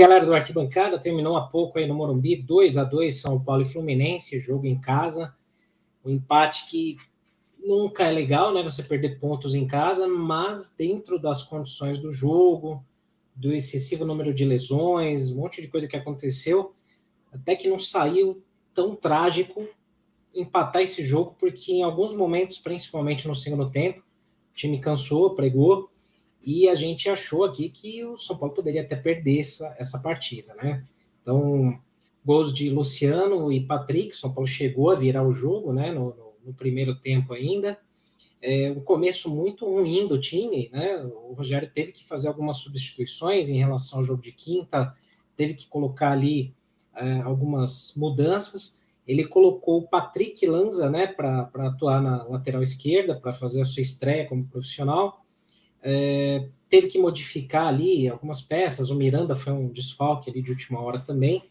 Galera do Arquibancada. Terminou há pouco aí no Morumbi, 2 a 2 São Paulo e Fluminense, jogo em casa. Um empate que nunca é legal, né? Você perder pontos em casa, mas dentro das condições do jogo, do excessivo número de lesões, um monte de coisa que aconteceu, até que não saiu tão trágico empatar esse jogo, porque em alguns momentos, principalmente no segundo tempo, o time cansou, pregou, e a gente achou aqui que o São Paulo poderia até perder essa, essa partida, né? Então, gols de Luciano e Patrick, São Paulo chegou a virar o jogo, né? No, no, no primeiro tempo ainda. É, um começo muito ruim do time, né? O Rogério teve que fazer algumas substituições em relação ao jogo de quinta, teve que colocar ali é, algumas mudanças. Ele colocou o Patrick Lanza, né, para atuar na lateral esquerda, para fazer a sua estreia como profissional é, teve que modificar ali algumas peças. O Miranda foi um desfalque ali de última hora também,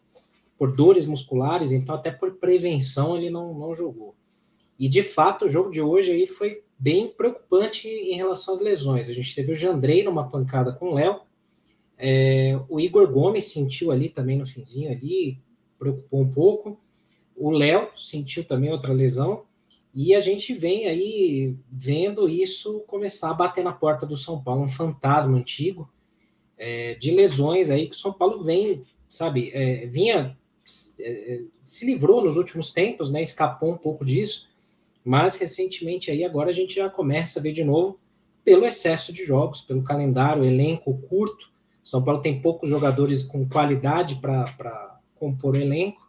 por dores musculares, então até por prevenção ele não, não jogou. E de fato, o jogo de hoje aí foi bem preocupante em relação às lesões. A gente teve o Jandrei numa pancada com o Léo, é, o Igor Gomes sentiu ali também no finzinho ali, preocupou um pouco. O Léo sentiu também outra lesão. E a gente vem aí vendo isso começar a bater na porta do São Paulo, um fantasma antigo é, de lesões aí que o São Paulo vem, sabe, é, vinha, é, se livrou nos últimos tempos, né, escapou um pouco disso, mas recentemente aí agora a gente já começa a ver de novo pelo excesso de jogos, pelo calendário, elenco curto. São Paulo tem poucos jogadores com qualidade para compor o elenco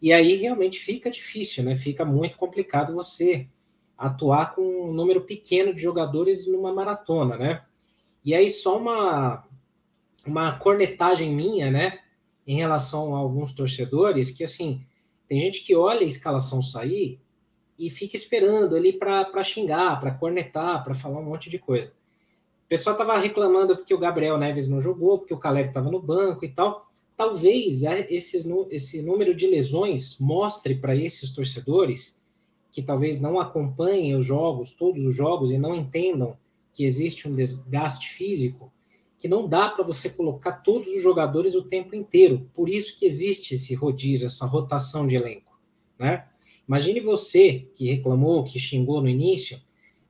e aí realmente fica difícil, né? Fica muito complicado você atuar com um número pequeno de jogadores numa maratona, né? E aí só uma uma cornetagem minha, né, em relação a alguns torcedores que assim, tem gente que olha a escalação sair e fica esperando ali para xingar, para cornetar, para falar um monte de coisa. O pessoal estava reclamando porque o Gabriel Neves não jogou, porque o Caleri estava no banco e tal talvez é, esse, esse número de lesões mostre para esses torcedores que talvez não acompanhem os jogos, todos os jogos, e não entendam que existe um desgaste físico, que não dá para você colocar todos os jogadores o tempo inteiro. Por isso que existe esse rodízio, essa rotação de elenco. Né? Imagine você que reclamou, que xingou no início,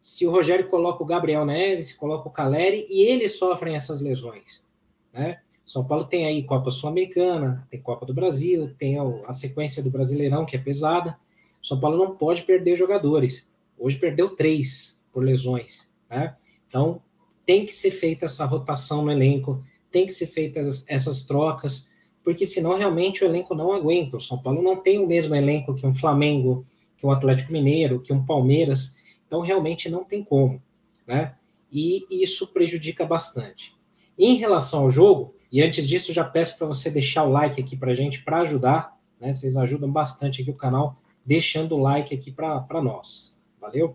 se o Rogério coloca o Gabriel Neves, coloca o Caleri e eles sofrem essas lesões. Né? São Paulo tem aí Copa Sul-Americana, tem Copa do Brasil, tem a sequência do Brasileirão, que é pesada. São Paulo não pode perder jogadores. Hoje perdeu três por lesões. Né? Então, tem que ser feita essa rotação no elenco, tem que ser feitas essas trocas, porque senão realmente o elenco não aguenta. O São Paulo não tem o mesmo elenco que um Flamengo, que um Atlético Mineiro, que um Palmeiras. Então, realmente não tem como. Né? E isso prejudica bastante. Em relação ao jogo, e antes disso, já peço para você deixar o like aqui para a gente, para ajudar, né? Vocês ajudam bastante aqui o canal, deixando o like aqui para nós. Valeu?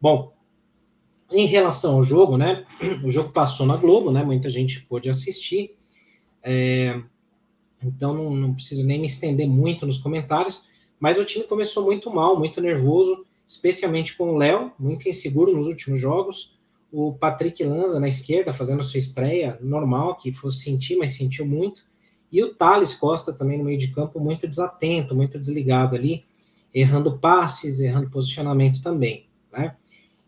Bom, em relação ao jogo, né? O jogo passou na Globo, né? Muita gente pôde assistir. É, então não, não preciso nem me estender muito nos comentários. Mas o time começou muito mal, muito nervoso, especialmente com o Léo, muito inseguro nos últimos jogos o Patrick Lanza na esquerda, fazendo a sua estreia, normal que fosse sentir, mas sentiu muito. E o Thales Costa também no meio de campo, muito desatento, muito desligado ali, errando passes, errando posicionamento também, né?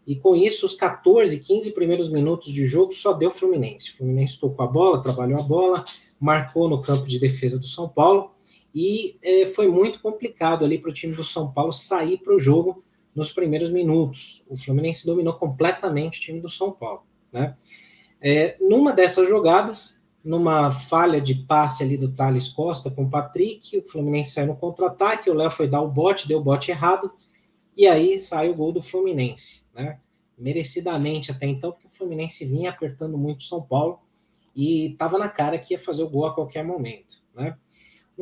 E com isso, os 14, 15 primeiros minutos de jogo só deu Fluminense. O Fluminense tocou a bola, trabalhou a bola, marcou no campo de defesa do São Paulo e é, foi muito complicado ali para o time do São Paulo sair para o jogo nos primeiros minutos. O Fluminense dominou completamente o time do São Paulo. Né? É, numa dessas jogadas, numa falha de passe ali do Thales Costa com o Patrick, o Fluminense saiu no contra-ataque, o Léo foi dar o bote, deu o bote errado, e aí sai o gol do Fluminense. Né? merecidamente até então, porque o Fluminense vinha apertando muito o São Paulo e estava na cara que ia fazer o gol a qualquer momento, né?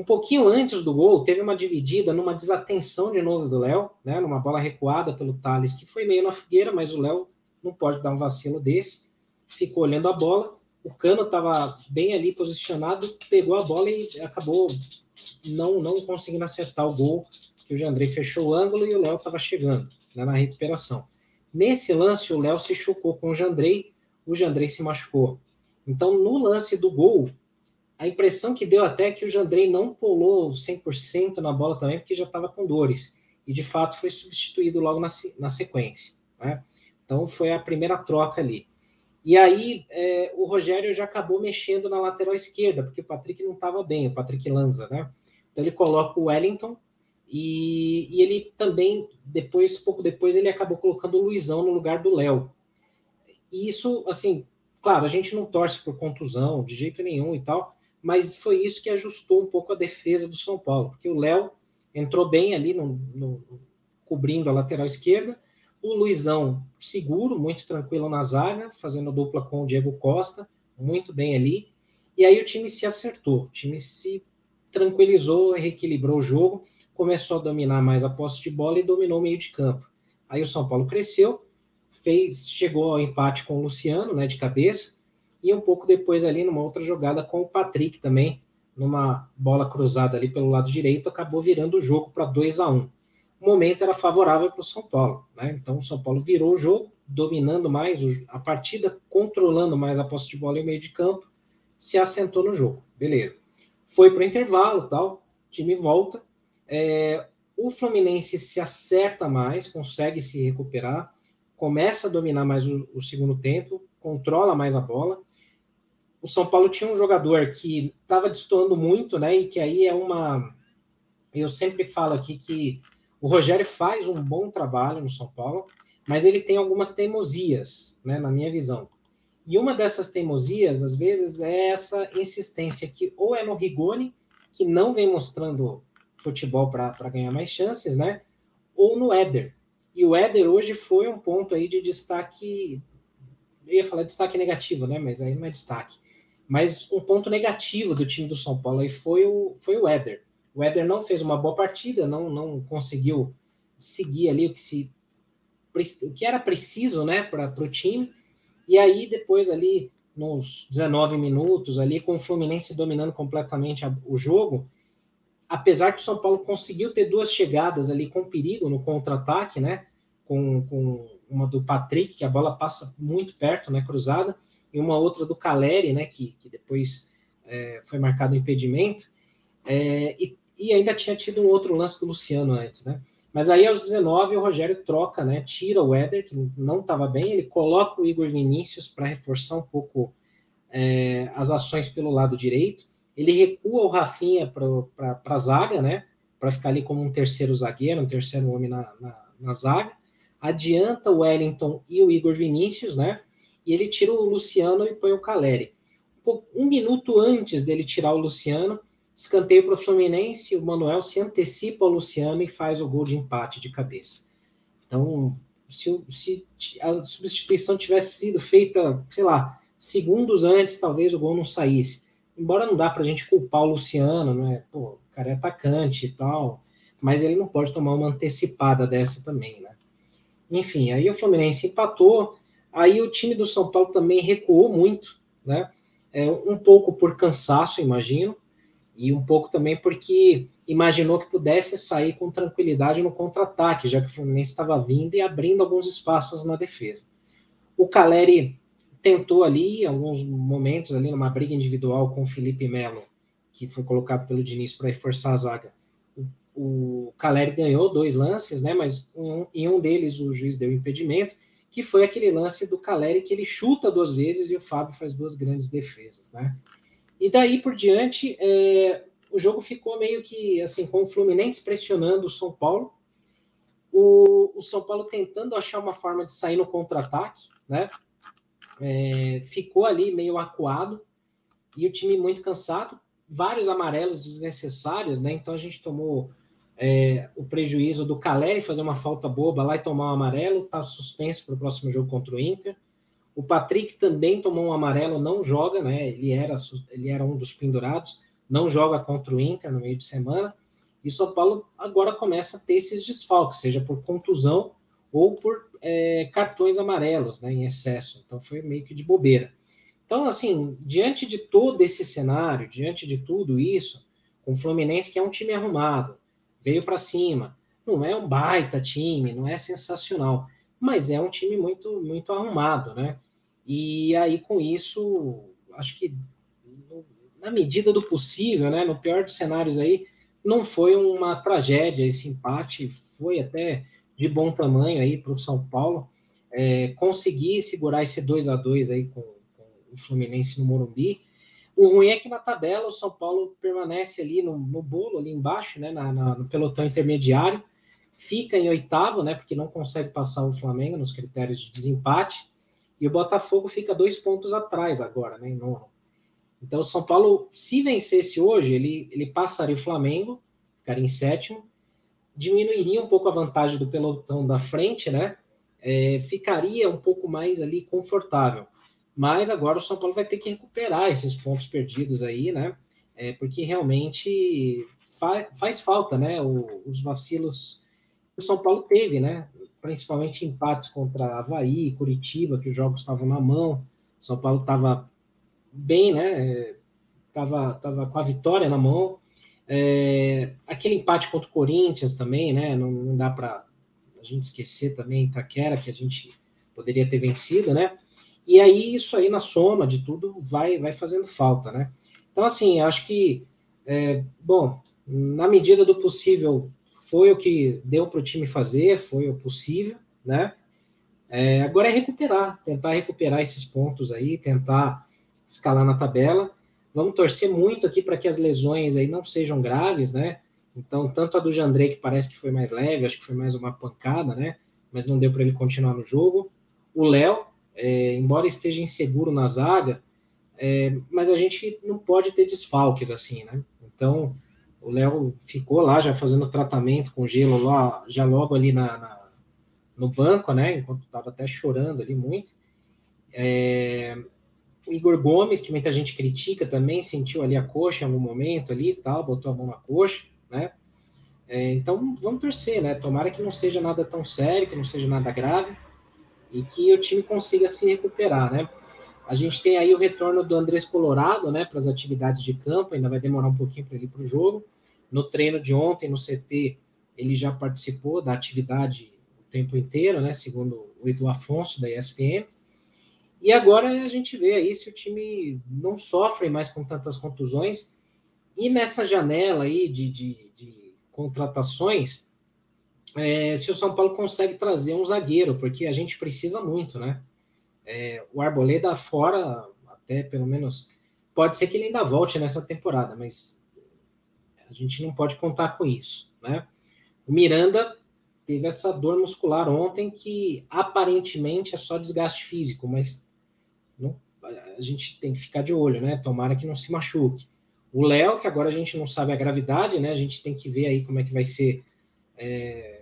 Um pouquinho antes do gol, teve uma dividida numa desatenção de novo do Léo, né? Numa bola recuada pelo Thales, que foi meio na fogueira, mas o Léo não pode dar um vacilo desse. Ficou olhando a bola, o Cano estava bem ali posicionado, pegou a bola e acabou não, não conseguindo acertar o gol, que o Jandrei fechou o ângulo e o Léo estava chegando né, na recuperação. Nesse lance, o Léo se chocou com o Jandrei, o Jandrei se machucou. Então, no lance do gol, a impressão que deu até é que o Jandrei não pulou 100% na bola também, porque já estava com dores. E, de fato, foi substituído logo na, na sequência. Né? Então, foi a primeira troca ali. E aí é, o Rogério já acabou mexendo na lateral esquerda, porque o Patrick não estava bem, o Patrick Lanza, né? Então ele coloca o Wellington e, e, ele também, depois, pouco depois, ele acabou colocando o Luizão no lugar do Léo. E isso, assim, claro, a gente não torce por contusão de jeito nenhum e tal, mas foi isso que ajustou um pouco a defesa do São Paulo, porque o Léo entrou bem ali no, no, cobrindo a lateral esquerda, o Luizão, seguro, muito tranquilo na zaga, fazendo dupla com o Diego Costa, muito bem ali. E aí o time se acertou, o time se tranquilizou, reequilibrou o jogo, começou a dominar mais a posse de bola e dominou o meio de campo. Aí o São Paulo cresceu, fez, chegou ao empate com o Luciano, né, de cabeça, e um pouco depois ali numa outra jogada com o Patrick também, numa bola cruzada ali pelo lado direito, acabou virando o jogo para 2 a 1 o momento era favorável para o São Paulo. Né? Então o São Paulo virou o jogo, dominando mais a partida, controlando mais a posse de bola e o meio de campo, se assentou no jogo. Beleza. Foi para o intervalo, tal, time volta. É, o Fluminense se acerta mais, consegue se recuperar, começa a dominar mais o, o segundo tempo, controla mais a bola. O São Paulo tinha um jogador que estava destoando muito, né? E que aí é uma. Eu sempre falo aqui que o Rogério faz um bom trabalho no São Paulo, mas ele tem algumas teimosias, né, na minha visão. E uma dessas teimosias, às vezes, é essa insistência que ou é no Rigoni, que não vem mostrando futebol para ganhar mais chances, né? Ou no Éder. E o Éder hoje foi um ponto aí de destaque. Eu ia falar destaque negativo, né? Mas aí não é destaque. Mas um ponto negativo do time do São Paulo aí foi o, foi o Éder. O Éder não fez uma boa partida, não, não conseguiu seguir ali o que se o que era preciso, né, para o time. E aí depois ali nos 19 minutos ali com o Fluminense dominando completamente a, o jogo, apesar que o São Paulo conseguiu ter duas chegadas ali com perigo no contra-ataque, né, com, com uma do Patrick, que a bola passa muito perto, né, cruzada, e uma outra do Caleri, né, que, que depois é, foi marcado impedimento. É, e e ainda tinha tido um outro lance do Luciano antes, né? Mas aí aos 19 o Rogério troca, né? Tira o Éder, que não estava bem, ele coloca o Igor Vinícius para reforçar um pouco é, as ações pelo lado direito. Ele recua o Rafinha para a zaga, né? Para ficar ali como um terceiro zagueiro, um terceiro homem na, na, na zaga. Adianta o Wellington e o Igor Vinícius, né? E ele tira o Luciano e põe o Caleri. Um minuto antes dele tirar o Luciano, Escanteio para o Fluminense, o Manuel se antecipa ao Luciano e faz o gol de empate de cabeça. Então, se, se a substituição tivesse sido feita, sei lá, segundos antes, talvez o gol não saísse. Embora não dá para a gente culpar o Luciano, né? Pô, o cara é atacante e tal, mas ele não pode tomar uma antecipada dessa também, né? Enfim, aí o Fluminense empatou, aí o time do São Paulo também recuou muito, né? É, um pouco por cansaço, imagino, e um pouco também porque imaginou que pudesse sair com tranquilidade no contra-ataque, já que o Fluminense estava vindo e abrindo alguns espaços na defesa. O Caleri tentou ali, em alguns momentos, ali numa briga individual com o Felipe Melo, que foi colocado pelo Diniz para reforçar a zaga. O, o Caleri ganhou dois lances, né? Mas um, em um deles o juiz deu impedimento, que foi aquele lance do Caleri que ele chuta duas vezes e o Fábio faz duas grandes defesas, né? E daí por diante, é, o jogo ficou meio que assim, com o Fluminense pressionando o São Paulo, o, o São Paulo tentando achar uma forma de sair no contra-ataque, né? É, ficou ali meio acuado e o time muito cansado, vários amarelos desnecessários, né? Então a gente tomou é, o prejuízo do Caleri fazer uma falta boba lá e tomar um amarelo, está suspenso para o próximo jogo contra o Inter. O Patrick também tomou um amarelo, não joga, né? Ele era, ele era um dos pendurados, não joga contra o Inter no meio de semana. E o São Paulo agora começa a ter esses desfalques, seja por contusão ou por é, cartões amarelos né, em excesso. Então foi meio que de bobeira. Então, assim, diante de todo esse cenário, diante de tudo isso, com o Fluminense, que é um time arrumado, veio para cima, não é um baita time, não é sensacional, mas é um time muito, muito arrumado, né? E aí, com isso, acho que na medida do possível, né, no pior dos cenários aí, não foi uma tragédia esse empate, foi até de bom tamanho aí para o São Paulo. É, conseguir segurar esse 2 a 2 aí com, com, o Fluminense no Morumbi. O ruim é que na tabela o São Paulo permanece ali no, no bolo, ali embaixo, né, na, na, no pelotão intermediário, fica em oitavo, né, porque não consegue passar o Flamengo nos critérios de desempate, e o Botafogo fica dois pontos atrás agora, né, em nono. Então, o São Paulo, se vencesse hoje, ele, ele passaria o Flamengo, ficaria em sétimo, diminuiria um pouco a vantagem do pelotão da frente, né? É, ficaria um pouco mais ali confortável. Mas agora o São Paulo vai ter que recuperar esses pontos perdidos aí, né? É, porque realmente fa faz falta, né? O, os vacilos que o São Paulo teve, né? Principalmente empates contra Havaí, Curitiba, que os jogos estavam na mão. O São Paulo estava bem, né? Tava, tava com a vitória na mão. É, aquele empate contra o Corinthians também, né? Não, não dá para a gente esquecer também Itaquera, que a gente poderia ter vencido, né? E aí, isso aí, na soma de tudo, vai, vai fazendo falta, né? Então, assim, acho que, é, bom, na medida do possível, foi o que deu para o time fazer, foi o possível, né? É, agora é recuperar, tentar recuperar esses pontos aí, tentar escalar na tabela. Vamos torcer muito aqui para que as lesões aí não sejam graves, né? Então, tanto a do Jandrei, que parece que foi mais leve, acho que foi mais uma pancada, né? Mas não deu para ele continuar no jogo. O Léo, é, embora esteja inseguro na zaga, é, mas a gente não pode ter desfalques assim, né? Então, o Léo ficou lá já fazendo tratamento com gelo lá, já logo ali na, na no banco, né? Enquanto estava até chorando ali muito. É, o Igor Gomes, que muita gente critica também, sentiu ali a coxa em algum momento ali tal, botou a mão na coxa, né? É, então vamos torcer, né? Tomara que não seja nada tão sério, que não seja nada grave e que o time consiga se recuperar, né? A gente tem aí o retorno do Andrés Colorado, né, para as atividades de campo, ainda vai demorar um pouquinho para ele ir para o jogo. No treino de ontem, no CT, ele já participou da atividade o tempo inteiro, né, segundo o Edu Afonso, da ESPN. E agora a gente vê aí se o time não sofre mais com tantas contusões. E nessa janela aí de, de, de contratações, é, se o São Paulo consegue trazer um zagueiro, porque a gente precisa muito, né? É, o Arboleda fora, até pelo menos, pode ser que ele ainda volte nessa temporada, mas a gente não pode contar com isso, né? O Miranda teve essa dor muscular ontem que aparentemente é só desgaste físico, mas não, a gente tem que ficar de olho, né? Tomara que não se machuque. O Léo, que agora a gente não sabe a gravidade, né? A gente tem que ver aí como é que vai ser é,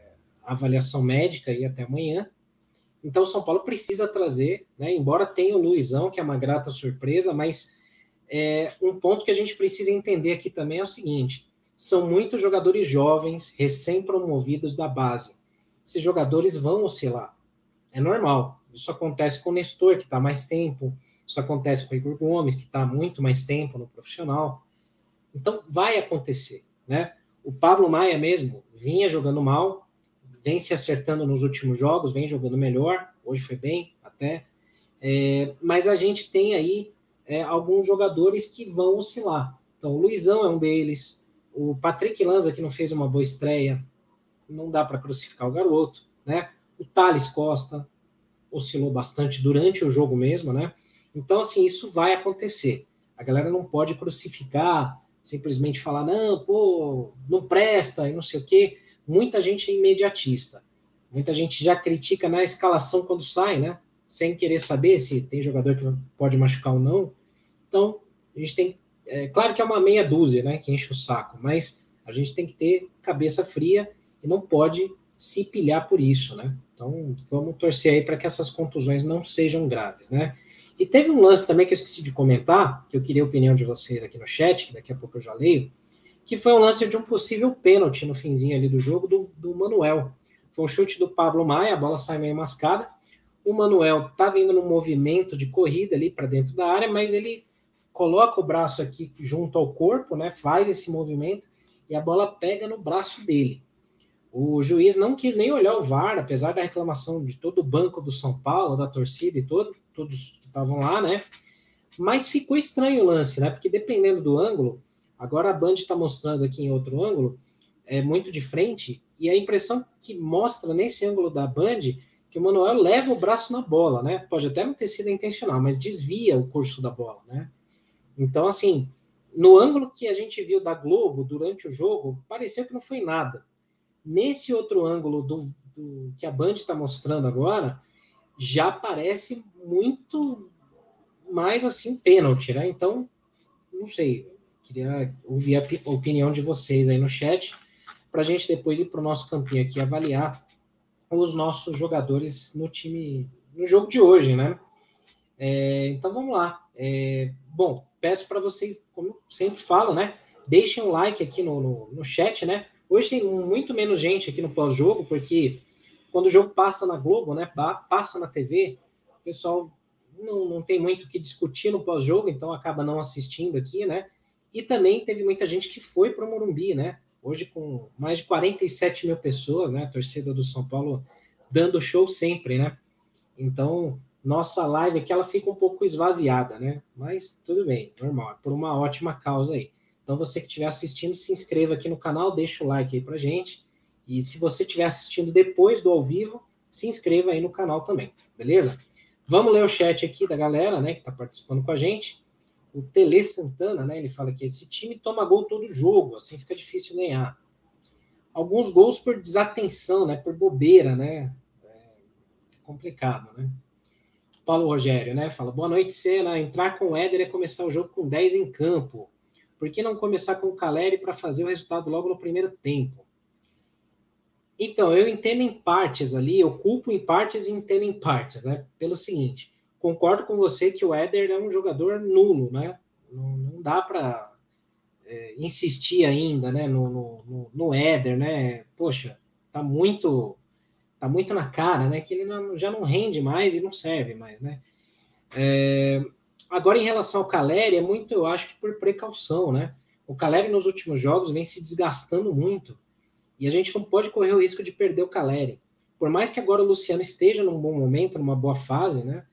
avaliação médica aí até amanhã. Então, o São Paulo precisa trazer, né? Embora tenha o Luizão, que é uma grata surpresa, mas é, um ponto que a gente precisa entender aqui também é o seguinte: são muitos jogadores jovens, recém-promovidos da base. Esses jogadores vão oscilar. É normal. Isso acontece com o Nestor, que está mais tempo. Isso acontece com o Igor Gomes, que está muito mais tempo no profissional. Então, vai acontecer, né? O Pablo Maia mesmo vinha jogando mal, vem se acertando nos últimos jogos, vem jogando melhor. Hoje foi bem, até. É, mas a gente tem aí é, alguns jogadores que vão oscilar. Então, o Luizão é um deles. O Patrick Lanza, que não fez uma boa estreia, não dá para crucificar o garoto, né? O Thales Costa, oscilou bastante durante o jogo mesmo, né? Então, assim, isso vai acontecer. A galera não pode crucificar, simplesmente falar, não, pô, não presta e não sei o quê. Muita gente é imediatista. Muita gente já critica na escalação quando sai, né? Sem querer saber se tem jogador que pode machucar ou não. Então, a gente tem. É, claro que é uma meia dúzia, né? Que enche o saco, mas A gente tem que ter cabeça fria e não pode se pilhar por isso, né? Então, vamos torcer aí para que essas contusões não sejam graves, né? E teve um lance também que eu esqueci de comentar, que eu queria a opinião de vocês aqui no chat, que daqui a pouco eu já leio, que foi um lance de um possível pênalti no finzinho ali do jogo do, do Manuel. Foi um chute do Pablo Maia, a bola sai meio mascada. O Manuel tá vindo num movimento de corrida ali para dentro da área, mas ele coloca o braço aqui junto ao corpo, né? Faz esse movimento e a bola pega no braço dele. O juiz não quis nem olhar o VAR, apesar da reclamação de todo o banco do São Paulo, da torcida e todo, todos que estavam lá, né? Mas ficou estranho o lance, né? Porque dependendo do ângulo, agora a Band está mostrando aqui em outro ângulo, é muito de frente, e a impressão que mostra nesse ângulo da Band que o Manuel leva o braço na bola, né? Pode até não ter sido intencional, mas desvia o curso da bola, né? Então, assim, no ângulo que a gente viu da Globo durante o jogo, pareceu que não foi nada. Nesse outro ângulo do, do que a Band está mostrando agora, já parece muito mais assim pênalti, né? Então, não sei, queria ouvir a opinião de vocês aí no chat para a gente depois ir para o nosso campinho aqui avaliar os nossos jogadores no time no jogo de hoje, né? É, então vamos lá. É, bom, peço para vocês, como sempre falo, né? Deixem um like aqui no, no, no chat, né? Hoje tem muito menos gente aqui no pós-jogo, porque quando o jogo passa na Globo, né, passa na TV, o pessoal não, não tem muito o que discutir no pós-jogo, então acaba não assistindo aqui, né? E também teve muita gente que foi para o Morumbi, né? Hoje com mais de 47 mil pessoas, né? A torcida do São Paulo dando show sempre, né? Então, nossa live aqui ela fica um pouco esvaziada, né? Mas tudo bem, normal, é por uma ótima causa aí. Então, você que estiver assistindo, se inscreva aqui no canal, deixa o like aí pra gente. E se você estiver assistindo depois do ao vivo, se inscreva aí no canal também, beleza? Vamos ler o chat aqui da galera, né, que está participando com a gente. O Tele Santana, né, ele fala que esse time toma gol todo jogo, assim fica difícil ganhar. Alguns gols por desatenção, né, por bobeira, né? É complicado, né? Paulo Rogério, né, fala: "Boa noite, Cena. Entrar com o Éder é começar o jogo com 10 em campo. Por que não começar com o Caleri para fazer o resultado logo no primeiro tempo?" Então, eu entendo em partes ali, eu culpo em partes e entendo em partes, né? Pelo seguinte, concordo com você que o Éder é um jogador nulo, né? Não, não dá para é, insistir ainda, né? No, no, no Éder, né? Poxa, tá muito, tá muito na cara, né? Que ele não, já não rende mais e não serve mais, né? É, agora, em relação ao Caleri, é muito, eu acho que por precaução, né? O Caleri nos últimos jogos vem se desgastando muito e a gente não pode correr o risco de perder o Caleri. Por mais que agora o Luciano esteja num bom momento, numa boa fase, né?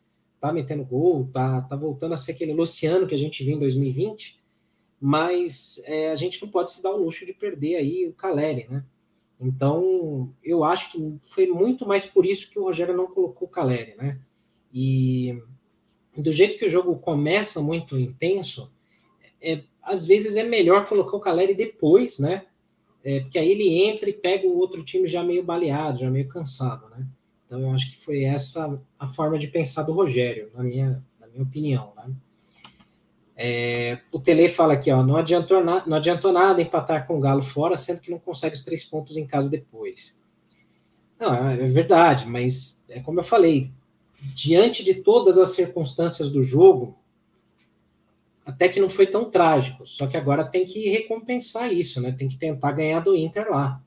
Tá metendo gol, tá, tá voltando a ser aquele Luciano que a gente viu em 2020, mas é, a gente não pode se dar o luxo de perder aí o Caleri, né? Então, eu acho que foi muito mais por isso que o Rogério não colocou o Caleri, né? E do jeito que o jogo começa muito intenso, é, às vezes é melhor colocar o Caleri depois, né? é, porque aí ele entra e pega o outro time já meio baleado, já meio cansado, né? Então eu acho que foi essa a forma de pensar do Rogério, na minha, na minha opinião, né? É, o Tele fala aqui, ó, não adiantou, na, não adiantou nada empatar com o Galo fora, sendo que não consegue os três pontos em casa depois. Não, é, é verdade, mas é como eu falei, diante de todas as circunstâncias do jogo, até que não foi tão trágico. Só que agora tem que recompensar isso, né? Tem que tentar ganhar do Inter lá.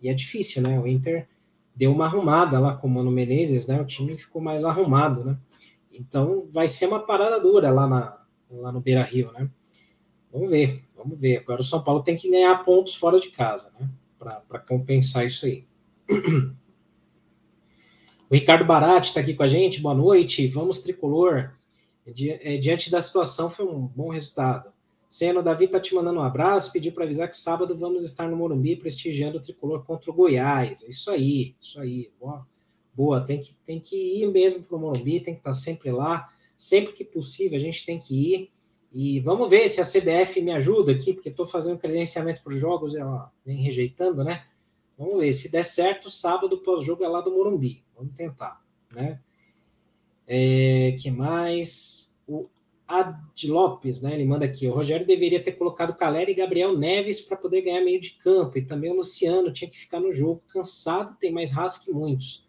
E é difícil, né? O Inter deu uma arrumada lá com o Mano Menezes, né? O time ficou mais arrumado, né? Então vai ser uma parada dura lá, na, lá no Beira Rio, né? Vamos ver, vamos ver. Agora o São Paulo tem que ganhar pontos fora de casa, né? Para compensar isso aí. O Ricardo Barati está aqui com a gente. Boa noite. Vamos, tricolor. É, diante da situação, foi um bom resultado. Seno, Davi tá te mandando um abraço, pediu para avisar que sábado vamos estar no Morumbi prestigiando o tricolor contra o Goiás. É isso aí, isso aí. Boa, boa. Tem, que, tem que ir mesmo para o Morumbi, tem que estar tá sempre lá. Sempre que possível, a gente tem que ir. E vamos ver se a CBF me ajuda aqui, porque estou fazendo credenciamento para os jogos, ela vem rejeitando, né? Vamos ver. Se der certo, sábado pós-jogo é lá do Morumbi. Vamos tentar, né? É, que mais? Ad Lopes, né? Ele manda aqui: o Rogério deveria ter colocado Calera e Gabriel Neves para poder ganhar meio de campo, e também o Luciano tinha que ficar no jogo cansado, tem mais raça que muitos.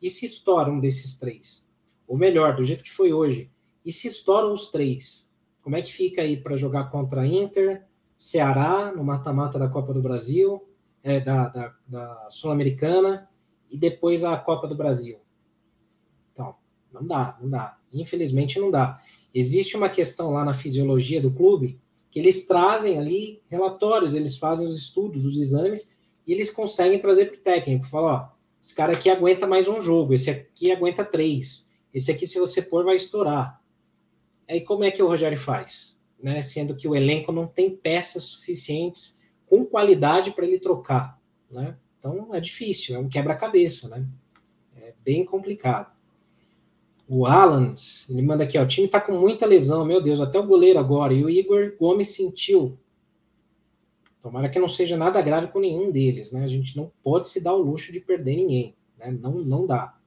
E se estoura um desses três? Ou melhor, do jeito que foi hoje, e se estouram os três? Como é que fica aí para jogar contra Inter, Ceará, no mata-mata da Copa do Brasil, é, da, da, da Sul-Americana, e depois a Copa do Brasil? Então, não dá, não dá. Infelizmente não dá. Existe uma questão lá na fisiologia do clube que eles trazem ali relatórios, eles fazem os estudos, os exames, e eles conseguem trazer para o técnico. Falar, ó, esse cara aqui aguenta mais um jogo, esse aqui aguenta três, esse aqui, se você pôr, vai estourar. Aí como é que o Rogério faz? Né? Sendo que o elenco não tem peças suficientes com qualidade para ele trocar. Né? Então é difícil, é um quebra-cabeça, né? É bem complicado. O Alan, ele manda aqui, ó, o time tá com muita lesão, meu Deus, até o goleiro agora. E o Igor Gomes sentiu. Tomara que não seja nada grave com nenhum deles, né? A gente não pode se dar o luxo de perder ninguém, né? Não, não dá.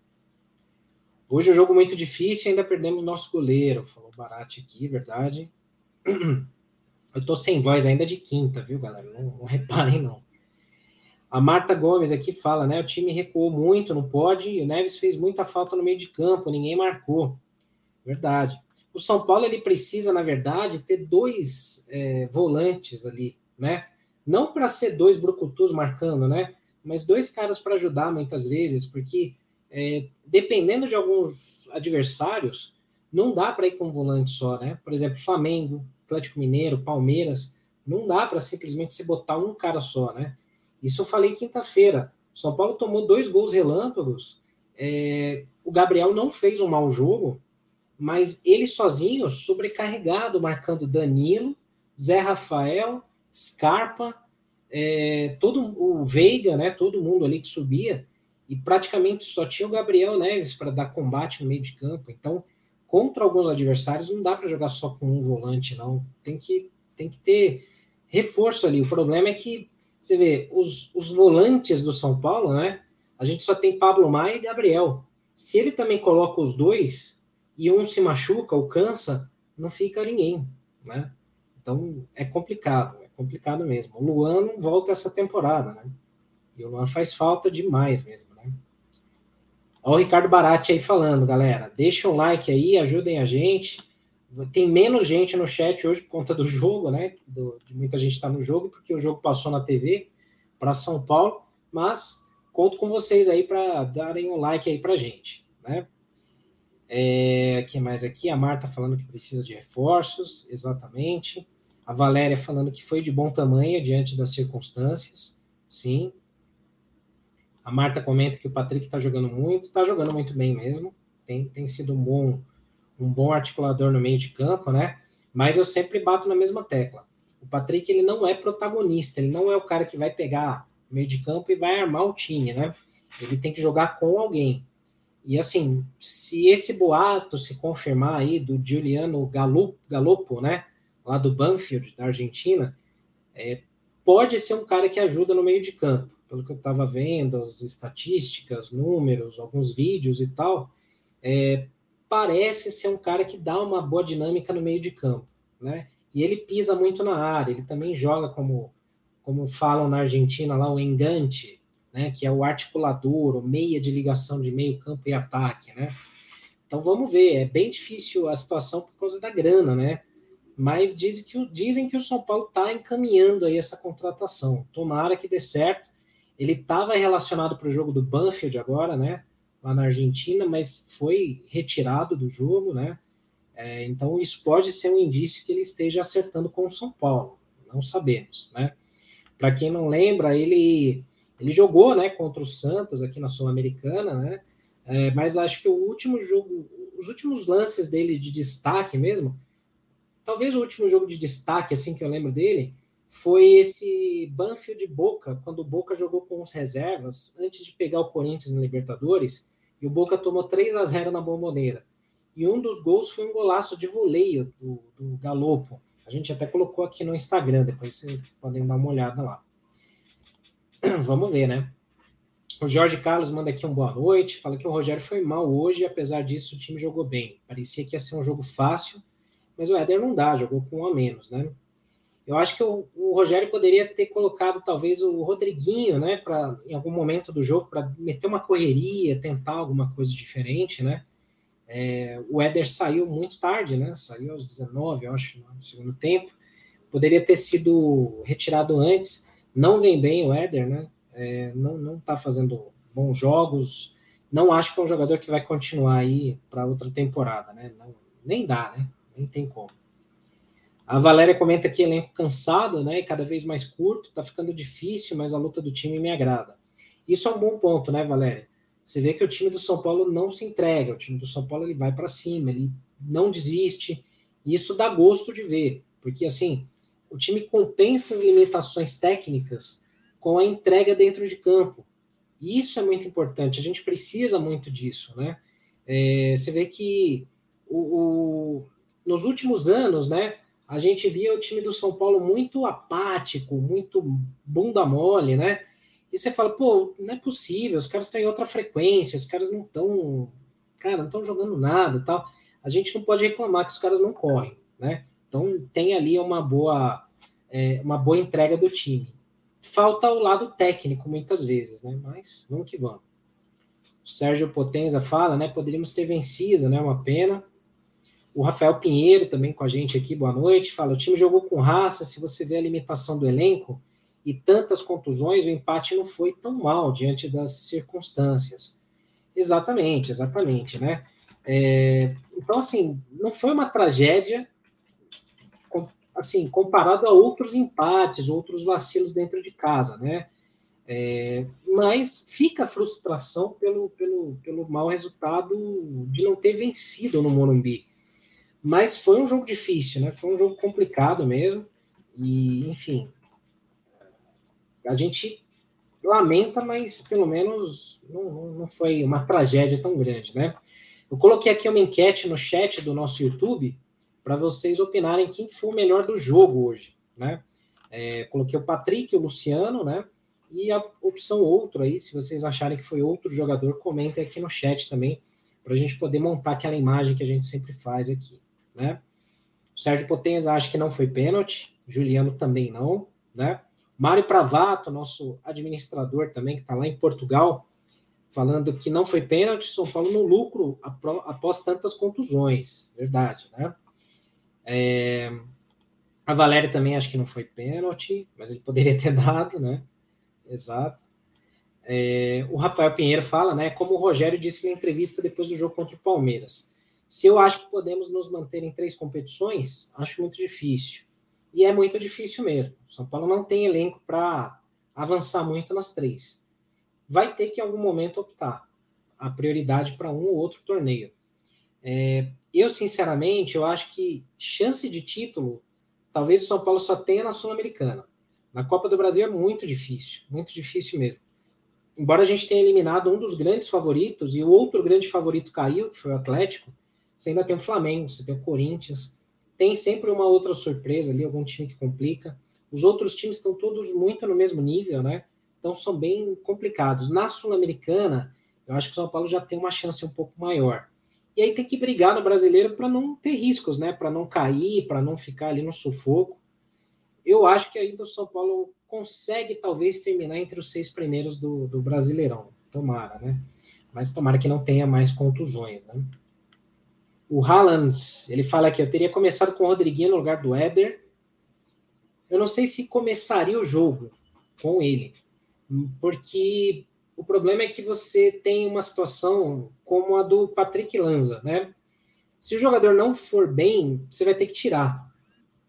Hoje é um jogo muito difícil ainda perdemos nosso goleiro, falou Barate aqui, verdade. Eu tô sem voz ainda de quinta, viu, galera? Não, não reparem, não. A Marta Gomes aqui fala, né? O time recuou muito, não pode. E o Neves fez muita falta no meio de campo, ninguém marcou. Verdade. O São Paulo ele precisa, na verdade, ter dois é, volantes ali, né? Não para ser dois brucutus marcando, né? Mas dois caras para ajudar muitas vezes, porque é, dependendo de alguns adversários, não dá para ir com um volante só, né? Por exemplo, Flamengo, Atlético Mineiro, Palmeiras, não dá para simplesmente se botar um cara só, né? Isso eu falei quinta-feira. São Paulo tomou dois gols relâmpagos. É, o Gabriel não fez um mau jogo, mas ele sozinho, sobrecarregado, marcando Danilo, Zé Rafael, Scarpa, é, todo o Veiga, né? Todo mundo ali que subia e praticamente só tinha o Gabriel Neves para dar combate no meio de campo. Então, contra alguns adversários, não dá para jogar só com um volante, não. Tem que, tem que ter reforço ali. O problema é que você vê, os, os volantes do São Paulo, né? A gente só tem Pablo Maia e Gabriel. Se ele também coloca os dois e um se machuca ou cansa, não fica ninguém, né? Então é complicado, é complicado mesmo. O Luan não volta essa temporada, né? E o Luan faz falta demais mesmo, né? Olha o Ricardo Barati aí falando, galera. Deixa um like aí, ajudem a gente. Tem menos gente no chat hoje por conta do jogo, né? Do, muita gente está no jogo, porque o jogo passou na TV para São Paulo, mas conto com vocês aí para darem um like aí para gente, né? É, que mais aqui? A Marta falando que precisa de reforços, exatamente. A Valéria falando que foi de bom tamanho diante das circunstâncias, sim. A Marta comenta que o Patrick está jogando muito, está jogando muito bem mesmo. Tem, tem sido um bom um bom articulador no meio de campo, né? Mas eu sempre bato na mesma tecla. O Patrick ele não é protagonista, ele não é o cara que vai pegar meio de campo e vai armar o time, né? Ele tem que jogar com alguém. E assim, se esse boato se confirmar aí do Juliano Galopo, né? Lá do Banfield, da Argentina, é, pode ser um cara que ajuda no meio de campo. Pelo que eu estava vendo, as estatísticas, números, alguns vídeos e tal, é, parece ser um cara que dá uma boa dinâmica no meio de campo, né? E ele pisa muito na área, ele também joga como, como falam na Argentina lá, o engante, né? Que é o articulador, o meia de ligação de meio campo e ataque, né? Então vamos ver, é bem difícil a situação por causa da grana, né? Mas dizem que, dizem que o São Paulo está encaminhando aí essa contratação. Tomara que dê certo. Ele estava relacionado para o jogo do Banfield agora, né? Lá na Argentina, mas foi retirado do jogo, né? É, então isso pode ser um indício que ele esteja acertando com o São Paulo, não sabemos, né? Para quem não lembra, ele ele jogou, né, contra o Santos aqui na Sul-Americana, né? É, mas acho que o último jogo, os últimos lances dele de destaque mesmo, talvez o último jogo de destaque assim que eu lembro dele foi esse Banfield Boca, quando o Boca jogou com os reservas antes de pegar o Corinthians na Libertadores e o Boca tomou 3 a 0 na Bomboneira. E um dos gols foi um golaço de voleio do, do Galopo. A gente até colocou aqui no Instagram, depois vocês podem dar uma olhada lá. Vamos ver, né? O Jorge Carlos manda aqui um boa noite, fala que o Rogério foi mal hoje, e apesar disso o time jogou bem. Parecia que ia ser um jogo fácil, mas o Éder não dá, jogou com um a menos, né? Eu acho que o, o Rogério poderia ter colocado talvez o Rodriguinho, né, para em algum momento do jogo para meter uma correria, tentar alguma coisa diferente, né? É, o Éder saiu muito tarde, né? Saiu aos 19, eu acho, no segundo tempo. Poderia ter sido retirado antes. Não vem bem o Éder, né? É, não não está fazendo bons jogos. Não acho que é um jogador que vai continuar aí para outra temporada, né? Não, nem dá, né? Nem tem como. A Valéria comenta que elenco cansado, né? E cada vez mais curto, tá ficando difícil, mas a luta do time me agrada. Isso é um bom ponto, né, Valéria? Você vê que o time do São Paulo não se entrega, o time do São Paulo ele vai para cima, ele não desiste. E isso dá gosto de ver, porque assim, o time compensa as limitações técnicas com a entrega dentro de campo. E isso é muito importante, a gente precisa muito disso, né? É, você vê que o, o, nos últimos anos, né, a gente via o time do São Paulo muito apático, muito bunda mole, né? E você fala, pô, não é possível, os caras estão em outra frequência, os caras não estão, cara, não estão jogando nada tal. A gente não pode reclamar que os caras não correm, né? Então tem ali uma boa, é, uma boa entrega do time. Falta o lado técnico muitas vezes, né? Mas vamos que vamos. O Sérgio Potenza fala, né? Poderíamos ter vencido, né? Uma pena. O Rafael Pinheiro também com a gente aqui, boa noite. Fala: o time jogou com raça. Se você vê a limitação do elenco, e tantas contusões, o empate não foi tão mal diante das circunstâncias. Exatamente, exatamente, né? É, então, assim, não foi uma tragédia, assim, comparado a outros empates, outros vacilos dentro de casa, né? É, mas fica a frustração pelo, pelo, pelo mau resultado de não ter vencido no Morumbi. Mas foi um jogo difícil, né? Foi um jogo complicado mesmo. E, enfim, a gente lamenta, mas pelo menos não, não foi uma tragédia tão grande, né? Eu coloquei aqui uma enquete no chat do nosso YouTube para vocês opinarem quem foi o melhor do jogo hoje, né? É, coloquei o Patrick, o Luciano, né? E a opção outro aí, se vocês acharem que foi outro jogador, comentem aqui no chat também, para a gente poder montar aquela imagem que a gente sempre faz aqui, né? O Sérgio Potenza acha que não foi pênalti, Juliano também não, né? Mário Pravato, nosso administrador também, que está lá em Portugal, falando que não foi pênalti, São Paulo no lucro após tantas contusões. Verdade, né? É, a Valéria também acho que não foi pênalti, mas ele poderia ter dado, né? Exato. É, o Rafael Pinheiro fala, né? Como o Rogério disse na entrevista depois do jogo contra o Palmeiras. Se eu acho que podemos nos manter em três competições, acho muito difícil. E é muito difícil mesmo. São Paulo não tem elenco para avançar muito nas três. Vai ter que em algum momento optar a prioridade para um ou outro torneio. É, eu, sinceramente, eu acho que chance de título, talvez o São Paulo só tenha na Sul-Americana. Na Copa do Brasil é muito difícil, muito difícil mesmo. Embora a gente tenha eliminado um dos grandes favoritos e o outro grande favorito caiu, que foi o Atlético, você ainda tem o Flamengo, você tem o Corinthians, tem sempre uma outra surpresa ali, algum time que complica. Os outros times estão todos muito no mesmo nível, né? Então são bem complicados. Na Sul-Americana, eu acho que o São Paulo já tem uma chance um pouco maior. E aí tem que brigar no brasileiro para não ter riscos, né? Para não cair, para não ficar ali no sufoco. Eu acho que ainda o São Paulo consegue talvez terminar entre os seis primeiros do, do Brasileirão. Tomara, né? Mas tomara que não tenha mais contusões, né? O Haaland, ele fala que eu teria começado com o Rodriguinho no lugar do Éder. Eu não sei se começaria o jogo com ele, porque o problema é que você tem uma situação como a do Patrick Lanza, né? Se o jogador não for bem, você vai ter que tirar.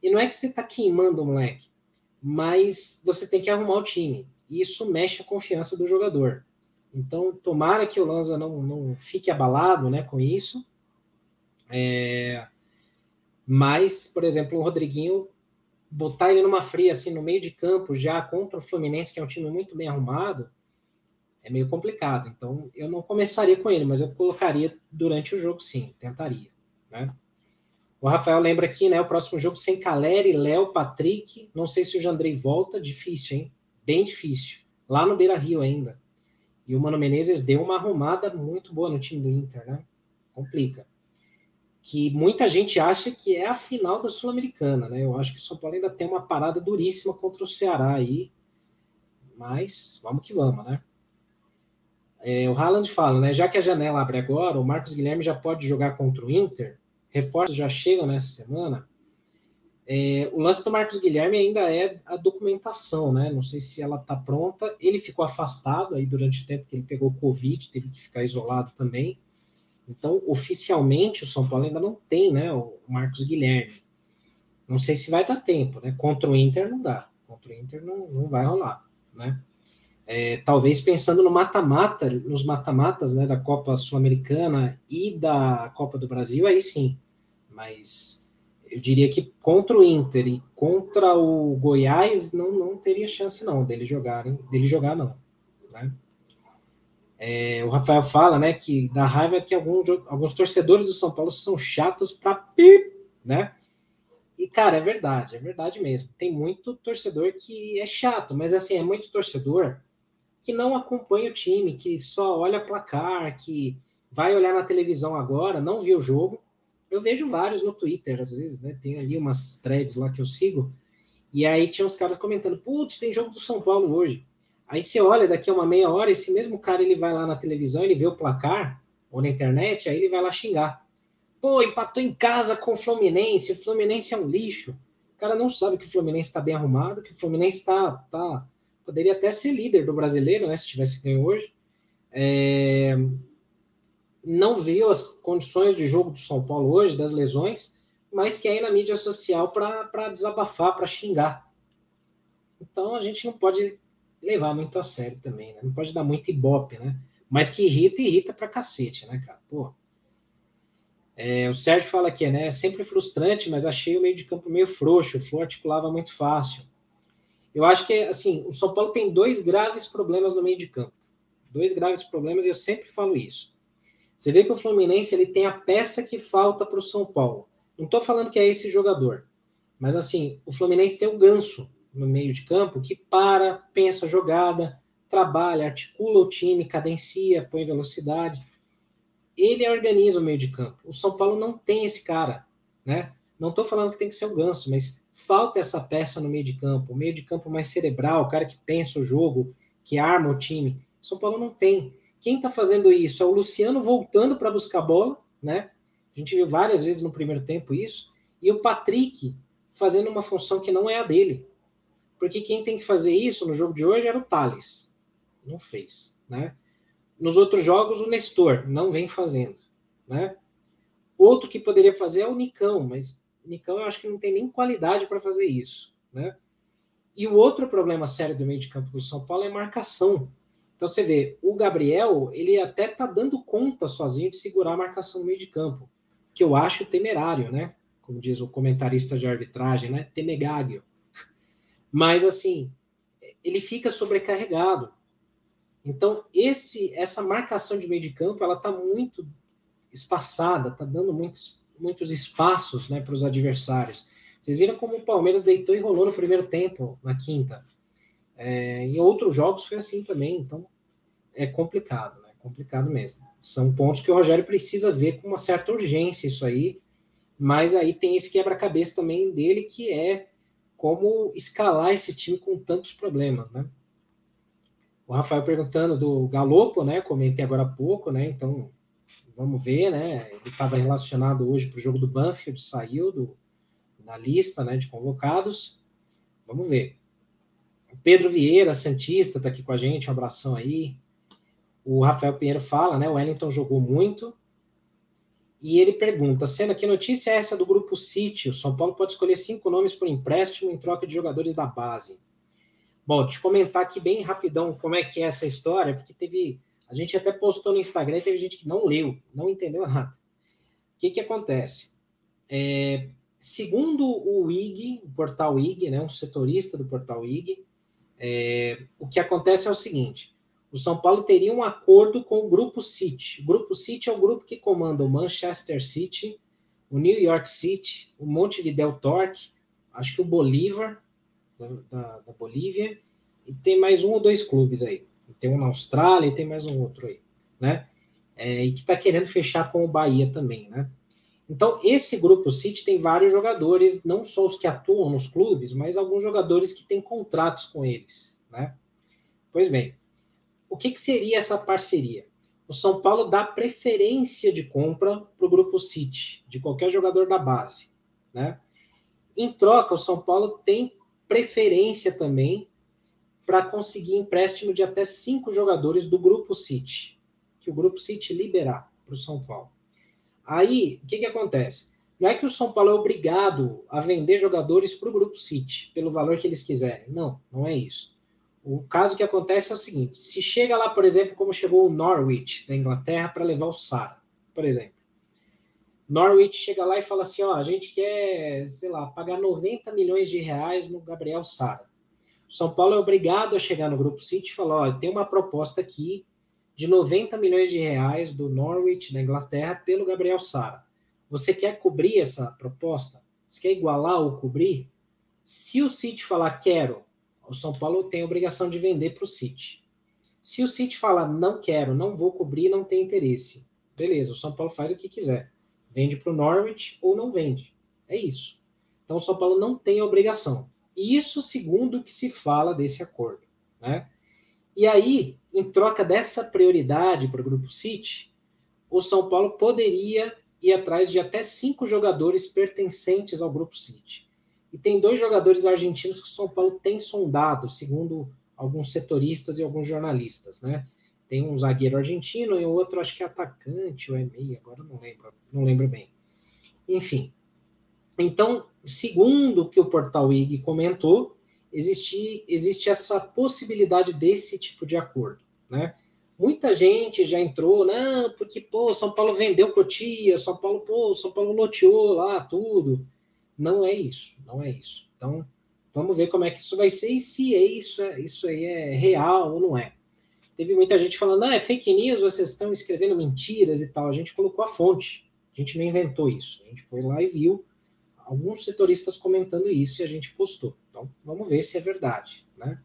E não é que você está queimando o moleque, mas você tem que arrumar o time. E isso mexe a confiança do jogador. Então, tomara que o Lanza não, não fique abalado né, com isso é, mas, por exemplo, o Rodriguinho, botar ele numa fria, assim, no meio de campo, já contra o Fluminense, que é um time muito bem arrumado, é meio complicado. Então, eu não começaria com ele, mas eu colocaria durante o jogo, sim, tentaria. Né? O Rafael lembra aqui, né? O próximo jogo sem Caleri, Léo, Patrick. Não sei se o Jandrei volta. Difícil, hein? Bem difícil. Lá no Beira Rio ainda. E o Mano Menezes deu uma arrumada muito boa no time do Inter, né? Complica. Que muita gente acha que é a final da Sul-Americana, né? Eu acho que o São Paulo ainda tem uma parada duríssima contra o Ceará aí, mas vamos que vamos, né? É, o Haaland fala, né? Já que a janela abre agora, o Marcos Guilherme já pode jogar contra o Inter, reforços já chegam nessa semana. É, o lance do Marcos Guilherme ainda é a documentação, né? Não sei se ela está pronta. Ele ficou afastado aí durante o tempo que ele pegou Covid, teve que ficar isolado também. Então, oficialmente, o São Paulo ainda não tem, né, o Marcos Guilherme. Não sei se vai dar tempo, né? Contra o Inter não dá. Contra o Inter não, não vai rolar, né? É, talvez pensando no mata-mata, nos mata-matas, né, da Copa Sul-Americana e da Copa do Brasil, aí sim. Mas eu diria que contra o Inter e contra o Goiás não, não teria chance não dele jogarem, dele jogar não, né? É, o Rafael fala, né, que da raiva que alguns, alguns torcedores do São Paulo são chatos para pip, né? E, cara, é verdade, é verdade mesmo. Tem muito torcedor que é chato, mas assim, é muito torcedor que não acompanha o time, que só olha placar, que vai olhar na televisão agora, não viu o jogo. Eu vejo vários no Twitter, às vezes, né? Tem ali umas threads lá que eu sigo, e aí tinha uns caras comentando: putz, tem jogo do São Paulo hoje. Aí você olha daqui a uma meia hora, esse mesmo cara ele vai lá na televisão, ele vê o placar, ou na internet, aí ele vai lá xingar. Pô, empatou em casa com o Fluminense, o Fluminense é um lixo. O cara não sabe que o Fluminense está bem arrumado, que o Fluminense está. Tá, poderia até ser líder do brasileiro, né? Se tivesse ganho hoje. É, não viu as condições de jogo do São Paulo hoje, das lesões, mas que aí na mídia social para desabafar, para xingar. Então a gente não pode levar muito a sério também, né? Não pode dar muito ibope, né? Mas que irrita, irrita pra cacete, né, cara? Pô. É, o Sérgio fala aqui, né? É sempre frustrante, mas achei o meio de campo meio frouxo. O Flu articulava muito fácil. Eu acho que, assim, o São Paulo tem dois graves problemas no meio de campo. Dois graves problemas, e eu sempre falo isso. Você vê que o Fluminense ele tem a peça que falta para o São Paulo. Não estou falando que é esse jogador, mas assim, o Fluminense tem o ganso no meio de campo que para, pensa a jogada, trabalha, articula o time, cadencia, põe velocidade. Ele organiza o meio de campo. O São Paulo não tem esse cara, né? Não estou falando que tem que ser o Ganso, mas falta essa peça no meio de campo, o meio de campo mais cerebral, o cara que pensa o jogo, que arma o time. O São Paulo não tem. Quem está fazendo isso é o Luciano voltando para buscar bola, né? A gente viu várias vezes no primeiro tempo isso, e o Patrick fazendo uma função que não é a dele. Porque quem tem que fazer isso no jogo de hoje era o Thales. Não fez, né? Nos outros jogos, o Nestor não vem fazendo, né? Outro que poderia fazer é o Nicão, mas Nicão eu acho que não tem nem qualidade para fazer isso, né? E o outro problema sério do meio de campo do São Paulo é marcação. Então você vê, o Gabriel, ele até tá dando conta sozinho de segurar a marcação no meio de campo, que eu acho temerário, né? Como diz o comentarista de arbitragem, né? Temegário. Mas assim, ele fica sobrecarregado. Então, esse essa marcação de meio de campo, ela está muito espaçada, está dando muitos, muitos espaços né, para os adversários. Vocês viram como o Palmeiras deitou e rolou no primeiro tempo, na quinta. É, em outros jogos foi assim também, então é complicado, né? Complicado mesmo. São pontos que o Rogério precisa ver com uma certa urgência isso aí, mas aí tem esse quebra-cabeça também dele que é como escalar esse time com tantos problemas, né? O Rafael perguntando do Galopo, né? Comentei agora há pouco, né? Então, vamos ver, né? Ele estava relacionado hoje para o jogo do Banfield, saiu do, na lista né, de convocados. Vamos ver. O Pedro Vieira, Santista, está aqui com a gente, um abração aí. O Rafael Pinheiro fala, né? O Wellington jogou muito, e ele pergunta: sendo que notícia é essa do grupo City? O São Paulo pode escolher cinco nomes por empréstimo em troca de jogadores da base. Bom, te comentar aqui bem rapidão como é que é essa história, porque teve. A gente até postou no Instagram e teve gente que não leu, não entendeu nada. O que, que acontece? É, segundo o IG, o portal IG, né, um setorista do portal IG, é, o que acontece é o seguinte: o São Paulo teria um acordo com o Grupo City. O Grupo City é o grupo que comanda o Manchester City, o New York City, o Montevideo Torque, acho que o Bolívar, da, da, da Bolívia, e tem mais um ou dois clubes aí. Tem um na Austrália e tem mais um outro aí, né? É, e que está querendo fechar com o Bahia também, né? Então, esse grupo City tem vários jogadores, não só os que atuam nos clubes, mas alguns jogadores que têm contratos com eles, né? Pois bem, o que, que seria essa parceria? O São Paulo dá preferência de compra para o grupo City, de qualquer jogador da base, né? Em troca, o São Paulo tem preferência também para conseguir empréstimo de até cinco jogadores do grupo City, que o grupo City liberar para o São Paulo. Aí, o que, que acontece? Não é que o São Paulo é obrigado a vender jogadores para o Grupo City, pelo valor que eles quiserem. Não, não é isso. O caso que acontece é o seguinte: se chega lá, por exemplo, como chegou o Norwich da Inglaterra para levar o Sara, por exemplo. Norwich chega lá e fala assim: ó, a gente quer, sei lá, pagar 90 milhões de reais no Gabriel Sara. O São Paulo é obrigado a chegar no Grupo City e falar: ó, tem uma proposta aqui de 90 milhões de reais do Norwich, da Inglaterra, pelo Gabriel Sara. Você quer cobrir essa proposta? Você quer igualar ou cobrir? Se o City falar quero, o São Paulo tem a obrigação de vender para o City. Se o City falar não quero, não vou cobrir, não tem interesse, beleza, o São Paulo faz o que quiser. Vende para o Norwich ou não vende. É isso. Então o São Paulo não tem a obrigação. Isso segundo o que se fala desse acordo. Né? E aí, em troca dessa prioridade para o Grupo City, o São Paulo poderia ir atrás de até cinco jogadores pertencentes ao Grupo City. E tem dois jogadores argentinos que o São Paulo tem sondado, segundo alguns setoristas e alguns jornalistas, né? Tem um zagueiro argentino e o outro acho que é atacante ou é meia, agora não lembro, não lembro bem. Enfim. Então, segundo o que o portal IG comentou, existe, existe essa possibilidade desse tipo de acordo, né? Muita gente já entrou, não, porque, pô, São Paulo vendeu Cotia, São Paulo, pô, São Paulo loteou lá, tudo. Não é isso, não é isso. Então, vamos ver como é que isso vai ser e se é isso, isso aí é real ou não é. Teve muita gente falando, ah, é fake news, vocês estão escrevendo mentiras e tal. A gente colocou a fonte, a gente não inventou isso. A gente foi lá e viu alguns setoristas comentando isso e a gente postou. Então, vamos ver se é verdade, né?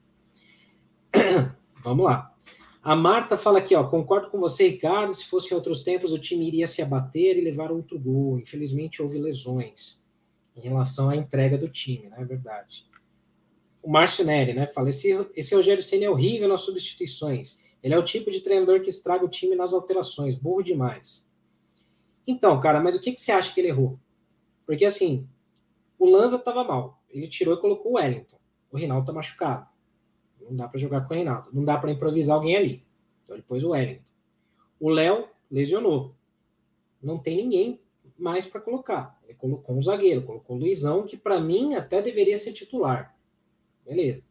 vamos lá. A Marta fala aqui, ó, concordo com você, Ricardo, se fosse em outros tempos o time iria se abater e levar outro gol. Infelizmente houve lesões em relação à entrega do time, né? É verdade. O Márcio Neri, né? Fala, esse, esse Rogério Senna é horrível nas substituições. Ele é o tipo de treinador que estraga o time nas alterações, burro demais. Então, cara, mas o que, que você acha que ele errou? Porque assim, o Lanza estava mal. Ele tirou e colocou o Wellington. O Reinaldo tá machucado. Não dá para jogar com o Reinaldo. Não dá para improvisar alguém ali. Então ele pôs o Wellington. O Léo lesionou. Não tem ninguém mais para colocar. Ele colocou um zagueiro, colocou o Luizão, que para mim até deveria ser titular. Beleza.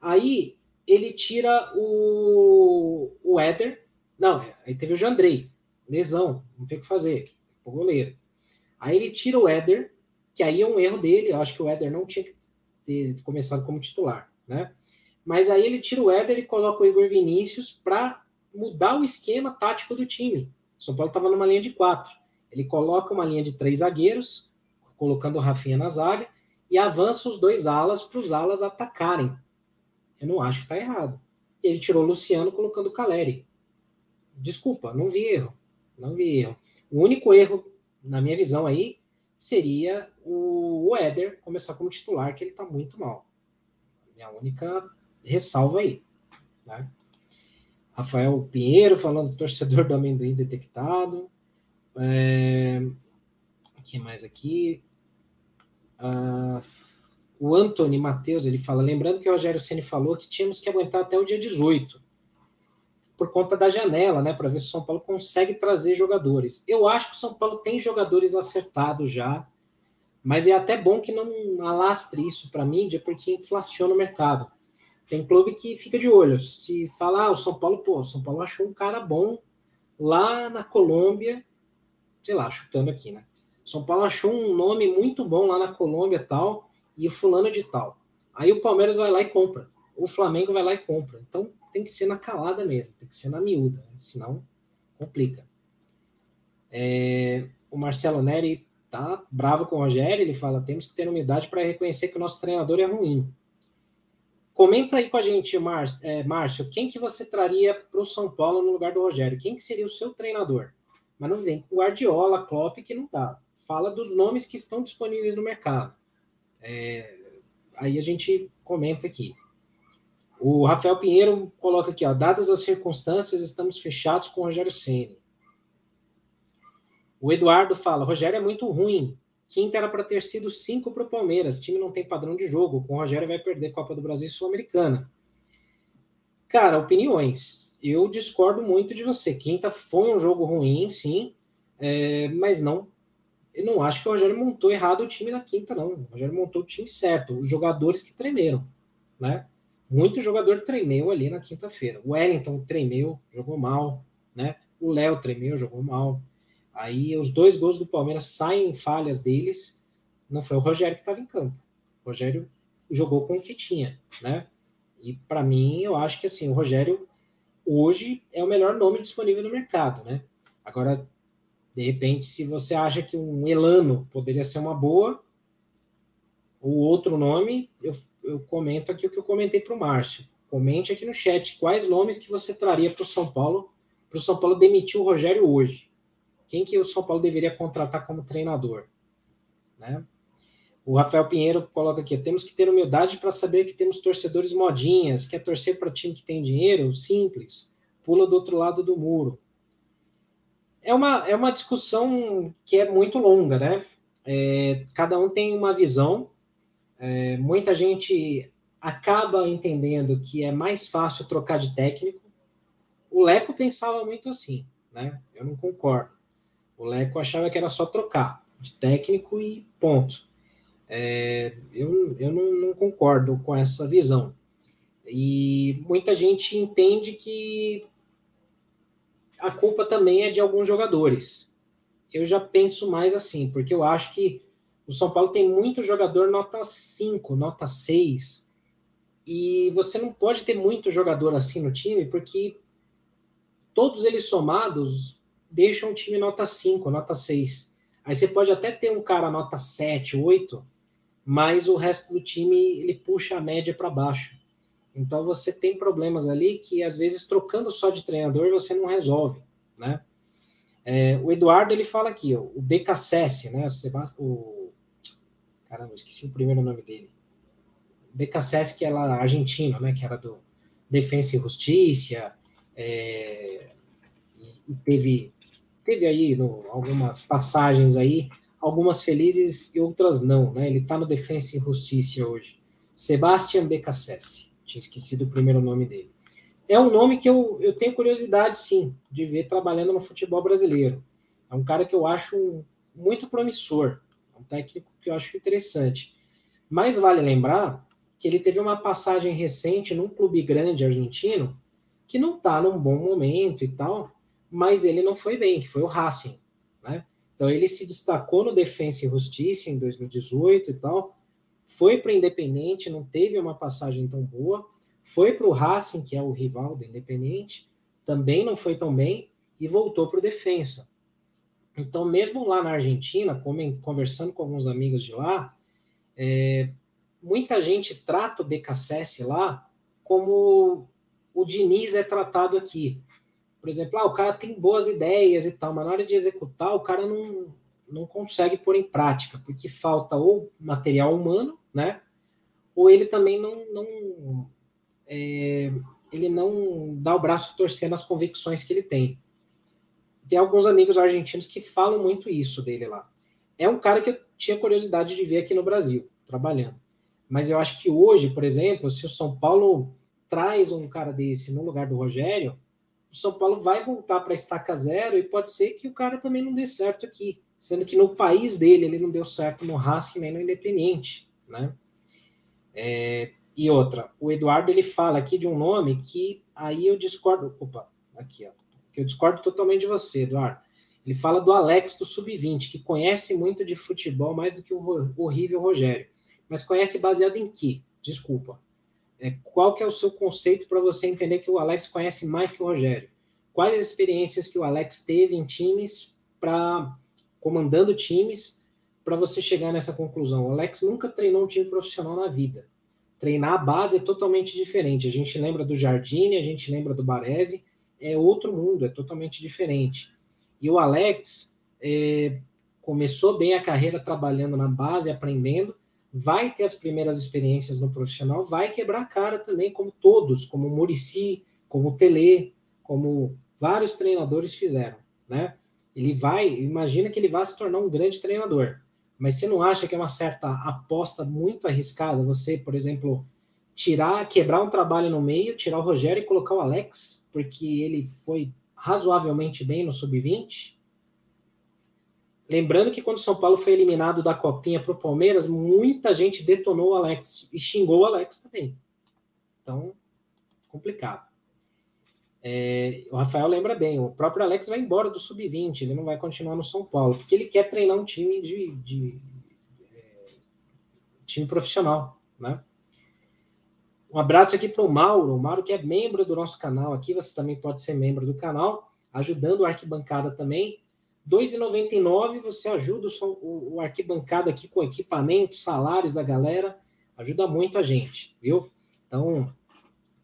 Aí ele tira o, o Éder. Não, aí teve o Jandrei. Lesão, não tem o que fazer. O goleiro. Aí ele tira o Éder, que aí é um erro dele. Eu acho que o Éder não tinha que ter começado como titular, né? Mas aí ele tira o Éder e coloca o Igor Vinícius para mudar o esquema tático do time. O São Paulo estava numa linha de quatro. Ele coloca uma linha de três zagueiros, colocando o Rafinha na zaga, e avança os dois alas para os alas atacarem. Eu não acho que está errado. E ele tirou o Luciano colocando o Caleri. Desculpa, não vi erro. Não vi erro. O único erro, na minha visão aí, seria o Éder começar como titular, que ele está muito mal. Minha única ressalva aí. Né? Rafael Pinheiro falando torcedor do amendoim detectado. É... Que mais aqui? Ah, o Anthony Matheus ele fala, lembrando que o Rogério Ceni falou que tínhamos que aguentar até o dia 18 por conta da janela, né, para ver se o São Paulo consegue trazer jogadores. Eu acho que o São Paulo tem jogadores acertados já, mas é até bom que não alastre isso para a mídia, porque inflaciona o mercado. Tem clube que fica de olho. Se falar, ah, o São Paulo, pô, o São Paulo achou um cara bom lá na Colômbia, sei lá, chutando aqui, né? São Paulo achou um nome muito bom lá na Colômbia tal, e o fulano de tal. Aí o Palmeiras vai lá e compra. O Flamengo vai lá e compra. Então tem que ser na calada mesmo, tem que ser na miúda, né? senão complica. É, o Marcelo Neri tá bravo com o Rogério, ele fala: temos que ter humildade para reconhecer que o nosso treinador é ruim. Comenta aí com a gente, Márcio, é, Márcio quem que você traria para o São Paulo no lugar do Rogério? Quem que seria o seu treinador? Mas não vem Guardiola, Klopp, que não dá. Fala dos nomes que estão disponíveis no mercado. É, aí a gente comenta aqui. O Rafael Pinheiro coloca aqui, ó, dadas as circunstâncias, estamos fechados com o Rogério Ceni. O Eduardo fala, Rogério é muito ruim. Quinta era para ter sido cinco para o Palmeiras. Time não tem padrão de jogo. Com o Rogério vai perder Copa do Brasil e Sul-Americana. Cara, opiniões. Eu discordo muito de você. Quinta foi um jogo ruim, sim, é, mas não. Eu não acho que o Rogério montou errado o time na quinta, não. O Rogério montou o time certo. Os jogadores que tremeram, né? Muito jogador tremeu ali na quinta-feira. O Wellington tremeu, jogou mal, né? O Léo tremeu, jogou mal. Aí os dois gols do Palmeiras saem em falhas deles. Não foi o Rogério que estava em campo. O Rogério jogou com o que tinha, né? E para mim, eu acho que assim, o Rogério hoje é o melhor nome disponível no mercado, né? Agora, de repente, se você acha que um Elano poderia ser uma boa, o outro nome, eu eu comento aqui o que eu comentei para o Márcio. Comente aqui no chat quais nomes que você traria para o São Paulo, para o São Paulo demitir o Rogério hoje. Quem que o São Paulo deveria contratar como treinador? Né? O Rafael Pinheiro coloca aqui: temos que ter humildade para saber que temos torcedores modinhas. Quer torcer para time que tem dinheiro? Simples. Pula do outro lado do muro. É uma, é uma discussão que é muito longa, né? É, cada um tem uma visão é, muita gente acaba entendendo que é mais fácil trocar de técnico. O Leco pensava muito assim, né? Eu não concordo. O Leco achava que era só trocar de técnico e ponto. É, eu eu não, não concordo com essa visão. E muita gente entende que a culpa também é de alguns jogadores. Eu já penso mais assim, porque eu acho que o São Paulo tem muito jogador nota 5, nota 6. E você não pode ter muito jogador assim no time, porque todos eles somados deixam o time nota 5, nota 6. Aí você pode até ter um cara nota 7, 8, mas o resto do time ele puxa a média para baixo. Então você tem problemas ali que às vezes trocando só de treinador você não resolve, né? É, o Eduardo ele fala aqui, o BKSS, né? O, Caramba, esqueci o primeiro nome dele. BKSS, que era argentino, né? Que era do Defensa e Justiça. É, e teve, teve aí no, algumas passagens aí, algumas felizes e outras não, né? Ele está no Defensa e Justiça hoje. Sebastian BKSS. Tinha esquecido o primeiro nome dele. É um nome que eu, eu tenho curiosidade, sim, de ver trabalhando no futebol brasileiro. É um cara que eu acho muito promissor um técnico que eu acho interessante. Mas vale lembrar que ele teve uma passagem recente num clube grande argentino que não está num bom momento e tal, mas ele não foi bem, que foi o Racing? Então ele se destacou no Defensa e Justiça em 2018 e tal, foi para o Independente, não teve uma passagem tão boa, foi para o Racing, que é o rival do Independente, também não foi tão bem e voltou para o Defensa. Então, mesmo lá na Argentina, conversando com alguns amigos de lá, é, muita gente trata o BKSS lá como o Diniz é tratado aqui. Por exemplo, ah, o cara tem boas ideias e tal, mas na hora de executar, o cara não, não consegue pôr em prática, porque falta ou material humano, né? Ou ele também não, não é, ele não dá o braço a torcer nas convicções que ele tem tem alguns amigos argentinos que falam muito isso dele lá. É um cara que eu tinha curiosidade de ver aqui no Brasil, trabalhando. Mas eu acho que hoje, por exemplo, se o São Paulo traz um cara desse no lugar do Rogério, o São Paulo vai voltar para estaca zero e pode ser que o cara também não dê certo aqui, sendo que no país dele ele não deu certo no Racing nem no Independente, né? É, e outra, o Eduardo ele fala aqui de um nome que aí eu discordo. Opa, aqui ó que eu discordo totalmente de você, Eduardo. Ele fala do Alex do Sub-20, que conhece muito de futebol, mais do que o horrível Rogério. Mas conhece baseado em quê? Desculpa. É, qual que é o seu conceito para você entender que o Alex conhece mais que o Rogério? Quais as experiências que o Alex teve em times para comandando times para você chegar nessa conclusão? O Alex nunca treinou um time profissional na vida. Treinar a base é totalmente diferente. A gente lembra do Jardine, a gente lembra do Baresi, é outro mundo, é totalmente diferente. E o Alex é, começou bem a carreira trabalhando na base, aprendendo, vai ter as primeiras experiências no profissional, vai quebrar a cara também, como todos, como o Murici, como o Tele, como vários treinadores fizeram, né? Ele vai, imagina que ele vai se tornar um grande treinador, mas você não acha que é uma certa aposta muito arriscada você, por exemplo, tirar, quebrar um trabalho no meio, tirar o Rogério e colocar o Alex, porque ele foi razoavelmente bem no sub-20? Lembrando que quando o São Paulo foi eliminado da Copinha para o Palmeiras, muita gente detonou o Alex e xingou o Alex também. Então, complicado. É, o Rafael lembra bem, o próprio Alex vai embora do sub-20, ele não vai continuar no São Paulo, porque ele quer treinar um time de, de, é, time profissional, né? Um abraço aqui para o Mauro, o Mauro que é membro do nosso canal aqui, você também pode ser membro do canal, ajudando o Arquibancada também. R$ 2,99 você ajuda o, o, Arquibancada aqui com equipamento, salários da galera, ajuda muito a gente, viu? Então,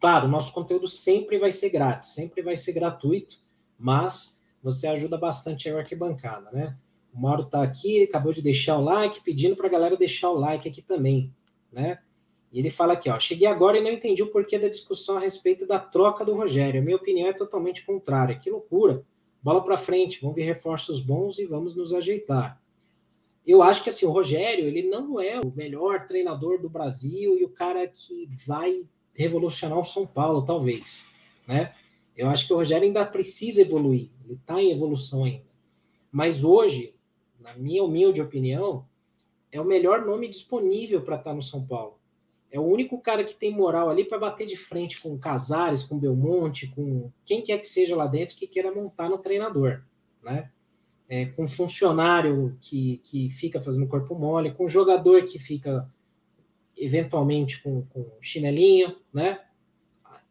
claro, nosso conteúdo sempre vai ser grátis, sempre vai ser gratuito, mas você ajuda bastante a Arquibancada, né? O Mauro está aqui, acabou de deixar o like, pedindo para a galera deixar o like aqui também, né? E ele fala aqui, ó, cheguei agora e não entendi o porquê da discussão a respeito da troca do Rogério. A minha opinião é totalmente contrária. Que loucura. Bola para frente, vamos ver reforços bons e vamos nos ajeitar. Eu acho que assim, o Rogério, ele não é o melhor treinador do Brasil e o cara que vai revolucionar o São Paulo, talvez, né? Eu acho que o Rogério ainda precisa evoluir, ele está em evolução ainda. Mas hoje, na minha humilde opinião, é o melhor nome disponível para estar tá no São Paulo. É o único cara que tem moral ali para bater de frente com Casares, com Belmonte, com quem quer que seja lá dentro que queira montar no treinador, né? É, com funcionário que, que fica fazendo corpo mole, com jogador que fica eventualmente com, com chinelinho, né?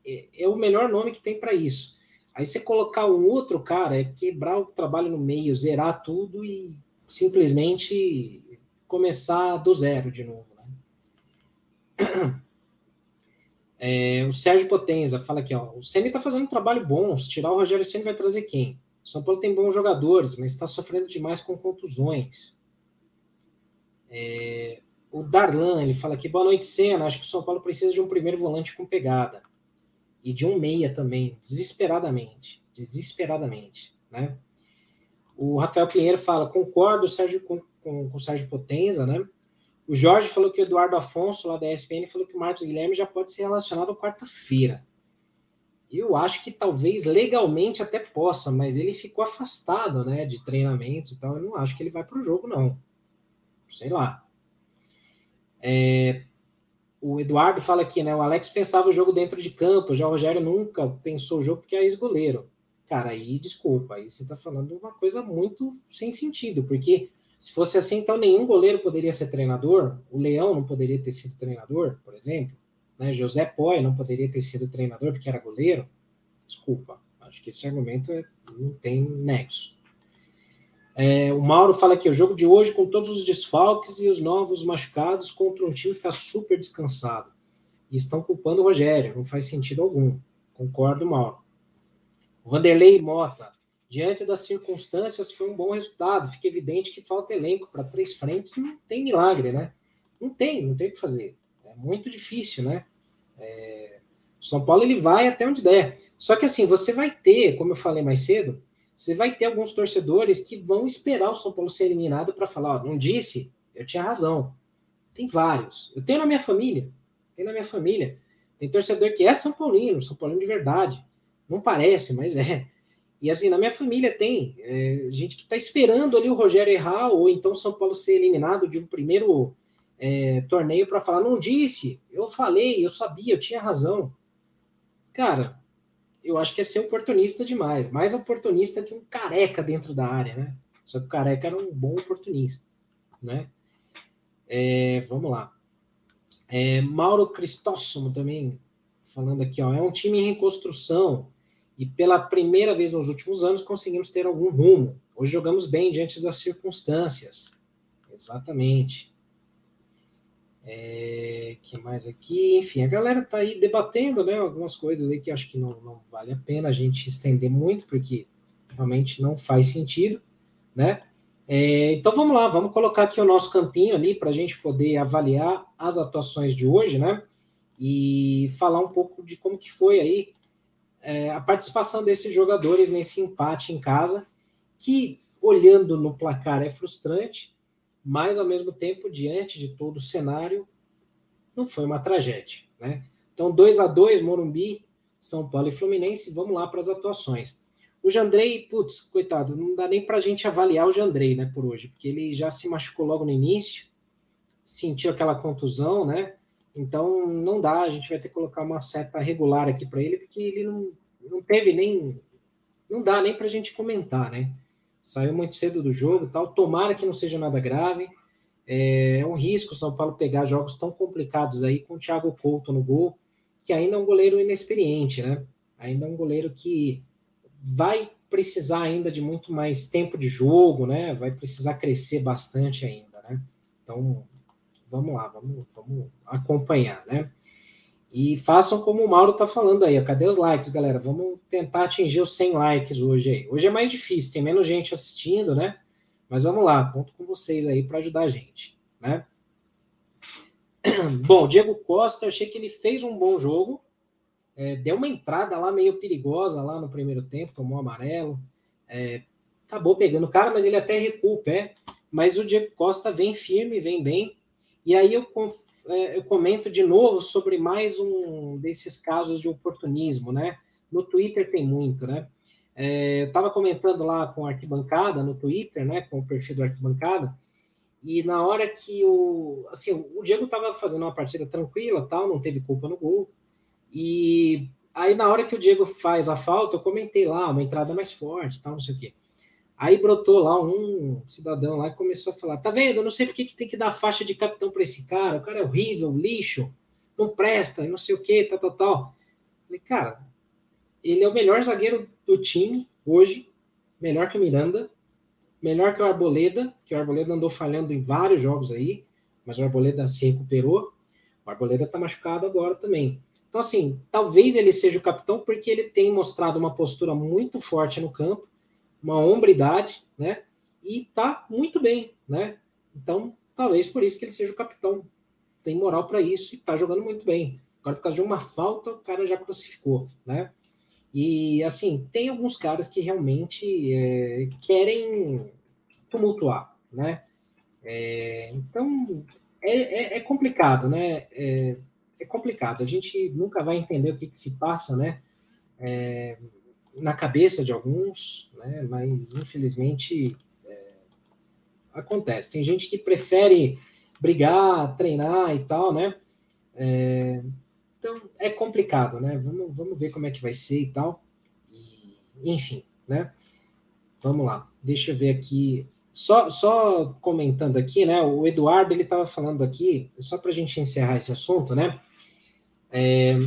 É, é o melhor nome que tem para isso. Aí você colocar um outro cara é quebrar o trabalho no meio, zerar tudo e simplesmente começar do zero de novo. É, o Sérgio Potenza fala aqui, ó, o Ceni está fazendo um trabalho bom. Se tirar o Rogério Ceni vai trazer quem? O São Paulo tem bons jogadores, mas está sofrendo demais com contusões. É, o Darlan ele fala aqui, boa noite, Senna. Acho que o São Paulo precisa de um primeiro volante com pegada e de um meia também, desesperadamente, desesperadamente, né? O Rafael Pinheiro fala, concordo, Sérgio com, com, com o Sérgio Potenza, né? O Jorge falou que o Eduardo Afonso, lá da ESPN, falou que o Marcos Guilherme já pode ser relacionado quarta-feira. Eu acho que talvez legalmente até possa, mas ele ficou afastado né, de treinamentos, então eu não acho que ele vai para o jogo, não. Sei lá. É, o Eduardo fala aqui, né? O Alex pensava o jogo dentro de campo, já o Rogério nunca pensou o jogo porque é ex-goleiro. Cara, aí desculpa, aí você está falando uma coisa muito sem sentido, porque se fosse assim, então nenhum goleiro poderia ser treinador. O Leão não poderia ter sido treinador, por exemplo. Né? José Poi não poderia ter sido treinador porque era goleiro. Desculpa, acho que esse argumento é, não tem nexo. É, o Mauro fala aqui: o jogo de hoje, com todos os desfalques e os novos machucados, contra um time que está super descansado. E estão culpando o Rogério, não faz sentido algum. Concordo, Mauro. Vanderlei Mota. Diante das circunstâncias, foi um bom resultado. Fica evidente que falta elenco para três frentes, não tem milagre, né? Não tem, não tem o que fazer. É muito difícil, né? É... O São Paulo ele vai até onde der. Só que assim, você vai ter, como eu falei mais cedo, você vai ter alguns torcedores que vão esperar o São Paulo ser eliminado para falar, ó, não disse, eu tinha razão. Tem vários. Eu tenho na minha família. Tem na minha família. Tem torcedor que é São Paulino, São Paulino de verdade. Não parece, mas é. E assim, na minha família tem é, gente que está esperando ali o Rogério errar, ou então São Paulo ser eliminado de um primeiro é, torneio para falar, não disse, eu falei, eu sabia, eu tinha razão. Cara, eu acho que é ser oportunista demais, mais oportunista que um careca dentro da área, né? Só que o careca era um bom oportunista, né? É, vamos lá. É, Mauro Cristóstomo também falando aqui, ó, é um time em reconstrução e pela primeira vez nos últimos anos conseguimos ter algum rumo. Hoje jogamos bem diante das circunstâncias. Exatamente. É, que mais aqui? Enfim, a galera tá aí debatendo, né? Algumas coisas aí que acho que não, não vale a pena a gente estender muito, porque realmente não faz sentido, né? É, então vamos lá, vamos colocar aqui o nosso campinho ali para a gente poder avaliar as atuações de hoje, né? E falar um pouco de como que foi aí é, a participação desses jogadores nesse empate em casa, que olhando no placar é frustrante, mas ao mesmo tempo, diante de todo o cenário, não foi uma tragédia, né? Então 2 a 2 Morumbi, São Paulo e Fluminense, vamos lá para as atuações. O Jandrei, putz, coitado, não dá nem para a gente avaliar o Jandrei, né, por hoje, porque ele já se machucou logo no início, sentiu aquela contusão, né? Então não dá, a gente vai ter que colocar uma seta regular aqui para ele, porque ele não, não teve nem. Não dá nem para a gente comentar, né? Saiu muito cedo do jogo tal. Tomara que não seja nada grave. É, é um risco o São Paulo pegar jogos tão complicados aí com o Thiago Couto no gol, que ainda é um goleiro inexperiente, né? Ainda é um goleiro que vai precisar ainda de muito mais tempo de jogo, né? Vai precisar crescer bastante ainda, né? Então, vamos lá, vamos, vamos acompanhar, né? E façam como o Mauro tá falando aí, cadê os likes, galera? Vamos tentar atingir os 100 likes hoje aí. Hoje é mais difícil, tem menos gente assistindo, né? Mas vamos lá, conto com vocês aí para ajudar a gente, né? Bom, Diego Costa, eu achei que ele fez um bom jogo, é, deu uma entrada lá meio perigosa lá no primeiro tempo, tomou amarelo, é, acabou pegando o cara, mas ele até recua o pé. Mas o Diego Costa vem firme, vem bem. E aí eu, é, eu comento de novo sobre mais um desses casos de oportunismo, né? No Twitter tem muito, né? É, eu estava comentando lá com a arquibancada no Twitter, né? Com o perfil do arquibancada. E na hora que o. Assim, o Diego estava fazendo uma partida tranquila, tal, não teve culpa no gol. E aí, na hora que o Diego faz a falta, eu comentei lá, uma entrada mais forte, tal, não sei o quê. Aí brotou lá um cidadão lá e começou a falar: tá vendo? Eu não sei por que, que tem que dar faixa de capitão para esse cara, o cara é horrível, lixo, não presta, não sei o quê, tal, tal, tal. Falei, cara, ele é o melhor zagueiro do time hoje, melhor que o Miranda, melhor que o Arboleda, que o Arboleda andou falhando em vários jogos aí, mas o Arboleda se recuperou. O Arboleda tá machucado agora também. Então, assim, talvez ele seja o capitão porque ele tem mostrado uma postura muito forte no campo, uma hombridade, né? E tá muito bem, né? Então, talvez por isso que ele seja o capitão. Tem moral para isso e tá jogando muito bem. Agora, por causa de uma falta, o cara já crucificou, né? E, assim, tem alguns caras que realmente é, querem tumultuar, né? É, então, é, é, é complicado, né? É, é complicado. A gente nunca vai entender o que, que se passa, né? Na cabeça de alguns, né? Mas infelizmente é, acontece. Tem gente que prefere brigar, treinar e tal, né? É, então é complicado, né? Vamos, vamos ver como é que vai ser e tal. E, enfim, né? Vamos lá. Deixa eu ver aqui. Só, só comentando aqui, né? O Eduardo ele estava falando aqui, só para a gente encerrar esse assunto, né? É,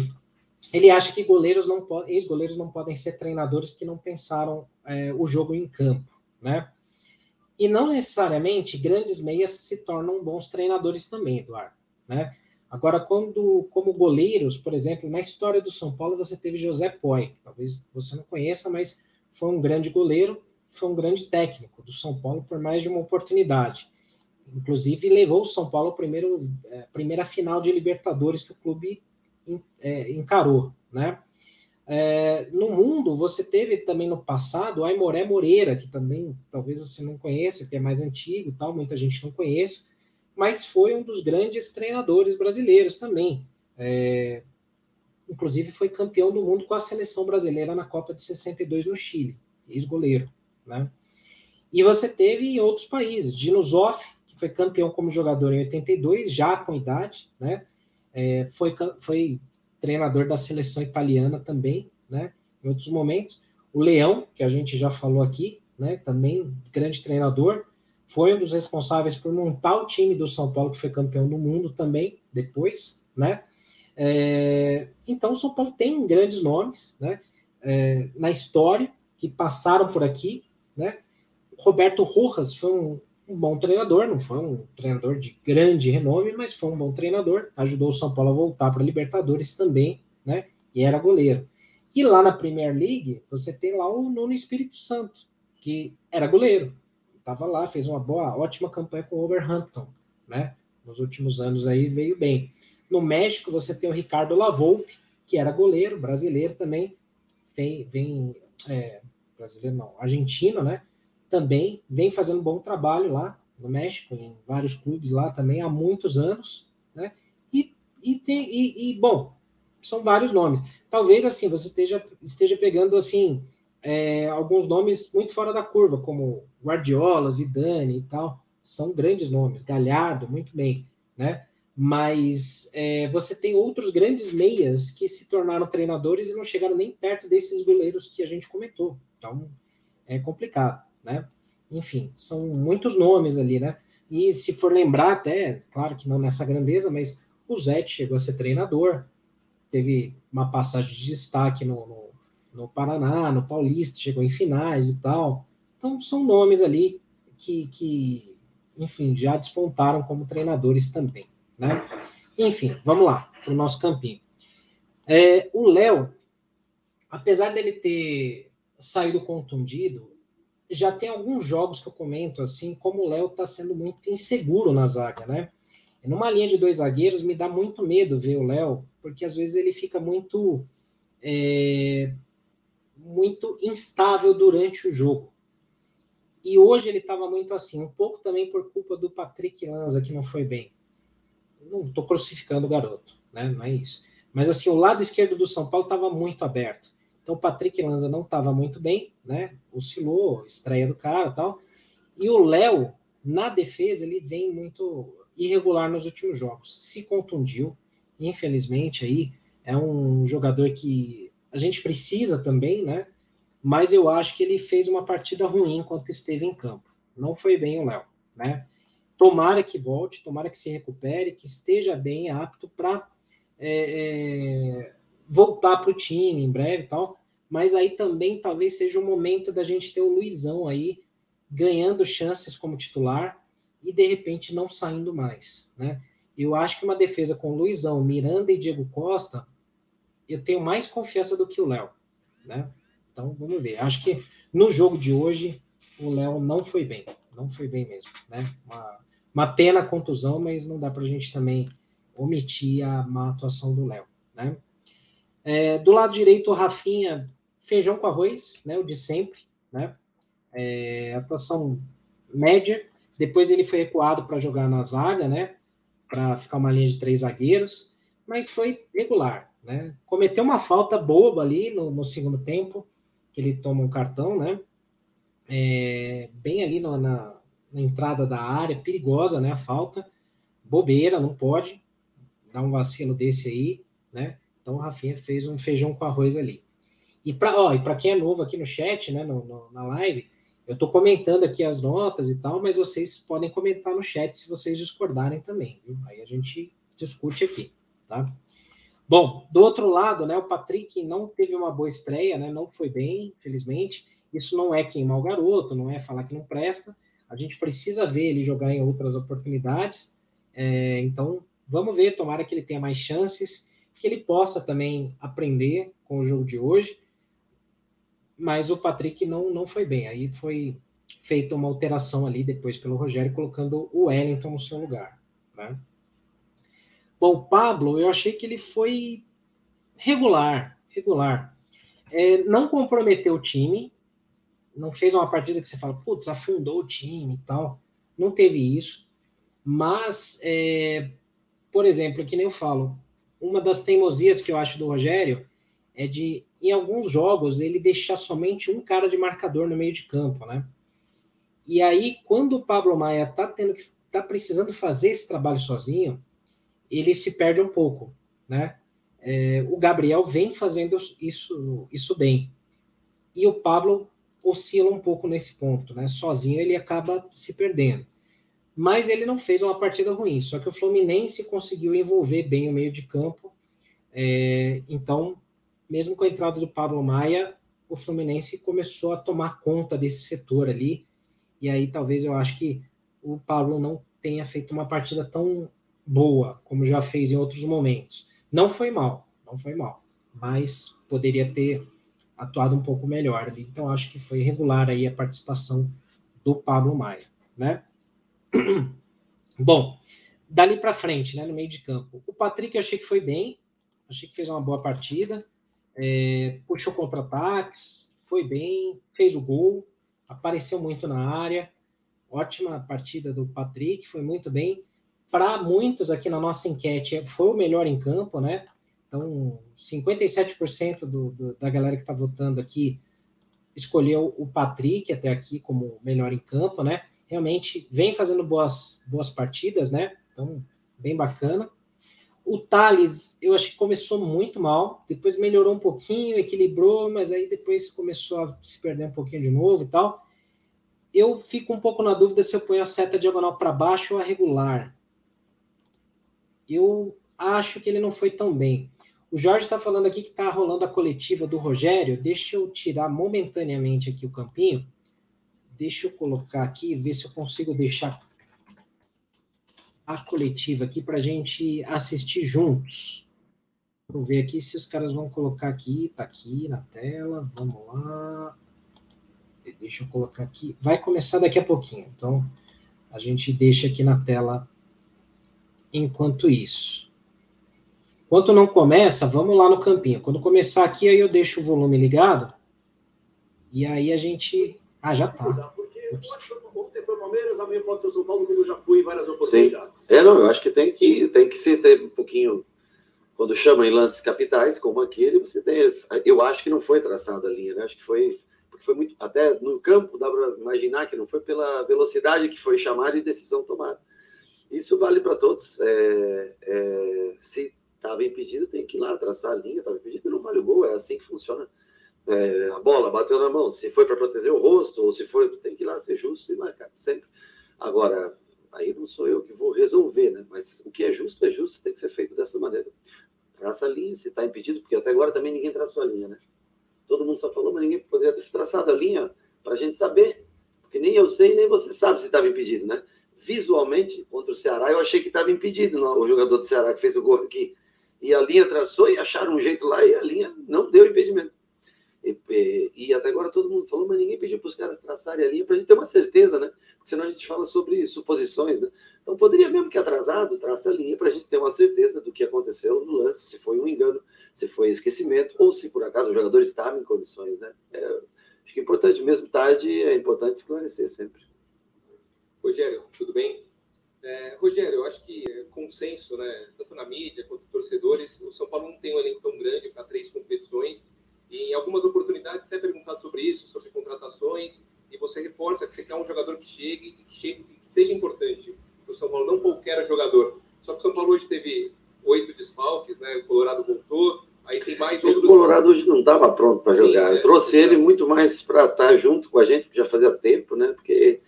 ele acha que goleiros não ex-goleiros não podem ser treinadores porque não pensaram é, o jogo em campo, né? E não necessariamente grandes meias se tornam bons treinadores também, Eduardo, né? Agora, quando como goleiros, por exemplo, na história do São Paulo você teve José Poi, talvez você não conheça, mas foi um grande goleiro, foi um grande técnico do São Paulo por mais de uma oportunidade. Inclusive levou o São Paulo à é, primeira final de Libertadores que o clube encarou, né? É, no mundo, você teve também no passado o Aimoré Moreira, que também talvez você não conheça, que é mais antigo, tal, muita gente não conhece, mas foi um dos grandes treinadores brasileiros também. É, inclusive foi campeão do mundo com a seleção brasileira na Copa de 62 no Chile, ex-goleiro, né? E você teve em outros países, Dino Zoff, que foi campeão como jogador em 82, já com idade, né? É, foi, foi treinador da seleção italiana também, né? Em outros momentos. O Leão, que a gente já falou aqui, né? Também grande treinador, foi um dos responsáveis por montar o time do São Paulo, que foi campeão do mundo também, depois, né? É, então, o São Paulo tem grandes nomes, né? É, na história, que passaram por aqui, né? Roberto Rojas foi um, um bom treinador, não foi um treinador de grande renome, mas foi um bom treinador, ajudou o São Paulo a voltar para a Libertadores também, né? E era goleiro. E lá na Premier League, você tem lá o Nuno Espírito Santo, que era goleiro. Estava lá, fez uma boa, ótima campanha com o Overhampton, né? Nos últimos anos aí veio bem. No México, você tem o Ricardo Lavolpe, que era goleiro, brasileiro também, vem, vem é, brasileiro não, argentino, né? Também vem fazendo bom trabalho lá no México, em vários clubes lá também há muitos anos, né? E, e, tem, e, e bom, são vários nomes. Talvez assim você esteja, esteja pegando assim é, alguns nomes muito fora da curva, como Guardiola, Zidane e tal, são grandes nomes. Galhardo, muito bem, né? Mas é, você tem outros grandes meias que se tornaram treinadores e não chegaram nem perto desses goleiros que a gente comentou. Então é complicado, né? Enfim, são muitos nomes ali, né? E se for lembrar, até, claro que não nessa grandeza, mas o Zé chegou a ser treinador, teve uma passagem de destaque no, no, no, Paraná, no Paulista, chegou em finais e tal. Então, são nomes ali que, que enfim, já despontaram como treinadores também, né? Enfim, vamos lá, para o nosso campinho. É, o Léo, apesar dele ter saído contundido, já tem alguns jogos que eu comento assim, como o Léo está sendo muito inseguro na zaga, né? Numa linha de dois zagueiros, me dá muito medo ver o Léo, porque às vezes ele fica muito é, muito instável durante o jogo. E hoje ele estava muito assim, um pouco também por culpa do Patrick Lanza, que não foi bem. Não estou crucificando o garoto, né? Não é isso. Mas assim, o lado esquerdo do São Paulo estava muito aberto. Então o Patrick Lanza não estava muito bem, né? Oscilou, estreia do cara tal. E o Léo, na defesa, ele vem muito irregular nos últimos jogos. Se contundiu, infelizmente aí é um jogador que a gente precisa também, né? Mas eu acho que ele fez uma partida ruim enquanto esteve em campo. Não foi bem o Léo, né? Tomara que volte, tomara que se recupere, que esteja bem, apto para é, é, voltar para o time em breve e tal. Mas aí também talvez seja o momento da gente ter o Luizão aí ganhando chances como titular e de repente não saindo mais, né? Eu acho que uma defesa com Luizão, Miranda e Diego Costa, eu tenho mais confiança do que o Léo, né? Então vamos ver. Acho que no jogo de hoje o Léo não foi bem, não foi bem mesmo, né? Uma, uma pena a contusão, mas não dá para a gente também omitir a má atuação do Léo, né? É, do lado direito, o Rafinha, feijão com arroz, né? O de sempre, né? É, atuação média. Depois ele foi recuado para jogar na zaga, né? para ficar uma linha de três zagueiros, mas foi regular, né? Cometeu uma falta boba ali no, no segundo tempo, que ele toma um cartão, né? É, bem ali no, na, na, entrada da área, perigosa, né? A falta, bobeira, não pode dar um vacilo desse aí, né? Então o Rafinha fez um feijão com arroz ali. E para quem é novo aqui no chat, né, no, no, na live, eu estou comentando aqui as notas e tal, mas vocês podem comentar no chat se vocês discordarem também. Viu? Aí a gente discute aqui, tá? Bom, do outro lado, né, o Patrick não teve uma boa estreia, né, não foi bem, infelizmente. Isso não é queimar o garoto, não é falar que não presta. A gente precisa ver ele jogar em outras oportunidades. É, então, vamos ver, tomara que ele tenha mais chances, que ele possa também aprender com o jogo de hoje mas o Patrick não, não foi bem. Aí foi feita uma alteração ali depois pelo Rogério, colocando o Wellington no seu lugar. Né? Bom, o Pablo, eu achei que ele foi regular, regular. É, não comprometeu o time, não fez uma partida que você fala, putz, afundou o time e tal. Não teve isso. Mas, é, por exemplo, que nem eu falo, uma das teimosias que eu acho do Rogério é de, em alguns jogos, ele deixar somente um cara de marcador no meio de campo, né? E aí, quando o Pablo Maia tá tendo que tá precisando fazer esse trabalho sozinho, ele se perde um pouco, né? É, o Gabriel vem fazendo isso, isso bem. E o Pablo oscila um pouco nesse ponto, né? Sozinho ele acaba se perdendo. Mas ele não fez uma partida ruim, só que o Fluminense conseguiu envolver bem o meio de campo. É, então, mesmo com a entrada do Pablo Maia, o Fluminense começou a tomar conta desse setor ali. E aí talvez eu acho que o Pablo não tenha feito uma partida tão boa como já fez em outros momentos. Não foi mal, não foi mal, mas poderia ter atuado um pouco melhor ali. Então, acho que foi regular aí a participação do Pablo Maia, né? Bom, dali para frente, né, no meio de campo. O Patrick eu achei que foi bem, achei que fez uma boa partida, é, puxou contra-ataques, foi bem, fez o gol, apareceu muito na área. Ótima partida do Patrick, foi muito bem. Para muitos aqui na nossa enquete, foi o melhor em campo, né? Então, 57% do, do, da galera que está votando aqui escolheu o Patrick até aqui como melhor em campo, né? Realmente vem fazendo boas, boas partidas, né? Então, bem bacana. O Thales, eu acho que começou muito mal, depois melhorou um pouquinho, equilibrou, mas aí depois começou a se perder um pouquinho de novo e tal. Eu fico um pouco na dúvida se eu ponho a seta diagonal para baixo ou a regular. Eu acho que ele não foi tão bem. O Jorge está falando aqui que está rolando a coletiva do Rogério. Deixa eu tirar momentaneamente aqui o campinho. Deixa eu colocar aqui, ver se eu consigo deixar a coletiva aqui para a gente assistir juntos. Vou ver aqui se os caras vão colocar aqui. Está aqui na tela. Vamos lá. Deixa eu colocar aqui. Vai começar daqui a pouquinho. Então, a gente deixa aqui na tela enquanto isso. Enquanto não começa, vamos lá no campinho. Quando começar aqui, aí eu deixo o volume ligado. E aí a gente. Ah, já tá. Ontem Palmeiras, amanhã pode ser São Paulo, como já fui em várias oportunidades. Sim. É, não, eu acho que tem que, tem que se ter um pouquinho. Quando chama em lances capitais, como aquele, você tem. Eu acho que não foi traçada a linha, né? Acho que foi. Porque foi muito. Até no campo, dá para imaginar que não foi pela velocidade que foi chamada e decisão tomada. Isso vale para todos. É, é, se estava impedido, tem que ir lá traçar a linha, estava impedido, não vale o gol, é assim que funciona. É, a bola bateu na mão, se foi para proteger o rosto, ou se foi, tem que ir lá ser justo e marcar, sempre. Agora, aí não sou eu que vou resolver, né? Mas o que é justo é justo, tem que ser feito dessa maneira. Traça a linha, se está impedido, porque até agora também ninguém traçou a linha, né? Todo mundo só falou, mas ninguém poderia ter traçado a linha para a gente saber, porque nem eu sei, nem você sabe se estava impedido, né? Visualmente, contra o Ceará, eu achei que estava impedido, o jogador do Ceará que fez o gol aqui e a linha traçou e acharam um jeito lá e a linha não deu impedimento. E, até agora todo mundo falou, mas ninguém pediu para os caras traçarem a linha para a gente ter uma certeza, né? Porque senão a gente fala sobre suposições, né? Então poderia mesmo que atrasado, traça a linha para a gente ter uma certeza do que aconteceu no lance, se foi um engano, se foi esquecimento, ou se por acaso o jogador estava em condições, né? É, acho que é importante, mesmo tarde, é importante esclarecer sempre. Rogério, tudo bem? É, Rogério, eu acho que é consenso, né, tanto na mídia quanto torcedores, o São Paulo não tem um elenco tão grande para três competições. Em algumas oportunidades você é perguntado sobre isso, sobre contratações, e você reforça que você quer um jogador que chegue, que, chegue, que seja importante. O São Paulo não qualquer jogador. Só que o São Paulo hoje teve oito desfalques, né? O Colorado voltou, aí tem mais outros. O Colorado hoje não estava pronto para jogar. Eu é, trouxe é, ele muito mais para estar junto com a gente, já fazia tempo, né? Porque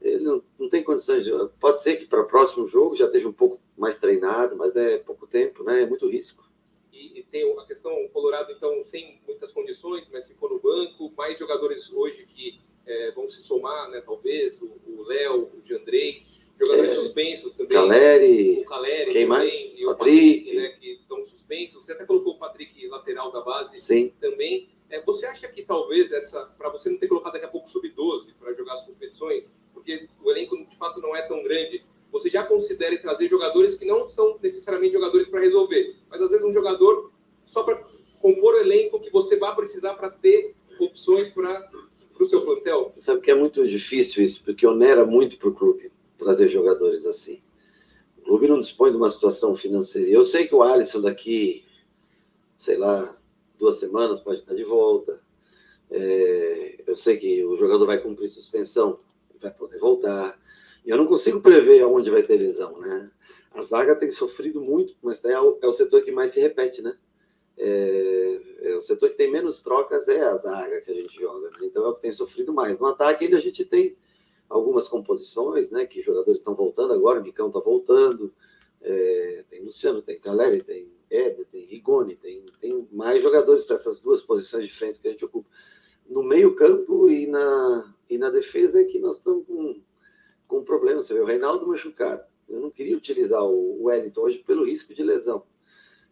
ele não, não tem condições de. Pode ser que para o próximo jogo já esteja um pouco mais treinado, mas é pouco tempo, né? É muito risco. E, e tem a questão Colorado, então, sem muitas condições, mas ficou no banco. Mais jogadores hoje que é, vão se somar, né? Talvez o Léo, o Jandrei, jogadores é, suspensos também. Caleri, o Caleri quem também, mais? E o Patrick, Patrick né, que estão suspensos. Você até colocou o Patrick lateral da base Sim. também. É, você acha que talvez essa, para você não ter colocado daqui a pouco sub-12 para jogar as competições, porque o elenco de fato não é tão grande, você já considere trazer jogadores que não são necessariamente jogadores para resolver, mas às vezes um jogador só para compor o elenco que você vai precisar para ter opções para o seu plantel? Você sabe que é muito difícil isso, porque onera muito para o clube trazer jogadores assim. O clube não dispõe de uma situação financeira. Eu sei que o Alisson daqui, sei lá, duas semanas pode estar de volta. É, eu sei que o jogador vai cumprir suspensão, vai poder voltar. Eu não consigo prever aonde vai ter lesão, né? A zaga tem sofrido muito, mas é o, é o setor que mais se repete, né? É, é, o setor que tem menos trocas é a zaga que a gente joga, né? então é o que tem sofrido mais. No ataque ainda a gente tem algumas composições, né? Que jogadores estão voltando agora, o Micão está voltando, é, tem Luciano, tem Caleri, tem Éder, tem Rigoni, tem, tem mais jogadores para essas duas posições de frente que a gente ocupa. No meio-campo e na, e na defesa é que nós estamos com, com problema. Você vê, o Reinaldo machucado. Eu não queria utilizar o Wellington hoje pelo risco de lesão.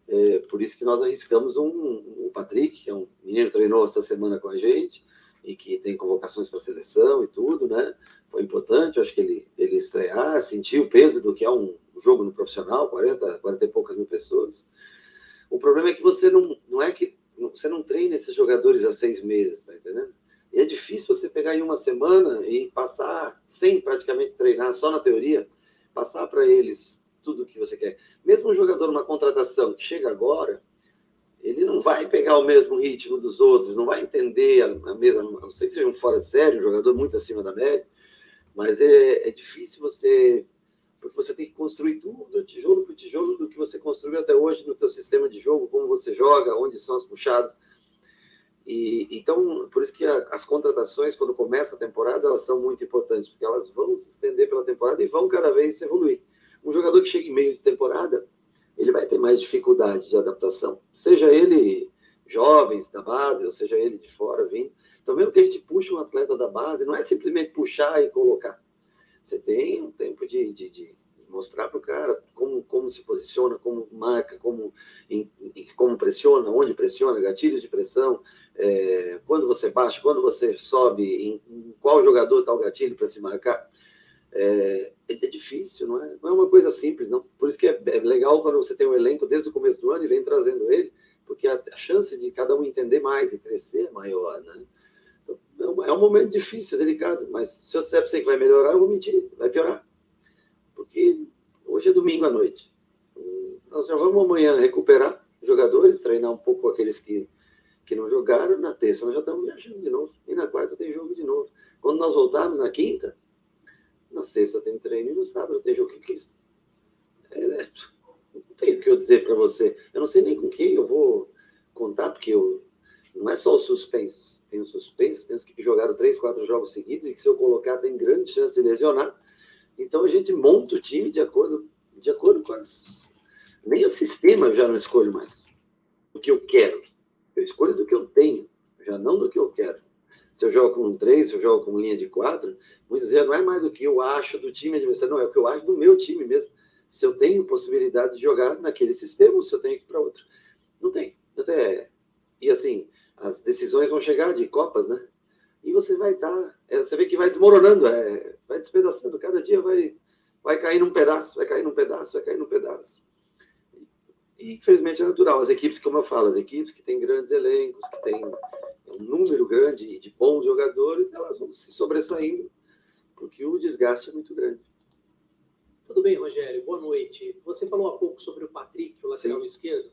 É, por isso que nós arriscamos um, um, o Patrick, que é um menino que treinou essa semana com a gente e que tem convocações para seleção e tudo, né? Foi importante, eu acho que ele, ele estrear, sentir o peso do que é um jogo no profissional, 40, 40 e poucas mil pessoas. O problema é que você não, não é que você não treina esses jogadores há seis meses, tá entendendo? E é difícil você pegar em uma semana e passar, sem praticamente treinar, só na teoria, passar para eles tudo o que você quer. Mesmo um jogador numa contratação que chega agora, ele não vai pegar o mesmo ritmo dos outros, não vai entender a, mesma. A não sei que seja um fora de série, um jogador muito acima da média, mas é, é difícil você. Porque você tem que construir tudo, tijolo por tijolo, do que você construiu até hoje no teu sistema de jogo, como você joga, onde são as puxadas. E, então, por isso que a, as contratações, quando começa a temporada, elas são muito importantes, porque elas vão se estender pela temporada e vão cada vez evoluir. Um jogador que chega em meio de temporada, ele vai ter mais dificuldade de adaptação, seja ele jovens da base, ou seja ele de fora vindo. Então, mesmo que a gente puxe um atleta da base, não é simplesmente puxar e colocar. Você tem um tempo de, de, de mostrar para o cara como, como se posiciona, como marca, como, em, como pressiona, onde pressiona, gatilhos de pressão, é, quando você baixa, quando você sobe, em, em qual jogador está o gatilho para se marcar. É, é, difícil, não é? Não é uma coisa simples, não. Por isso que é, é, legal quando você tem um elenco desde o começo do ano e vem trazendo ele, porque a, a chance de cada um entender mais e crescer é maior, né? Então, é um momento difícil, delicado, mas se eu disser para você que vai melhorar, eu vou mentir, vai piorar. Porque hoje é domingo à noite. Nós já vamos amanhã recuperar jogadores, treinar um pouco aqueles que, que não jogaram. Na terça nós já estamos viajando de novo. E na quarta tem jogo de novo. Quando nós voltarmos na quinta, na sexta tem treino e no sábado tem jogo. Que isso? É, é, não tenho o que eu dizer para você. Eu não sei nem com quem eu vou contar, porque eu, não é só os suspensos. Tem os suspensos, tem os que jogaram três, quatro jogos seguidos e que se eu colocar tem grande chance de lesionar. Então a gente monta o time de acordo, de acordo com as. Nem o sistema eu já não escolho mais. O que eu quero. Eu escolho do que eu tenho, já não do que eu quero se eu jogo com um 3, se eu jogo com linha de 4, muitas vezes não é mais do que eu acho do time adversário, não, é o que eu acho do meu time mesmo. Se eu tenho possibilidade de jogar naquele sistema ou se eu tenho que ir para outro. Não tem. Até... E assim, as decisões vão chegar de Copas, né? E você vai estar. Tá, é, você vê que vai desmoronando, é, vai despedaçando. Cada dia vai, vai cair num pedaço, vai cair num pedaço, vai cair num pedaço. E infelizmente é natural. As equipes, como eu falo, as equipes que têm grandes elencos, que têm um número grande de bons jogadores, elas vão se sobressaindo, porque o desgaste é muito grande. Tudo bem, Rogério, boa noite. Você falou há pouco sobre o Patrick, o lateral Sim. esquerdo,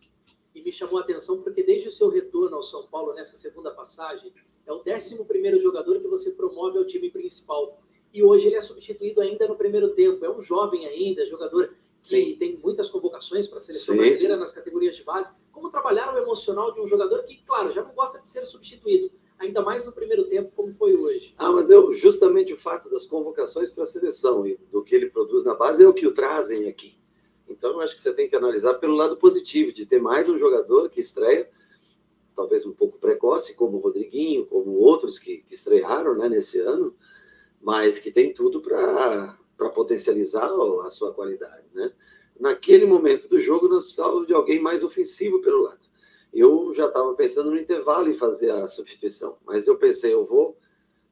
e me chamou a atenção porque desde o seu retorno ao São Paulo nessa segunda passagem, é o 11 jogador que você promove ao time principal. E hoje ele é substituído ainda no primeiro tempo. É um jovem ainda, jogador que Sim. tem muitas convocações para a seleção Sim. brasileira nas categorias de base. Como trabalhar o emocional de um jogador que, claro, já não gosta de ser substituído, ainda mais no primeiro tempo, como foi hoje? Ah, mas eu, justamente o fato das convocações para a seleção e do que ele produz na base é o que o trazem aqui. Então, eu acho que você tem que analisar pelo lado positivo, de ter mais um jogador que estreia, talvez um pouco precoce, como o Rodriguinho, como outros que, que estrearam né, nesse ano, mas que tem tudo para potencializar a sua qualidade, né? Naquele momento do jogo, nós precisávamos de alguém mais ofensivo pelo lado. Eu já estava pensando no intervalo em fazer a substituição, mas eu pensei, eu vou,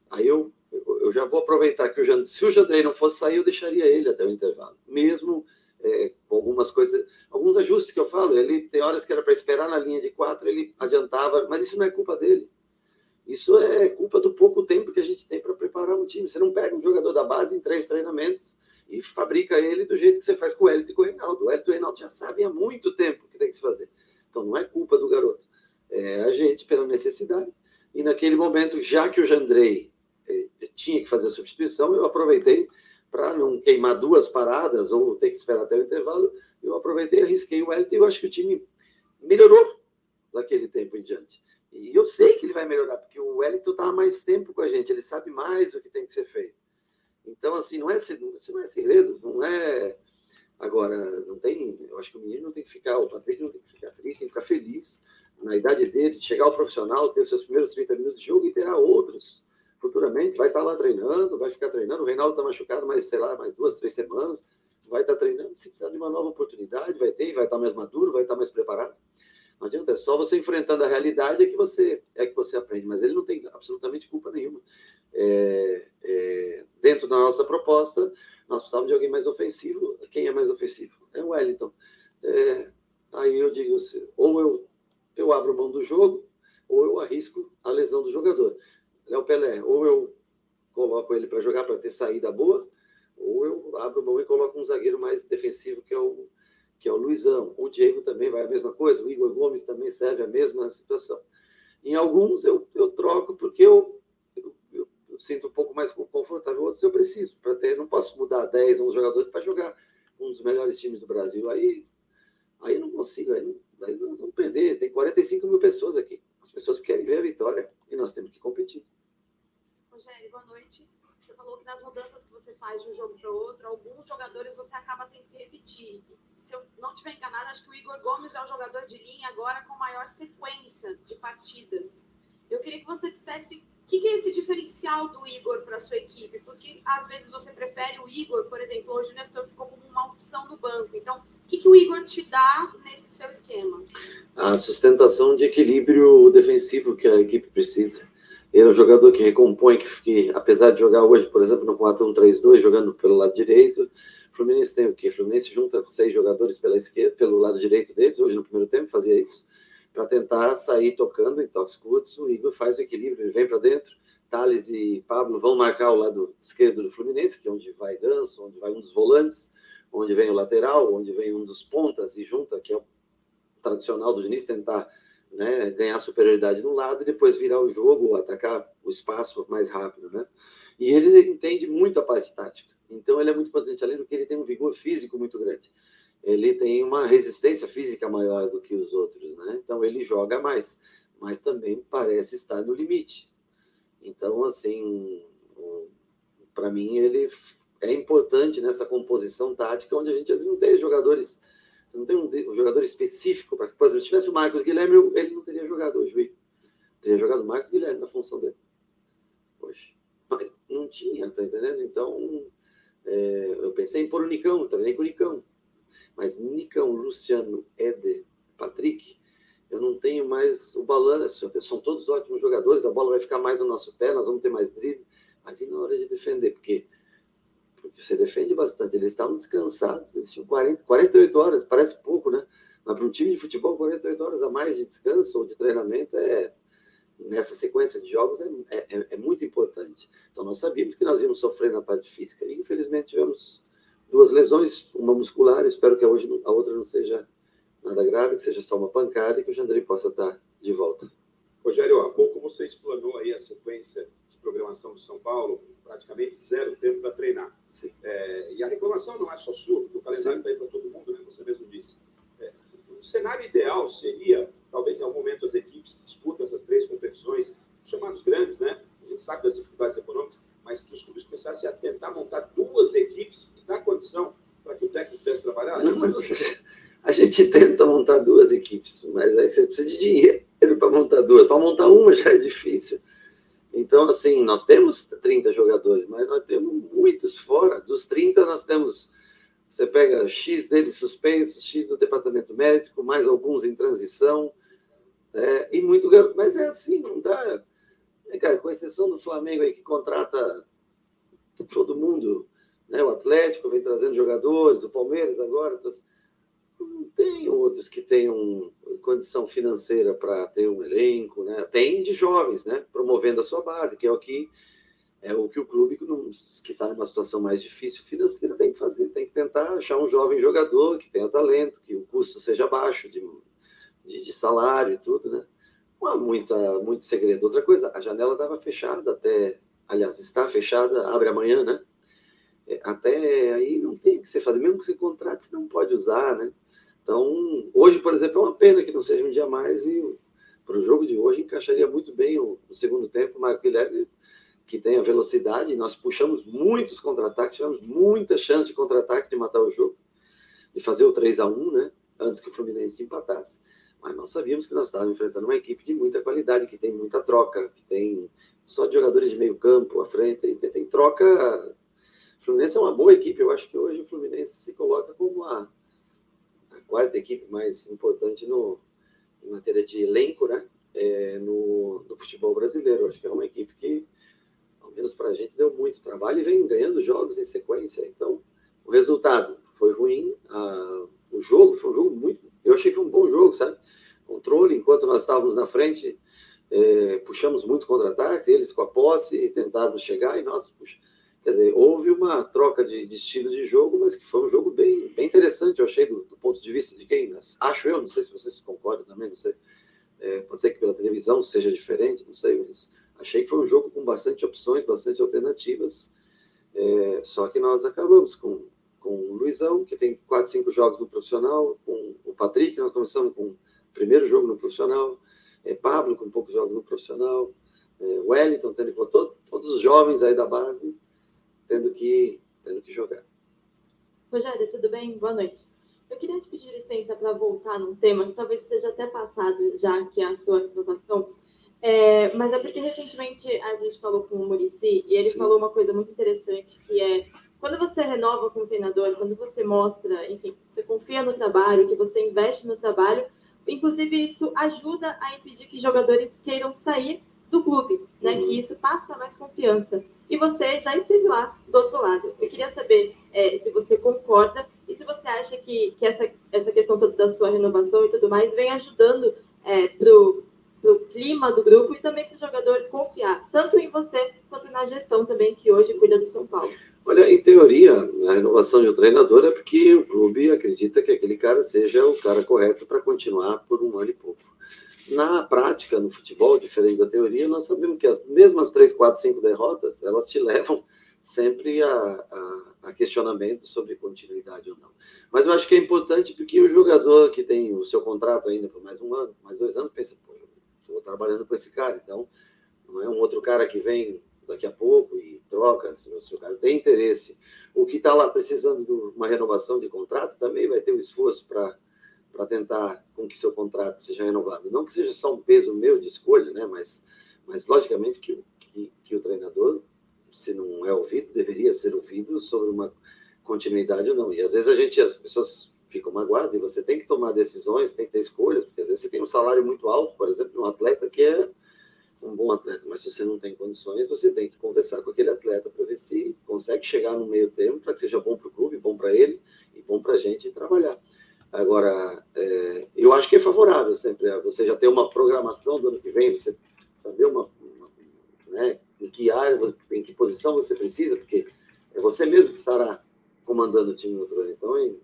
aí eu, eu já vou aproveitar que o Jandrei, se o Jandrei não fosse sair, eu deixaria ele até o intervalo, mesmo é, com algumas coisas, alguns ajustes que eu falo. Ele tem horas que era para esperar na linha de quatro, ele adiantava, mas isso não é culpa dele. Isso é culpa do pouco tempo que a gente tem para preparar um time. Você não pega um jogador da base em três treinamentos e fabrica ele do jeito que você faz com o Hélito e com o Reinaldo. O Hélito e o Reinaldo já sabem há muito tempo o que tem que se fazer. Então não é culpa do garoto. É a gente pela necessidade. E naquele momento, já que o Jandrei eh, tinha que fazer a substituição, eu aproveitei para não queimar duas paradas ou ter que esperar até o intervalo. Eu aproveitei, arrisquei o Hélito e eu acho que o time melhorou daquele tempo em diante. E eu sei que ele vai melhorar, porque o Wellington está mais tempo com a gente, ele sabe mais o que tem que ser feito. Então, assim, não é, isso não é segredo, não é. Agora, não tem. Eu acho que o menino não tem que ficar, o Patrick não tem que ficar triste, tem que ficar feliz na idade dele, de chegar ao profissional, ter os seus primeiros 30 minutos de jogo e terá outros futuramente. Vai estar lá treinando, vai ficar treinando. O Reinaldo está machucado, mas sei lá, mais duas, três semanas. vai estar treinando, se precisar de uma nova oportunidade, vai ter, vai estar mais maduro, vai estar mais preparado. Não adianta, é só você enfrentando a realidade é que você é que você aprende, mas ele não tem absolutamente culpa nenhuma. É, é, dentro da nossa proposta, nós precisávamos de alguém mais ofensivo. Quem é mais ofensivo? É o Wellington. É, aí eu digo assim, ou eu, eu abro mão do jogo, ou eu arrisco a lesão do jogador. Léo Pelé, ou eu coloco ele para jogar para ter saída boa, ou eu abro mão e coloco um zagueiro mais defensivo, que é o, que é o Luizão. O Diego também vai a mesma coisa, o Igor Gomes também serve a mesma situação. Em alguns eu, eu troco porque eu, eu, eu, sinto um pouco mais confortável, outros eu preciso, para ter, não posso mudar 10, 11 jogadores para jogar um dos melhores times do Brasil. Aí, aí não consigo, aí, não, aí nós vamos perder. Tem 45 mil pessoas aqui. As pessoas querem ver a vitória e nós temos que competir. Rogério, boa noite falou que nas mudanças que você faz de um jogo para outro, alguns jogadores você acaba tendo que repetir. Se eu não estiver enganado, acho que o Igor Gomes é o jogador de linha agora com maior sequência de partidas. Eu queria que você dissesse o que, que é esse diferencial do Igor para sua equipe, porque às vezes você prefere o Igor, por exemplo, hoje o Nestor ficou como uma opção no banco. Então, o que, que o Igor te dá nesse seu esquema? A sustentação de equilíbrio defensivo que a equipe precisa. Ele é um jogador que recompõe, que, que apesar de jogar hoje, por exemplo, no 4-1-3-2, jogando pelo lado direito, Fluminense tem o quê? Fluminense junta seis jogadores pela esquerda, pelo lado direito deles, hoje no primeiro tempo fazia isso, para tentar sair tocando em toques curtos. O Igor faz o equilíbrio, ele vem para dentro. Thales e Pablo vão marcar o lado esquerdo do Fluminense, que é onde vai Ganso, onde vai um dos volantes, onde vem o lateral, onde vem um dos pontas e junta, que é o tradicional do Diniz, tentar né, ganhar superioridade no lado e depois virar o jogo, atacar o espaço mais rápido, né? E ele entende muito a parte tática. Então ele é muito potente, além do que ele tem um vigor físico muito grande. Ele tem uma resistência física maior do que os outros, né? Então ele joga mais, mas também parece estar no limite. Então, assim, para mim ele é importante nessa composição tática onde a gente às vezes não tem jogadores você não tem um, um jogador específico para que, por exemplo, se tivesse o Marcos Guilherme, ele não teria jogado hoje, viu? Teria jogado o Marcos Guilherme na função dele. Hoje. Mas não tinha, tá entendendo? Então, é, eu pensei em pôr o Nicão, treinei com o Nicão. Mas Nicão, Luciano, Éder, Patrick, eu não tenho mais o balanço. São todos ótimos jogadores, a bola vai ficar mais no nosso pé, nós vamos ter mais drible. Mas e na hora de defender? Porque porque você defende bastante. Eles estavam descansados, eles tinham 40, 48 horas, parece pouco, né? Mas para um time de futebol, 48 horas a mais de descanso ou de treinamento é, nessa sequência de jogos é, é, é, muito importante. Então, nós sabíamos que nós íamos sofrer na parte física. E, infelizmente, tivemos duas lesões, uma muscular, espero que a, hoje, a outra não seja nada grave, que seja só uma pancada e que o Jandrei possa estar de volta. Rogério, há pouco você explanou aí a sequência de programação do São Paulo, praticamente zero tempo para treinar. É, e a reclamação não é só sua, porque o calendário está aí para todo mundo, né? você mesmo disse. É, o cenário ideal seria, talvez em algum momento, as equipes que disputam essas três competições, chamados grandes, né? A gente sabe das dificuldades econômicas, mas que os clubes começassem a tentar montar duas equipes e dar condição para que o técnico pudesse trabalhar. Não, mas você, a gente tenta montar duas equipes, mas aí você precisa de dinheiro para montar duas. Para montar uma já é difícil. Então, assim, nós temos 30 jogadores, mas nós temos muitos fora. Dos 30, nós temos. Você pega X deles suspensos, X do departamento médico, mais alguns em transição, é, e muito garoto. Mas é assim, não dá. Cara, com exceção do Flamengo aí, que contrata todo mundo, né? o Atlético vem trazendo jogadores, o Palmeiras agora. Então, tem outros que tenham condição financeira para ter um elenco, né? Tem de jovens, né? Promovendo a sua base, que é o que é o que o clube que está numa situação mais difícil financeira tem que fazer, tem que tentar achar um jovem jogador que tenha talento, que o custo seja baixo de, de, de salário e tudo, né? Não há muita, muito segredo. Outra coisa, a janela estava fechada até, aliás, está fechada, abre amanhã, né? É, até aí não tem o que você fazer, mesmo que você contrate, você não pode usar, né? Então, hoje, por exemplo, é uma pena que não seja um dia mais e para o jogo de hoje encaixaria muito bem o, o segundo tempo, o Marco Guilherme, que tem a velocidade, nós puxamos muitos contra-ataques, tivemos muita chance de contra-ataque de matar o jogo, e fazer o 3 a 1 né, antes que o Fluminense empatasse. Mas nós sabíamos que nós estávamos enfrentando uma equipe de muita qualidade, que tem muita troca, que tem só de jogadores de meio campo à frente, tem, tem troca Fluminense é uma boa equipe. Eu acho que hoje o Fluminense se coloca como a quarta equipe mais importante no, em matéria de elenco, né? É, no, no futebol brasileiro. Acho que é uma equipe que, ao menos para a gente, deu muito trabalho e vem ganhando jogos em sequência. Então, o resultado foi ruim. A, o jogo foi um jogo muito. Eu achei que foi um bom jogo, sabe? Controle, enquanto nós estávamos na frente, é, puxamos muito contra-ataques, eles com a posse tentaram chegar e nós puxamos Quer dizer, houve uma troca de, de, estilo de jogo, mas que foi um jogo bem, bem interessante, eu achei, do, do ponto de vista de quem? Acho eu, não sei se vocês concordam também, não sei. É, pode ser que pela televisão seja diferente, não sei, mas achei que foi um jogo com bastante opções, bastante alternativas. É, só que nós acabamos com, com o Luizão, que tem quatro, cinco jogos no profissional, com o Patrick, nós começamos com o primeiro jogo no profissional, é, Pablo com poucos jogos no profissional, é, Wellington, tendo, todo, todos os jovens aí da base tendo que, tendo que jogar. Rogério, tudo bem? Boa noite. Eu queria te pedir licença para voltar num tema que talvez seja até passado já, que é a sua renovação. É, mas é porque recentemente a gente falou com o Murici e ele Sim. falou uma coisa muito interessante, que é quando você renova com o treinador, quando você mostra, enfim, você confia no trabalho, que você investe no trabalho, inclusive isso ajuda a impedir que jogadores queiram sair do clube, né? Uhum. Que isso passa mais confiança. E você já esteve lá do outro lado. Eu queria saber é, se você concorda e se você acha que, que essa, essa questão toda da sua renovação e tudo mais vem ajudando é, pro o clima do grupo e também para o jogador confiar, tanto em você quanto na gestão também, que hoje cuida do São Paulo. Olha, em teoria, a renovação de um treinador é porque o clube acredita que aquele cara seja o cara correto para continuar por um ano e pouco. Na prática, no futebol, diferente da teoria, nós sabemos que as mesmas três, quatro, cinco derrotas, elas te levam sempre a, a, a questionamento sobre continuidade ou não. Mas eu acho que é importante porque o jogador que tem o seu contrato ainda por mais um ano, mais dois anos, pensa, pô, estou trabalhando com esse cara, então não é um outro cara que vem daqui a pouco e troca, se o cara tem interesse. O que está lá precisando de uma renovação de contrato também vai ter um esforço para para tentar com que seu contrato seja renovado. Não que seja só um peso meu de escolha, né? mas, mas logicamente que, que, que o treinador, se não é ouvido, deveria ser ouvido sobre uma continuidade ou não. E às vezes a gente, as pessoas ficam magoadas e você tem que tomar decisões, tem que ter escolhas, porque às vezes você tem um salário muito alto, por exemplo, um atleta que é um bom atleta, mas se você não tem condições, você tem que conversar com aquele atleta para ver se consegue chegar no meio termo para que seja bom para o clube, bom para ele e bom para a gente trabalhar. Agora, é, eu acho que é favorável sempre você já ter uma programação do ano que vem, você saber uma, uma né, em que área, em que posição você precisa, porque é você mesmo que estará comandando o time no ano. Então, em,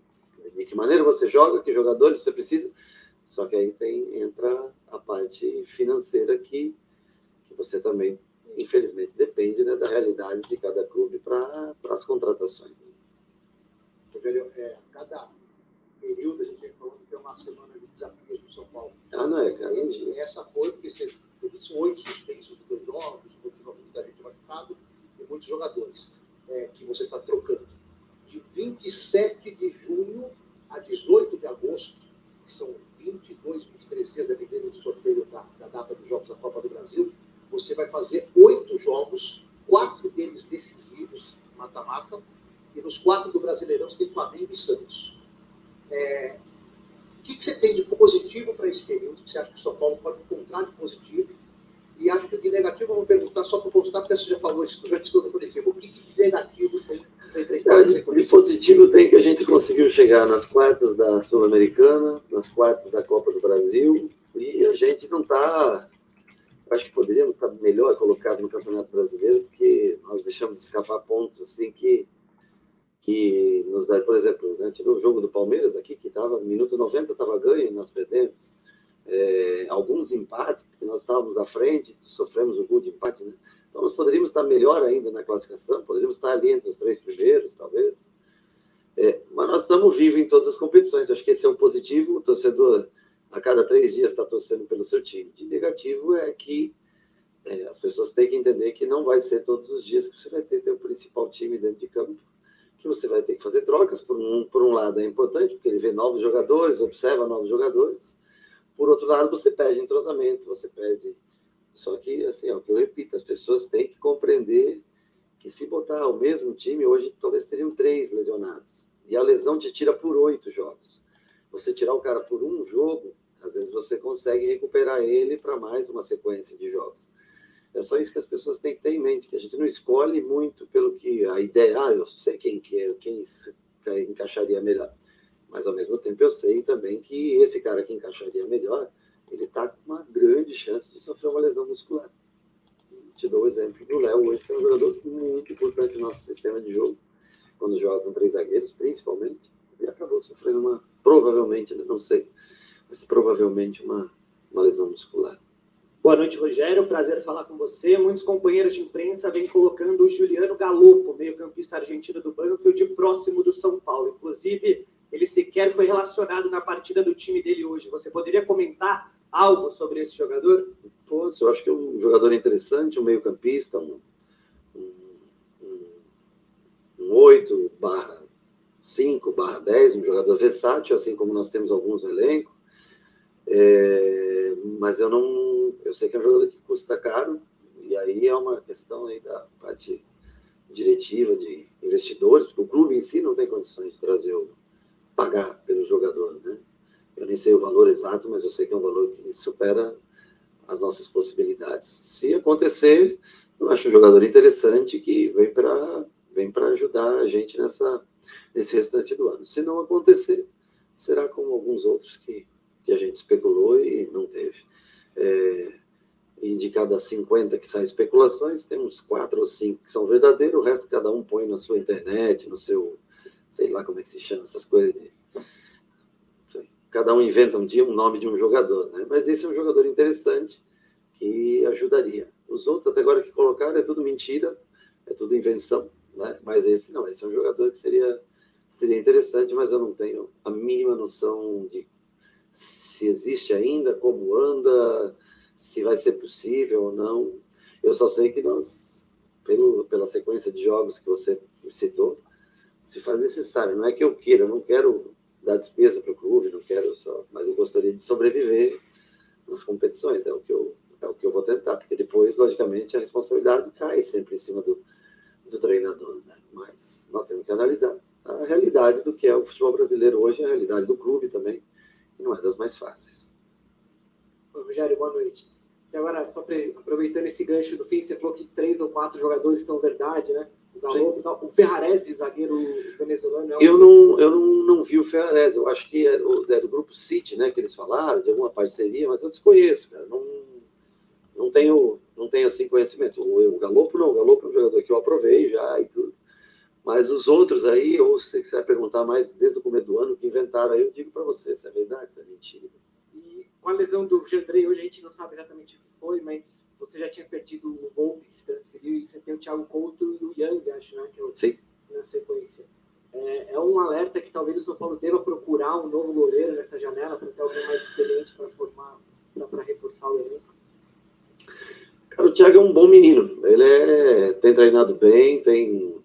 de que maneira você joga, que jogadores você precisa. Só que aí tem, entra a parte financeira que, que você também, infelizmente, depende né, da realidade de cada clube para as contratações. Né? Velho, é, cada período, a gente vem falando que é uma semana de desafios no São Paulo. Ah, não é, cara? E essa foi porque você teve oito suspensos de dois jogos, muita gente machucado e muitos jogadores é, que você está trocando. De 27 de junho a 18 de agosto, que são 22, 23 dias, dependendo do sorteio da, da data dos Jogos da Copa do Brasil, você vai fazer oito jogos, quatro deles decisivos, mata-mata, e nos quatro do Brasileirão você tem Flamengo e Santos. É, o que, que, você tem de positivo para esse período você acha que São Paulo pode encontrar de positivo? E acho que de negativo eu vou perguntar só para constar, porque você já falou isso durante todo o coletivo. O que, que de negativo tem de positivo tem que a gente conseguiu chegar nas quartas da Sul-Americana, nas quartas da Copa do Brasil, e a gente não está. Acho que poderíamos estar melhor colocado no Campeonato Brasileiro, porque nós deixamos de escapar pontos assim que que nos dá, por exemplo, né, um jogo do Palmeiras aqui que estava, minuto 90 estava ganho e nós perdemos. É, alguns empates, que nós estávamos à frente, sofremos o gol de empate, né? Então nós poderíamos estar melhor ainda na classificação, poderíamos estar ali entre os três primeiros, talvez. É, mas nós estamos vivos em todas as competições. Eu acho que esse é o positivo. O torcedor, a cada três dias, está torcendo pelo seu time. De negativo é que é, as pessoas têm que entender que não vai ser todos os dias que você vai ter o principal time dentro de campo que você vai ter que fazer trocas. Por um, por um lado é importante, porque ele vê novos jogadores, observa novos jogadores. Por outro lado, você perde entrosamento, você perde. Só que, assim, é o que eu repito, as pessoas têm que compreender que se botar o mesmo time, hoje talvez teriam três lesionados. E a lesão te tira por oito jogos. Você tirar o cara por um jogo, às vezes você consegue recuperar ele para mais uma sequência de jogos. É só isso que as pessoas têm que ter em mente, que a gente não escolhe muito pelo que a ideia, ah, eu sei quem que é, quem encaixaria melhor. Mas ao mesmo tempo eu sei também que esse cara que encaixaria melhor, ele está com uma grande chance de sofrer uma lesão muscular. Te dou o exemplo do Léo hoje, que é um jogador muito importante no nosso sistema de jogo, quando joga com três zagueiros, principalmente, e acabou sofrendo uma, provavelmente, não sei, mas provavelmente uma, uma lesão muscular. Boa noite, Rogério. Prazer falar com você. Muitos companheiros de imprensa vêm colocando o Juliano Galopo, meio-campista argentino do Banfield, próximo do São Paulo. Inclusive, ele sequer foi relacionado na partida do time dele hoje. Você poderia comentar algo sobre esse jogador? Posso, eu acho que é um jogador interessante, um meio-campista, um, um, um 8 barra 5 barra 10, um jogador versátil, assim como nós temos alguns no elenco. É, mas eu não eu sei que é um jogador que custa caro, e aí é uma questão aí da parte diretiva, de investidores, porque o clube em si não tem condições de trazer o, pagar pelo jogador, né? Eu nem sei o valor exato, mas eu sei que é um valor que supera as nossas possibilidades. Se acontecer, eu acho um jogador interessante que vem para vem para ajudar a gente nessa nesse restante do ano. Se não acontecer, será como alguns outros que, que a gente especulou e não teve. É, e de cada 50 que saem especulações, tem uns quatro ou cinco que são verdadeiros, o resto cada um põe na sua internet, no seu, sei lá como é que se chama essas coisas de... Cada um inventa um dia um nome de um jogador, né? Mas esse é um jogador interessante que ajudaria. Os outros até agora que colocaram é tudo mentira, é tudo invenção, né? Mas esse não, esse é um jogador que seria seria interessante, mas eu não tenho a mínima noção de se existe ainda, como anda, se vai ser possível ou não. Eu só sei que nós, pelo, pela sequência de jogos que você citou, se faz necessário. Não é que eu queira, eu não quero dar despesa para o clube, não quero só, mas eu gostaria de sobreviver nas competições. É o que eu é o que eu vou tentar, porque depois, logicamente, a responsabilidade cai sempre em cima do, do treinador. Né? Mas nós temos que analisar a realidade do que é o futebol brasileiro hoje, a realidade do clube também, que não é das mais fáceis. Rogério, boa noite. Você agora, só aproveitando esse gancho do fim, você falou que três ou quatro jogadores são verdade, né? O Galo, o Ferrarese, zagueiro venezuelano. É eu não, eu não, não vi o Ferrarese, eu acho que é, o, é do grupo City, né? Que eles falaram, de alguma parceria, mas eu desconheço, cara. Não, não tenho, não tenho assim conhecimento. O, o Galopo não, o Galopo é um jogador que eu aprovei já e tudo. Mas os outros aí, ou se você vai perguntar mais desde o começo do ano, que inventaram aí, eu digo para você se é verdade, se é mentira com a lesão do Jandrei, hoje a gente não sabe exatamente o que foi, mas você já tinha perdido o Volpe, que se transferiu, e você tem o Thiago Couto e o Yang, acho, né? Que é o, Sim. Na sequência. É, é, um alerta que talvez o São Paulo deva procurar um novo goleiro nessa janela para ter alguém mais experiente para formar, para reforçar o elenco. Cara, o Thiago é um bom menino. Ele é, tem treinado bem, tem.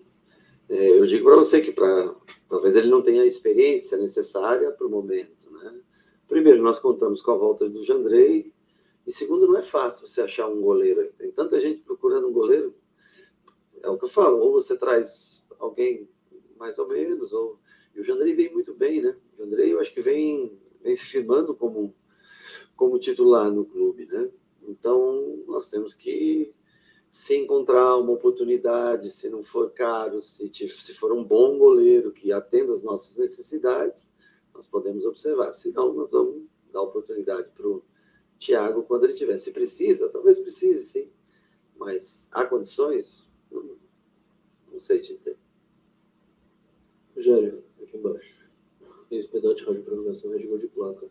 É, eu digo para você que para talvez ele não tenha a experiência necessária para o momento, né? Primeiro, nós contamos com a volta do Jandrei. E segundo, não é fácil você achar um goleiro. Tem tanta gente procurando um goleiro. É o que eu falo, ou você traz alguém mais ou menos, ou... E o Jandrei vem muito bem, né? O Jandrei, eu acho que vem, vem se firmando como, como titular no clube, né? Então, nós temos que se encontrar uma oportunidade, se não for caro, se, se for um bom goleiro que atenda às nossas necessidades, nós podemos observar. Se não, nós vamos dar oportunidade para o Tiago quando ele tiver. Se precisa, talvez precise, sim. Mas há condições? Não, não sei dizer. Rogério, aqui embaixo. Ex-pedante, rádio prolongação, rede de placa.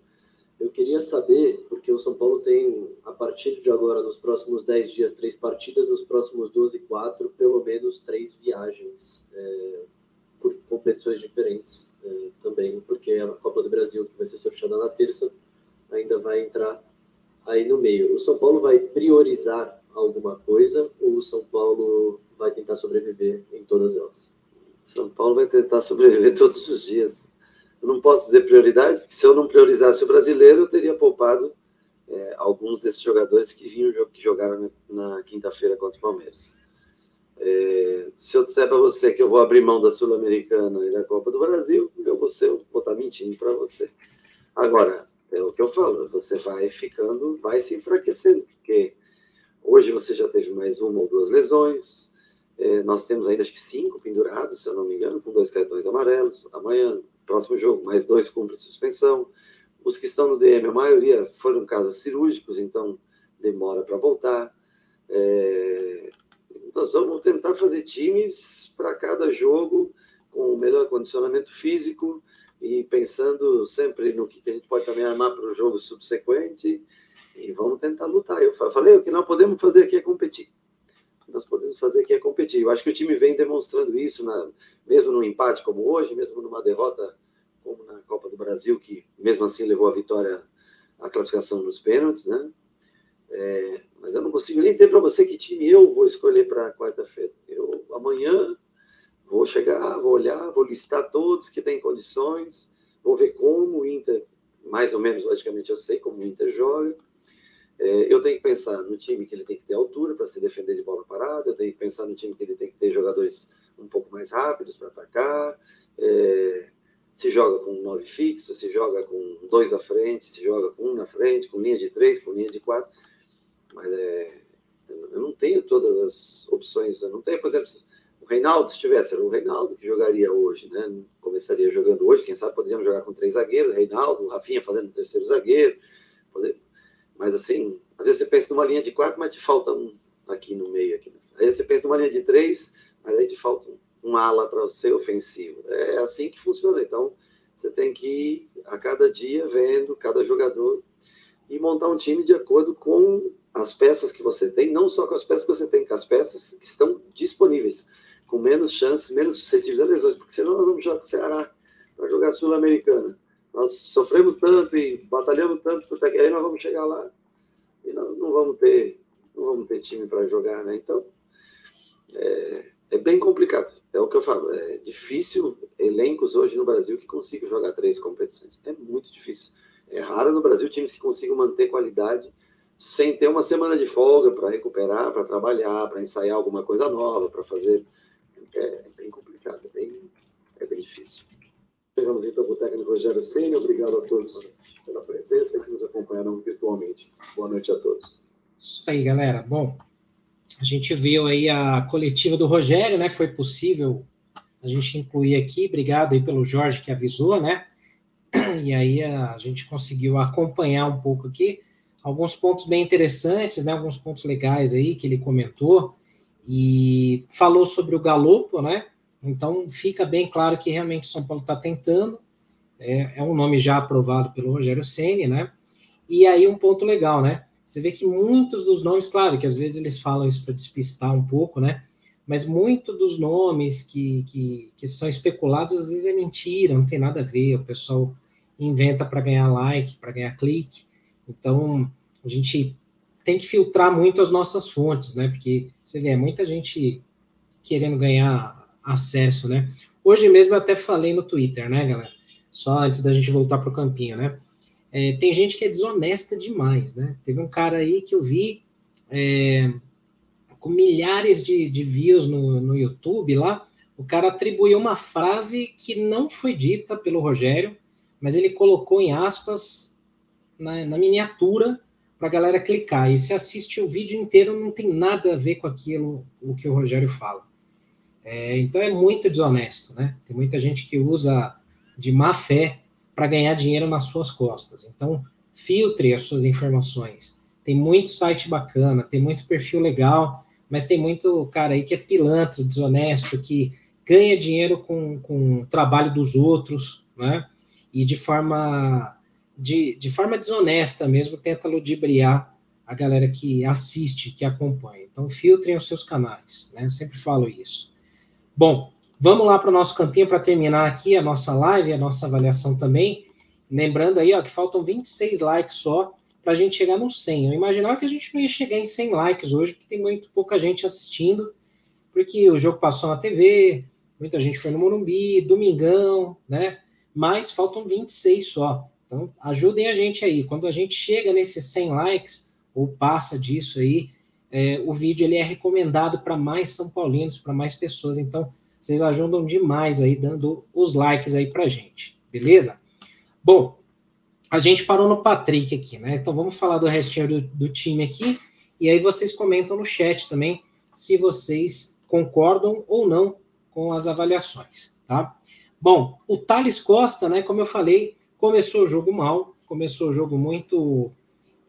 Eu queria saber, porque o São Paulo tem, a partir de agora, nos próximos 10 dias, três partidas, nos próximos 12, quatro, pelo menos três viagens é, por competições diferentes é, também, porque a Copa do Brasil, que vai ser sorteada na terça, ainda vai entrar aí no meio. O São Paulo vai priorizar alguma coisa ou o São Paulo vai tentar sobreviver em todas elas? São Paulo vai tentar sobreviver todos os dias. Eu não posso dizer prioridade, porque se eu não priorizasse o brasileiro, eu teria poupado é, alguns desses jogadores que vinham que jogaram na, quinta-feira contra o Palmeiras. É, se eu disser para você que eu vou abrir mão da Sul-Americana e da Copa do Brasil, eu vou, ser, vou estar tá mentindo para você. Agora, é o que eu falo, você vai ficando, vai se enfraquecendo, porque hoje você já teve mais uma ou duas lesões, é, nós temos ainda acho que cinco pendurados, se eu não me engano, com dois cartões amarelos. Amanhã, próximo jogo, mais dois cumprem suspensão. Os que estão no DM, a maioria foram casos cirúrgicos, então demora para voltar. É, nós vamos tentar fazer times para cada jogo com o melhor condicionamento físico e pensando sempre no que a gente pode também armar para o jogo subsequente e vamos tentar lutar. Eu falei, o que nós podemos fazer aqui é competir. Que nós podemos fazer aqui é competir. Eu acho que o time vem demonstrando isso, na, mesmo num empate como hoje, mesmo numa derrota como na Copa do Brasil, que mesmo assim levou a vitória, a classificação nos pênaltis, né? É, mas eu não consigo nem dizer para você que time eu vou escolher para quarta-feira. Eu amanhã vou chegar, vou olhar, vou listar todos que têm condições, vou ver como o Inter, mais ou menos, logicamente eu sei como o Inter joga. É, eu tenho que pensar no time que ele tem que ter altura para se defender de bola parada, eu tenho que pensar no time que ele tem que ter jogadores um pouco mais rápidos para atacar. É, se joga com nove fixo, se joga com dois à frente, se joga com um na frente, com linha de três, com linha de quatro mas é, eu não tenho todas as opções. Eu não tenho, por exemplo, o Reinaldo, se tivesse, era o Reinaldo que jogaria hoje, né? Começaria jogando hoje, quem sabe poderíamos jogar com três zagueiros, Reinaldo, Rafinha fazendo terceiro zagueiro. Mas assim, às vezes você pensa numa linha de quatro, mas te falta um aqui no meio. Aqui. Aí você pensa numa linha de três, mas aí te falta um, ala para ser ofensivo. É assim que funciona. Então, você tem que ir a cada dia vendo cada jogador e montar um time de acordo com as peças que você tem, não só com as peças que você tem, com as peças que estão disponíveis, com menos chances, menos suscetíveis a lesões, porque senão nós vamos jogar com o Ceará para jogar Sul-Americana. Nós sofremos tanto e batalhamos tanto, até aí nós vamos chegar lá e nós não vamos ter, não vamos ter time para jogar, né? Então, é, é, bem complicado. É o que eu falo. É difícil elencos hoje no Brasil que consigam jogar três competições. É muito difícil. É raro no Brasil times que consigam manter qualidade sem ter uma semana de folga para recuperar, para trabalhar, para ensaiar alguma coisa nova, para fazer. É, é, bem complicado, é bem, é bem difícil. Chegamos então com o técnico Rogério Senna. Obrigado a todos pela presença que nos acompanharam virtualmente. Boa noite a todos. Isso aí, galera. Bom, a gente viu aí a coletiva do Rogério, né? Foi possível a gente incluir aqui. Obrigado aí pelo Jorge que avisou, né? E aí a gente conseguiu acompanhar um pouco aqui alguns pontos bem interessantes, né, alguns pontos legais aí que ele comentou, e falou sobre o Galopo, né? Então fica bem claro que realmente o São Paulo está tentando, é, é, um nome já aprovado pelo Rogério Ceni, né? E aí um ponto legal, né? Você vê que muitos dos nomes, claro, que às vezes eles falam isso para despistar um pouco, né? Mas muito dos nomes que, que, que são especulados às vezes é mentira, não tem nada a ver, o pessoal inventa para ganhar like, para ganhar clique. Então, a gente tem que filtrar muito as nossas fontes, né? Porque você vê, é muita gente querendo ganhar acesso, né? Hoje mesmo eu até falei no Twitter, né, galera? Só antes da gente voltar para o campinho, né? É, tem gente que é desonesta demais, né? Teve um cara aí que eu vi é, com milhares de, de views no, no YouTube lá, o cara atribuiu uma frase que não foi dita pelo Rogério, mas ele colocou em aspas na, na miniatura para a galera clicar. E se assiste o vídeo inteiro, não tem nada a ver com aquilo o que o Rogério fala. É, então é muito desonesto, né? Tem muita gente que usa de má fé para ganhar dinheiro nas suas costas. Então, filtre as suas informações. Tem muito site bacana, tem muito perfil legal, mas tem muito cara aí que é pilantra, desonesto, que ganha dinheiro com, com o trabalho dos outros, né? E de forma de, de forma desonesta mesmo, tenta ludibriar a galera que assiste, que acompanha. Então, filtrem os seus canais, né? Eu sempre falo isso. Bom, vamos lá para o nosso campinho para terminar aqui a nossa live, a nossa avaliação também. Lembrando aí, ó, que faltam 26 likes só para a gente chegar no 100. Eu imaginava que a gente não ia chegar em 100 likes hoje, porque tem muito pouca gente assistindo, porque o jogo passou na TV, muita gente foi no Morumbi, domingão, né? Mas faltam 26 só. Então, ajudem a gente aí. Quando a gente chega nesses 100 likes, ou passa disso aí, é, o vídeo ele é recomendado para mais São Paulinos, para mais pessoas. Então, vocês ajudam demais aí, dando os likes aí para gente, beleza? Bom, a gente parou no Patrick aqui, né? Então, vamos falar do restinho do, do time aqui. E aí vocês comentam no chat também se vocês concordam ou não com as avaliações, tá? Bom, o Thales Costa, né, como eu falei, começou o jogo mal, começou o jogo muito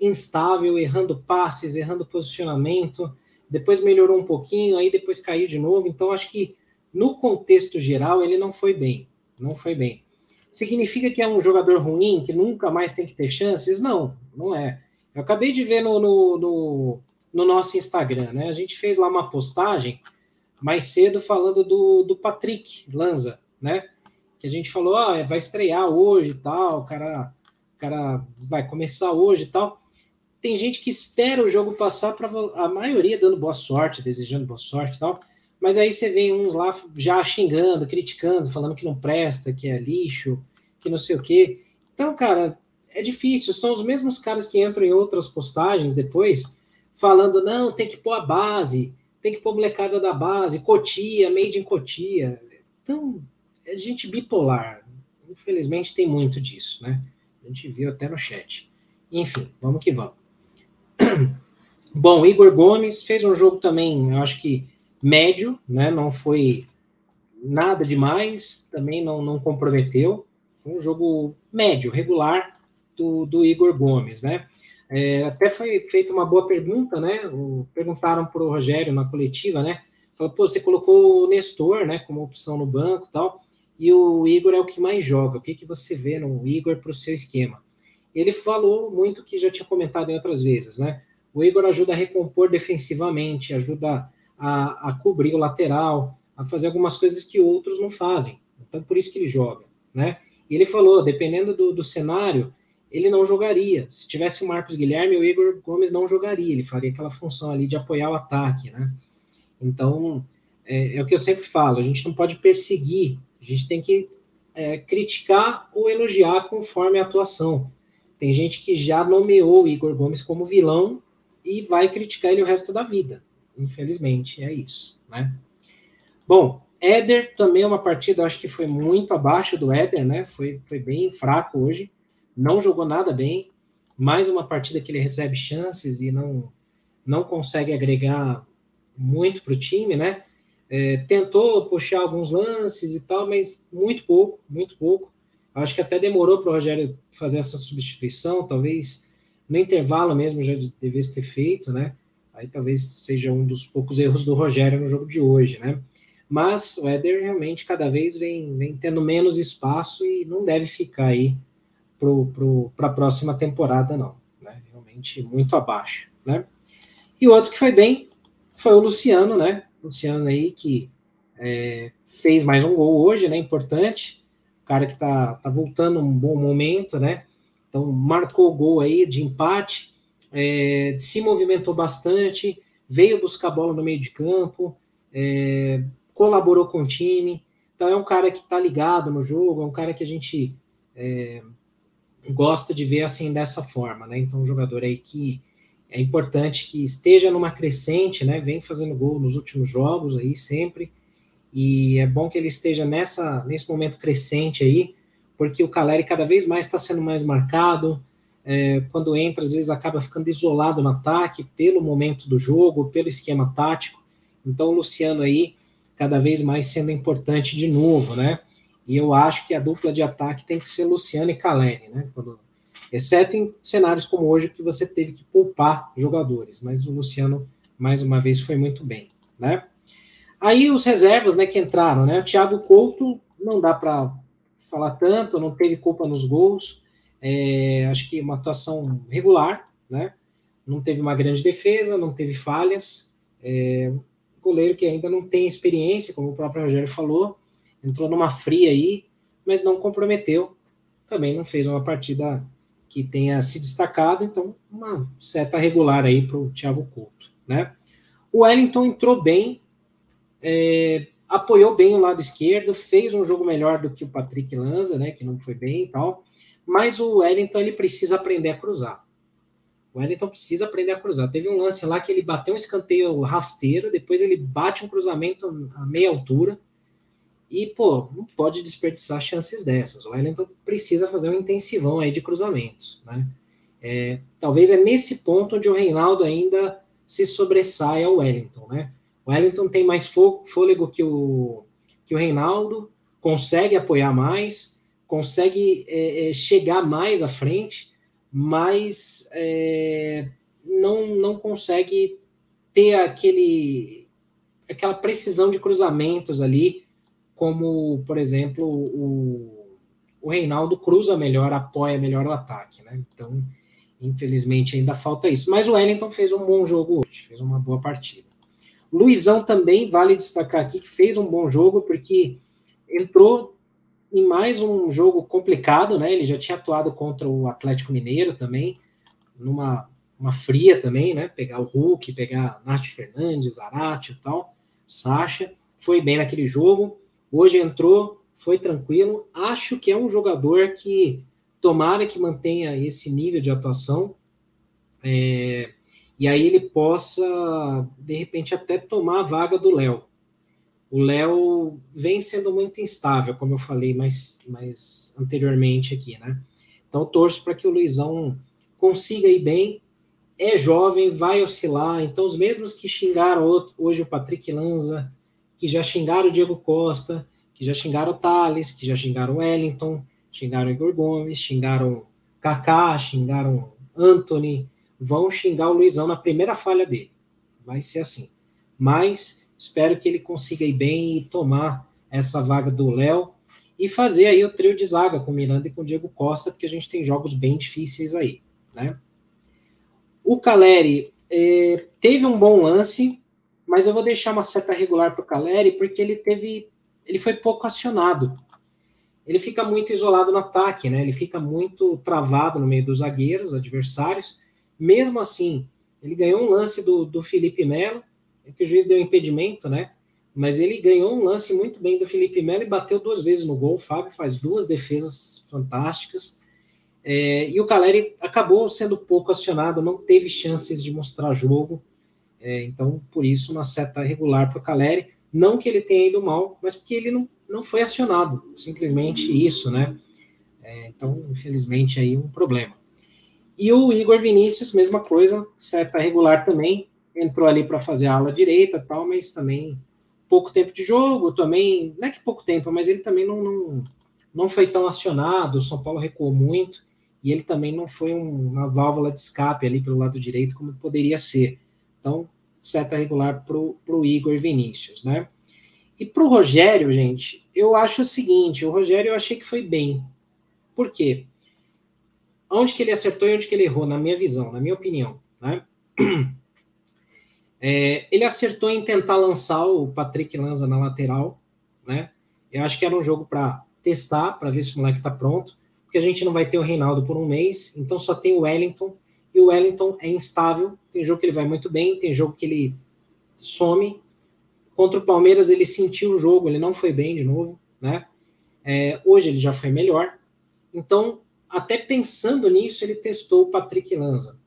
instável, errando passes, errando posicionamento, depois melhorou um pouquinho, aí depois caiu de novo. Então, acho que no contexto geral ele não foi bem, não foi bem. Significa que é um jogador ruim, que nunca mais tem que ter chances? Não, não é. Eu acabei de ver no, no, no, no nosso Instagram, né? A gente fez lá uma postagem mais cedo falando do, do Patrick Lanza, né? Que a gente falou, ah, vai estrear hoje e tal, o cara, o cara vai começar hoje e tal. Tem gente que espera o jogo passar para a maioria dando boa sorte, desejando boa sorte e tal. Mas aí você vê uns lá já xingando, criticando, falando que não presta, que é lixo, que não sei o quê. Então, cara, é difícil. São os mesmos caras que entram em outras postagens depois, falando, não, tem que pôr a base, tem que pôr molecada da base, Cotia, made in Cotia. Então, é gente bipolar. Infelizmente tem muito disso, né? A gente viu até no chat. Enfim, vamos que vamos. Bom, Igor Gomes fez um jogo também, eu acho que médio, né? Não foi nada demais, também não, não comprometeu. Foi um jogo médio, regular do, do Igor Gomes, né? É, até foi feita uma boa pergunta, né? O, perguntaram para o Rogério na coletiva, né? Falou, pô, você colocou o Nestor, né, como opção no banco e tal, e o Igor é o que mais joga. O que, que você vê no Igor para o seu esquema? Ele falou muito que já tinha comentado em outras vezes, né? O Igor ajuda a recompor defensivamente, ajuda a, a cobrir o lateral, a fazer algumas coisas que outros não fazem. Então, por isso que ele joga, né? E ele falou, dependendo do, do cenário, ele não jogaria. Se tivesse o Marcos Guilherme, o Igor Gomes não jogaria. Ele faria aquela função ali de apoiar o ataque, né? Então, é, é o que eu sempre falo, a gente não pode perseguir, a gente tem que é, criticar ou elogiar conforme a atuação. Tem gente que já nomeou o Igor Gomes como vilão e vai criticar ele o resto da vida. Infelizmente, é isso, né? Bom, Éder também é uma partida, acho que foi muito abaixo do Éder, né? Foi, foi bem fraco hoje, não jogou nada bem. Mais uma partida que ele recebe chances e não, não consegue agregar muito para o time, né? É, tentou puxar alguns lances e tal, mas muito pouco, muito pouco. Acho que até demorou para o Rogério fazer essa substituição, talvez no intervalo mesmo já devesse ter feito, né? Aí talvez seja um dos poucos erros do Rogério no jogo de hoje, né? Mas o Éder realmente cada vez vem, vem tendo menos espaço e não deve ficar aí para a próxima temporada, não. Né? Realmente muito abaixo, né? E o outro que foi bem foi o Luciano, né? Luciano aí que é, fez mais um gol hoje, né? Importante. Cara que tá, tá voltando um bom momento, né? Então marcou o gol aí de empate, é, se movimentou bastante, veio buscar bola no meio de campo, é, colaborou com o time. Então é um cara que tá ligado no jogo, é um cara que a gente é, gosta de ver assim dessa forma, né? Então um jogador aí que é importante que esteja numa crescente, né? Vem fazendo gol nos últimos jogos aí sempre. E é bom que ele esteja nessa nesse momento crescente aí, porque o Caleri cada vez mais está sendo mais marcado. É, quando entra, às vezes acaba ficando isolado no ataque pelo momento do jogo, pelo esquema tático. Então, o Luciano aí cada vez mais sendo importante de novo, né? E eu acho que a dupla de ataque tem que ser Luciano e Caleri, né? Quando exceto em cenários como hoje que você teve que poupar jogadores, mas o Luciano mais uma vez foi muito bem, né? Aí os reservas, né, que entraram, né? O Thiago Couto não dá para falar tanto, não teve culpa nos gols, é, acho que uma atuação regular, né? Não teve uma grande defesa, não teve falhas. É, goleiro que ainda não tem experiência, como o próprio Rogério falou, entrou numa fria aí, mas não comprometeu. Também não fez uma partida que tenha se destacado, então uma seta regular aí para o Thiago Couto, né? O Wellington entrou bem, é, apoiou bem o lado esquerdo, fez um jogo melhor do que o Patrick Lanza, né? Que não foi bem e tal. Mas o Wellington ele precisa aprender a cruzar. O Wellington precisa aprender a cruzar. Teve um lance lá que ele bateu um escanteio rasteiro, depois ele bate um cruzamento a meia altura. E, pô, não pode desperdiçar chances dessas. O Wellington precisa fazer um intensivão aí de cruzamentos, né? É, talvez é nesse ponto onde o Reinaldo ainda se sobressai ao Wellington, né? O Wellington tem mais fôlego que o, que o Reinaldo, consegue apoiar mais, consegue é, é, chegar mais à frente, mas é, não, não consegue ter aquele, aquela precisão de cruzamentos ali, como, por exemplo, o, o Reinaldo cruza melhor, apoia melhor o ataque, né? Então, infelizmente, ainda falta isso. Mas o Wellington fez um bom jogo hoje, fez uma boa partida. Luizão também vale destacar aqui que fez um bom jogo, porque entrou em mais um jogo complicado, né? Ele já tinha atuado contra o Atlético Mineiro também, numa uma fria também, né? Pegar o Hulk, pegar Nath Fernandes, Zarate e tal, Sacha, foi bem naquele jogo. Hoje entrou, foi tranquilo. Acho que é um jogador que tomara que mantenha esse nível de atuação. É, e aí ele possa, de repente, até tomar a vaga do Léo. O Léo vem sendo muito instável, como eu falei mais, mais anteriormente aqui, né? Então, torço para que o Luizão consiga ir bem. É jovem, vai oscilar. Então, os mesmos que xingaram hoje o Patrick Lanza, que já xingaram o Diego Costa, que já xingaram o Thales, que já xingaram o Wellington, xingaram o Igor Gomes, xingaram Kaká, xingaram Anthony, vão xingar o Luizão na primeira falha dele. Vai ser assim. Mas espero que ele consiga ir bem e tomar essa vaga do Léo e fazer aí o trio de zaga com Miranda e com Diego Costa, porque a gente tem jogos bem difíceis aí, né? O Caleri eh, teve um bom lance, mas eu vou deixar uma seta regular para o Caleri porque ele teve, ele foi pouco acionado. Ele fica muito isolado no ataque, né? Ele fica muito travado no meio dos zagueiros adversários mesmo assim, ele ganhou um lance do, do Felipe Melo, é que o juiz deu impedimento, né? Mas ele ganhou um lance muito bem do Felipe Melo e bateu duas vezes no gol. O Fábio faz duas defesas fantásticas. É, e o Caleri acabou sendo pouco acionado, não teve chances de mostrar jogo. É, então, por isso, uma seta regular para o Caleri. Não que ele tenha ido mal, mas porque ele não, não foi acionado. Simplesmente isso, né? É, então, infelizmente, aí um problema. E o Igor Vinícius, mesma coisa, seta regular também, entrou ali para fazer a ala direita tal, mas também pouco tempo de jogo, também, não é que pouco tempo, mas ele também não, não, não foi tão acionado, o São Paulo recuou muito, e ele também não foi um, uma válvula de escape ali pelo lado direito, como poderia ser. Então, seta regular para o Igor Vinícius, né? E para o Rogério, gente, eu acho o seguinte, o Rogério eu achei que foi bem. Por quê? Onde que ele acertou e onde que ele errou, na minha visão, na minha opinião, né? É, ele acertou em tentar lançar o Patrick Lanza na lateral, né? Eu acho que era um jogo para testar, para ver se o moleque está pronto, porque a gente não vai ter o Reinaldo por um mês, então só tem o Wellington, e o Wellington é instável, tem jogo que ele vai muito bem, tem jogo que ele some. Contra o Palmeiras ele sentiu o jogo, ele não foi bem de novo, né? É, hoje ele já foi melhor. Então, até pensando nisso, ele testou o Patrick Lanza.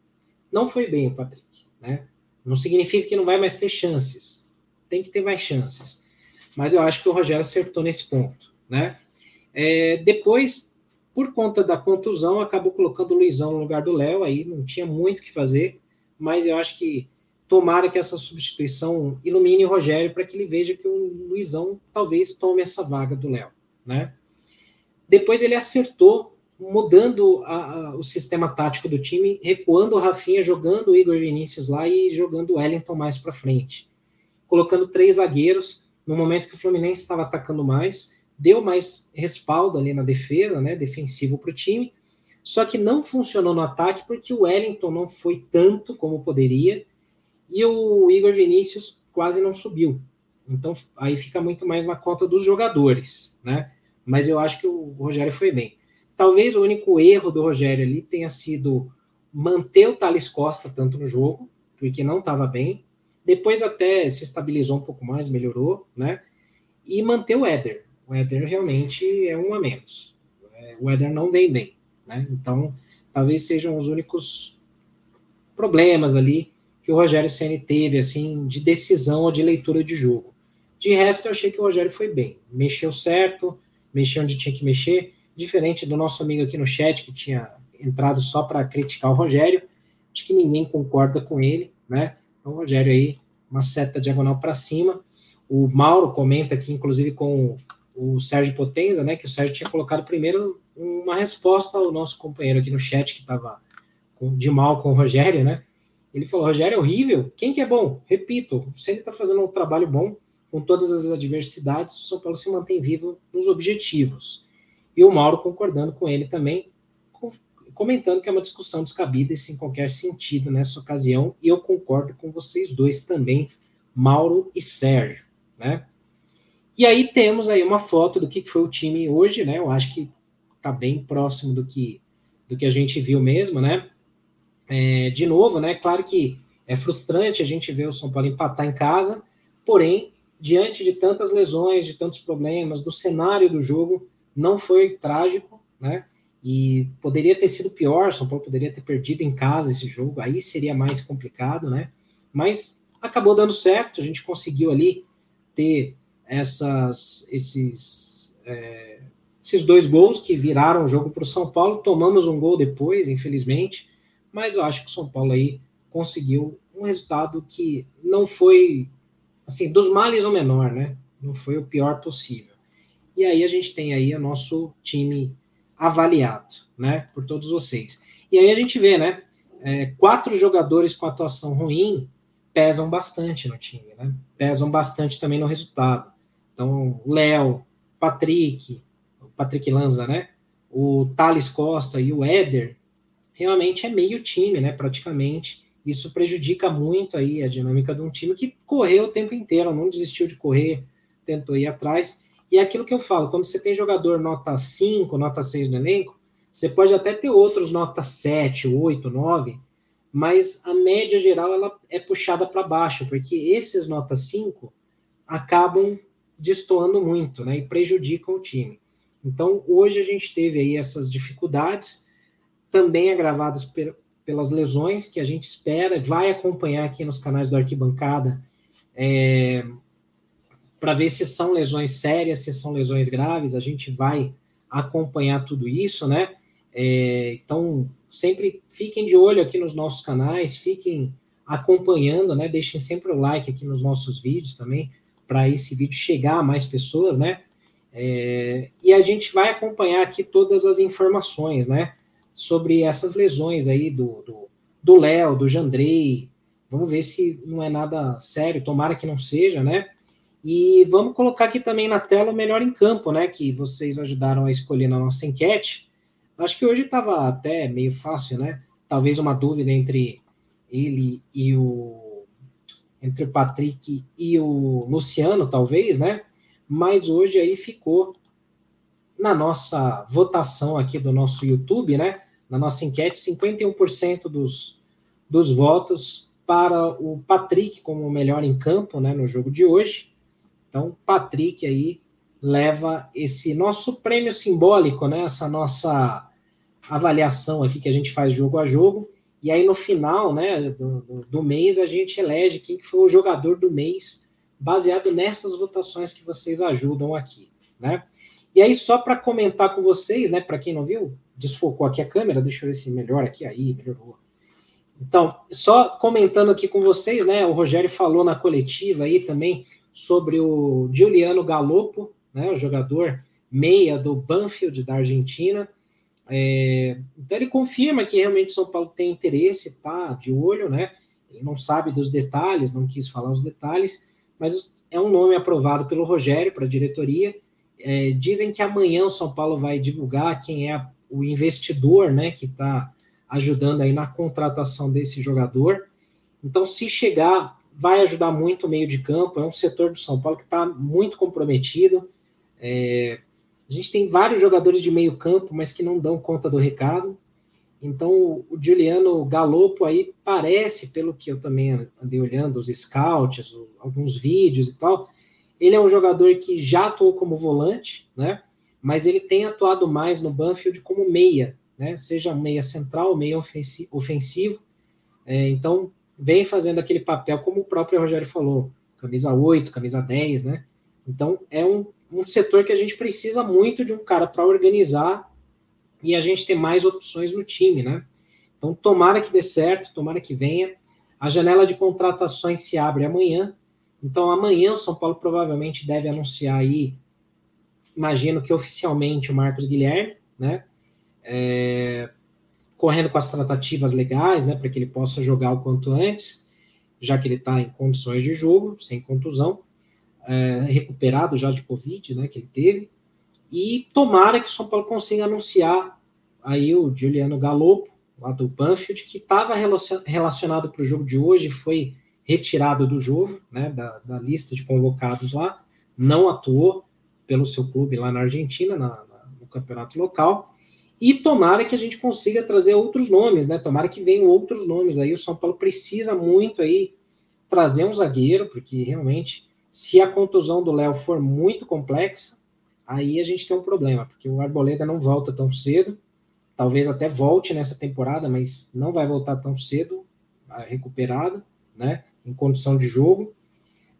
Não foi bem o Patrick, né? Não significa que não vai mais ter chances. Tem que ter mais chances. Mas eu acho que o Rogério acertou nesse ponto, né? É, depois, por conta da contusão, acabou colocando o Luizão no lugar do Léo, aí não tinha muito o que fazer, mas eu acho que tomara que essa substituição ilumine o Rogério para que ele veja que o Luizão talvez tome essa vaga do Léo, né? Depois ele acertou mudando a, a, o sistema tático do time, recuando o Rafinha, jogando o Igor Vinícius lá e jogando o Wellington mais para frente. Colocando três zagueiros, no momento que o Fluminense estava atacando mais, deu mais respaldo ali na defesa, né, defensivo para o time, só que não funcionou no ataque porque o Wellington não foi tanto como poderia e o Igor Vinícius quase não subiu. Então aí fica muito mais na conta dos jogadores, né? Mas eu acho que o Rogério foi bem. Talvez o único erro do Rogério ali tenha sido manter o Thales Costa tanto no jogo, porque não estava bem. Depois até se estabilizou um pouco mais, melhorou, né? E manter o Éder. O Éder realmente é um a menos. É, o Éder não vem bem, né? Então, talvez sejam os únicos problemas ali que o Rogério Ceni teve, assim, de decisão ou de leitura de jogo. De resto, eu achei que o Rogério foi bem. Mexeu certo, mexeu onde tinha que mexer, diferente do nosso amigo aqui no chat, que tinha entrado só para criticar o Rogério. Acho que ninguém concorda com ele, né? Então, o Rogério aí, uma seta diagonal para cima. O Mauro comenta aqui, inclusive, com o Sérgio Potenza, né? Que o Sérgio tinha colocado primeiro uma resposta ao nosso companheiro aqui no chat, que estava de mal com o Rogério, né? Ele falou: Rogério é horrível. Quem que é bom? Repito, o Ceni está fazendo um trabalho bom com todas as adversidades. O São Paulo se mantém vivo nos objetivos. E o Mauro concordando com ele também, comentando que é uma discussão descabida e sem qualquer sentido nessa ocasião. E eu concordo com vocês dois também, Mauro e Sérgio, né? E aí temos aí uma foto do que foi o time hoje, né? Eu acho que está bem próximo do que do que a gente viu mesmo, né? É, de novo, né? Claro que é frustrante a gente ver o São Paulo empatar em casa, porém, diante de tantas lesões, de tantos problemas, do cenário do jogo, não foi trágico, né? E poderia ter sido pior, São Paulo poderia ter perdido em casa esse jogo, aí seria mais complicado, né? Mas acabou dando certo, a gente conseguiu ali ter essas, esses, é, esses dois gols que viraram o jogo para o São Paulo. Tomamos um gol depois, infelizmente, mas eu acho que o São Paulo aí conseguiu um resultado que não foi, assim, dos males o menor, né? Não foi o pior possível. E aí a gente tem aí o nosso time avaliado, né, por todos vocês. E aí a gente vê, né, é, quatro jogadores com atuação ruim pesam bastante no time, né? Pesam bastante também no resultado. Então, Léo, Patrick, Patrick Lanza, né? O Thales Costa e o Éder realmente é meio time, né? Praticamente. Isso prejudica muito aí a dinâmica de um time que correu o tempo inteiro, não desistiu de correr, tentou ir atrás. E é aquilo que eu falo, quando você tem jogador nota 5, nota 6 no elenco, você pode até ter outros nota 7, 8, 9, mas a média geral ela é puxada para baixo, porque esses nota 5 acabam destoando muito, né, e prejudicam o time. Então, hoje a gente teve aí essas dificuldades, também agravadas pelas lesões, que a gente espera, vai acompanhar aqui nos canais do Arquibancada, é, para ver se são lesões sérias, se são lesões graves, a gente vai acompanhar tudo isso, né? É, então, sempre fiquem de olho aqui nos nossos canais, fiquem acompanhando, né? Deixem sempre o like aqui nos nossos vídeos também, para esse vídeo chegar a mais pessoas, né? É, e a gente vai acompanhar aqui todas as informações, né? sobre essas lesões aí do do Léo, do Jandrei. Vamos ver se não é nada sério, tomara que não seja, né? E vamos colocar aqui também na tela o melhor em campo, né? Que vocês ajudaram a escolher na nossa enquete. Acho que hoje estava até meio fácil, né? Talvez uma dúvida entre ele e o entre o Patrick e o Luciano, talvez, né? Mas hoje aí ficou na nossa votação aqui do nosso YouTube, né? Na nossa enquete, 51% dos, dos votos para o Patrick como o melhor em campo, né, no jogo de hoje. Então, Patrick aí leva esse nosso prêmio simbólico, né, essa nossa avaliação aqui que a gente faz jogo a jogo. E aí no final, né, do, do mês a gente elege quem foi o jogador do mês, baseado nessas votações que vocês ajudam aqui, né? E aí, só para comentar com vocês, né, para quem não viu, desfocou aqui a câmera, deixa eu ver se melhor aqui, aí, melhorou. Então, só comentando aqui com vocês, né, o Rogério falou na coletiva aí também sobre o Giuliano Galopo, né, o jogador meia do Banfield da Argentina. É, então ele confirma que realmente o São Paulo tem interesse, tá de olho, né? Ele não sabe dos detalhes, não quis falar os detalhes, mas é um nome aprovado pelo Rogério para a diretoria é, dizem que amanhã o São Paulo vai divulgar quem é o investidor, né, que está ajudando aí na contratação desse jogador. Então, se chegar, vai ajudar muito o meio de campo. É um setor do São Paulo que está muito comprometido. É, a gente tem vários jogadores de meio campo, mas que não dão conta do recado. Então, o Juliano Galopo aí parece, pelo que eu também andei olhando, os scouts, alguns vídeos e tal, ele é um jogador que já atuou como volante, né? Mas ele tem atuado mais no Banfield como meia, né? Seja meia central, meia ofensivo. É, então, vem fazendo aquele papel, como o próprio Rogério falou, camisa 8, camisa 10, né? Então, é um, um setor que a gente precisa muito de um cara para organizar e a gente ter mais opções no time, né? Então, tomara que dê certo, tomara que venha. A janela de contratações se abre amanhã. Então, amanhã o São Paulo provavelmente deve anunciar aí, imagino que oficialmente o Marcos Guilherme, né? É, correndo com as tratativas legais, né? Para que ele possa jogar o quanto antes, já que ele está em condições de jogo, sem contusão, é, recuperado já de Covid, né? Que ele teve. E tomara que o São Paulo consiga anunciar aí o Juliano Galopo, lá do Banfield, que estava relacionado para o jogo de hoje, foi retirado do jogo, né, da, da, lista de convocados lá, não atuou pelo seu clube lá na Argentina, na, na, no campeonato local, e tomara que a gente consiga trazer outros nomes, né, tomara que venham outros nomes aí, o São Paulo precisa muito aí trazer um zagueiro, porque realmente, se a contusão do Léo for muito complexa, aí a gente tem um problema, porque o Arboleda não volta tão cedo, talvez até volte nessa temporada, mas não vai voltar tão cedo, recuperado, né, em condição de jogo.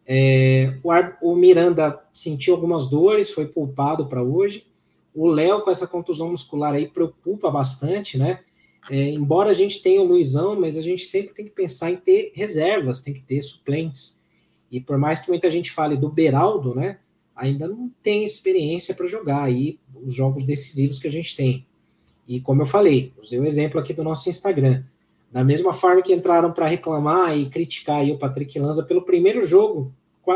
É, o, o, Miranda sentiu algumas dores, foi poupado para hoje. O Léo, com essa contusão muscular aí, preocupa bastante, né? É, embora a gente tenha o Luizão, mas a gente sempre tem que pensar em ter reservas, tem que ter suplentes. E por mais que muita gente fale do Beraldo, né? Ainda não tem experiência para jogar aí os jogos decisivos que a gente tem. E como eu falei, usei o exemplo aqui do nosso Instagram. Da mesma forma que entraram para reclamar e criticar o Patrick Lanza pelo primeiro jogo,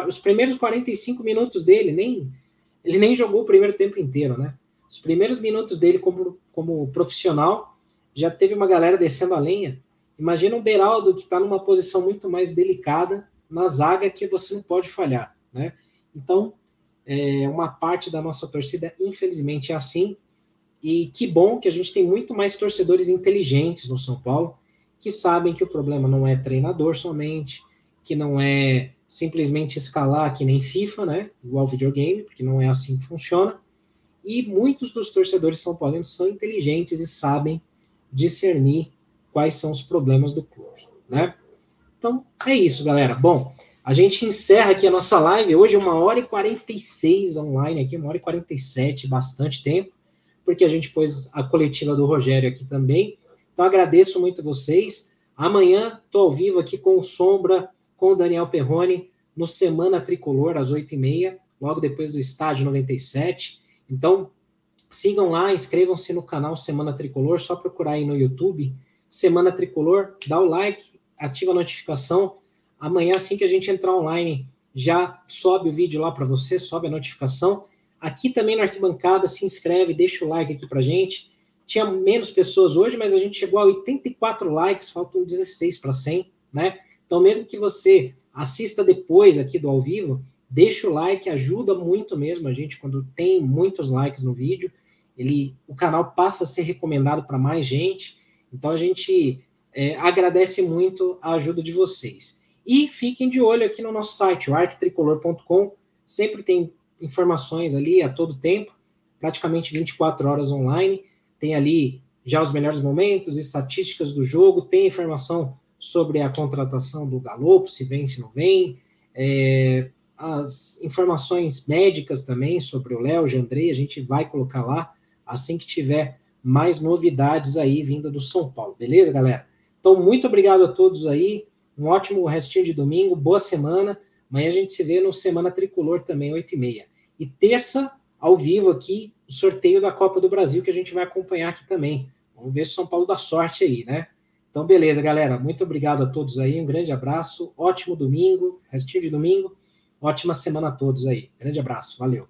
os primeiros 45 minutos dele, nem ele nem jogou o primeiro tempo inteiro, né? Os primeiros minutos dele como, como profissional, já teve uma galera descendo a lenha. Imagina um Beraldo que está numa posição muito mais delicada na zaga que você não pode falhar, né? Então, é, uma parte da nossa torcida, infelizmente, é assim. E que bom que a gente tem muito mais torcedores inteligentes no São Paulo, que sabem que o problema não é treinador somente, que não é simplesmente escalar que nem FIFA, né? Igual videogame, porque não é assim que funciona. E muitos dos torcedores são paulinos são inteligentes e sabem discernir quais são os problemas do clube, né? Então, é isso, galera. Bom, a gente encerra aqui a nossa live. Hoje, uma hora e 46 online aqui, uma hora e 47, bastante tempo porque a gente pôs a coletiva do Rogério aqui também. Então, agradeço muito vocês. Amanhã estou ao vivo aqui com o Sombra, com o Daniel Perrone, no Semana Tricolor, às 8h30, logo depois do Estádio 97. Então, sigam lá, inscrevam-se no canal Semana Tricolor, só procurar aí no YouTube, Semana Tricolor, dá o like, ativa a notificação. Amanhã, assim que a gente entrar online, já sobe o vídeo lá para você, sobe a notificação. Aqui também na arquibancada, se inscreve, deixa o like aqui pra gente. Tinha menos pessoas hoje, mas a gente chegou a 84 likes, faltam 16 para 100, né? Então, mesmo que você assista depois aqui do ao vivo, deixa o like, ajuda muito mesmo a gente quando tem muitos likes no vídeo. Ele, o canal passa a ser recomendado para mais gente. Então, a gente é, agradece muito a ajuda de vocês. E fiquem de olho aqui no nosso site, o arquitricolor.com. Sempre tem informações ali a todo tempo, praticamente 24 horas online. Tem ali já os melhores momentos, estatísticas do jogo, tem informação sobre a contratação do Galopo, se vem, se não vem, é, as informações médicas também sobre o Léo, Jandrei, a gente vai colocar lá assim que tiver mais novidades aí vinda do São Paulo, beleza, galera? Então, muito obrigado a todos aí, um ótimo restinho de domingo, boa semana, Amanhã a gente se vê no Semana Tricolor também, 8h30. E terça, ao vivo aqui, o sorteio da Copa do Brasil, que a gente vai acompanhar aqui também. Vamos ver se o São Paulo dá sorte aí, né? Então, beleza, galera. Muito obrigado a todos aí. Um grande abraço. Ótimo domingo, restinho de domingo. Ótima semana a todos aí. Grande abraço. Valeu.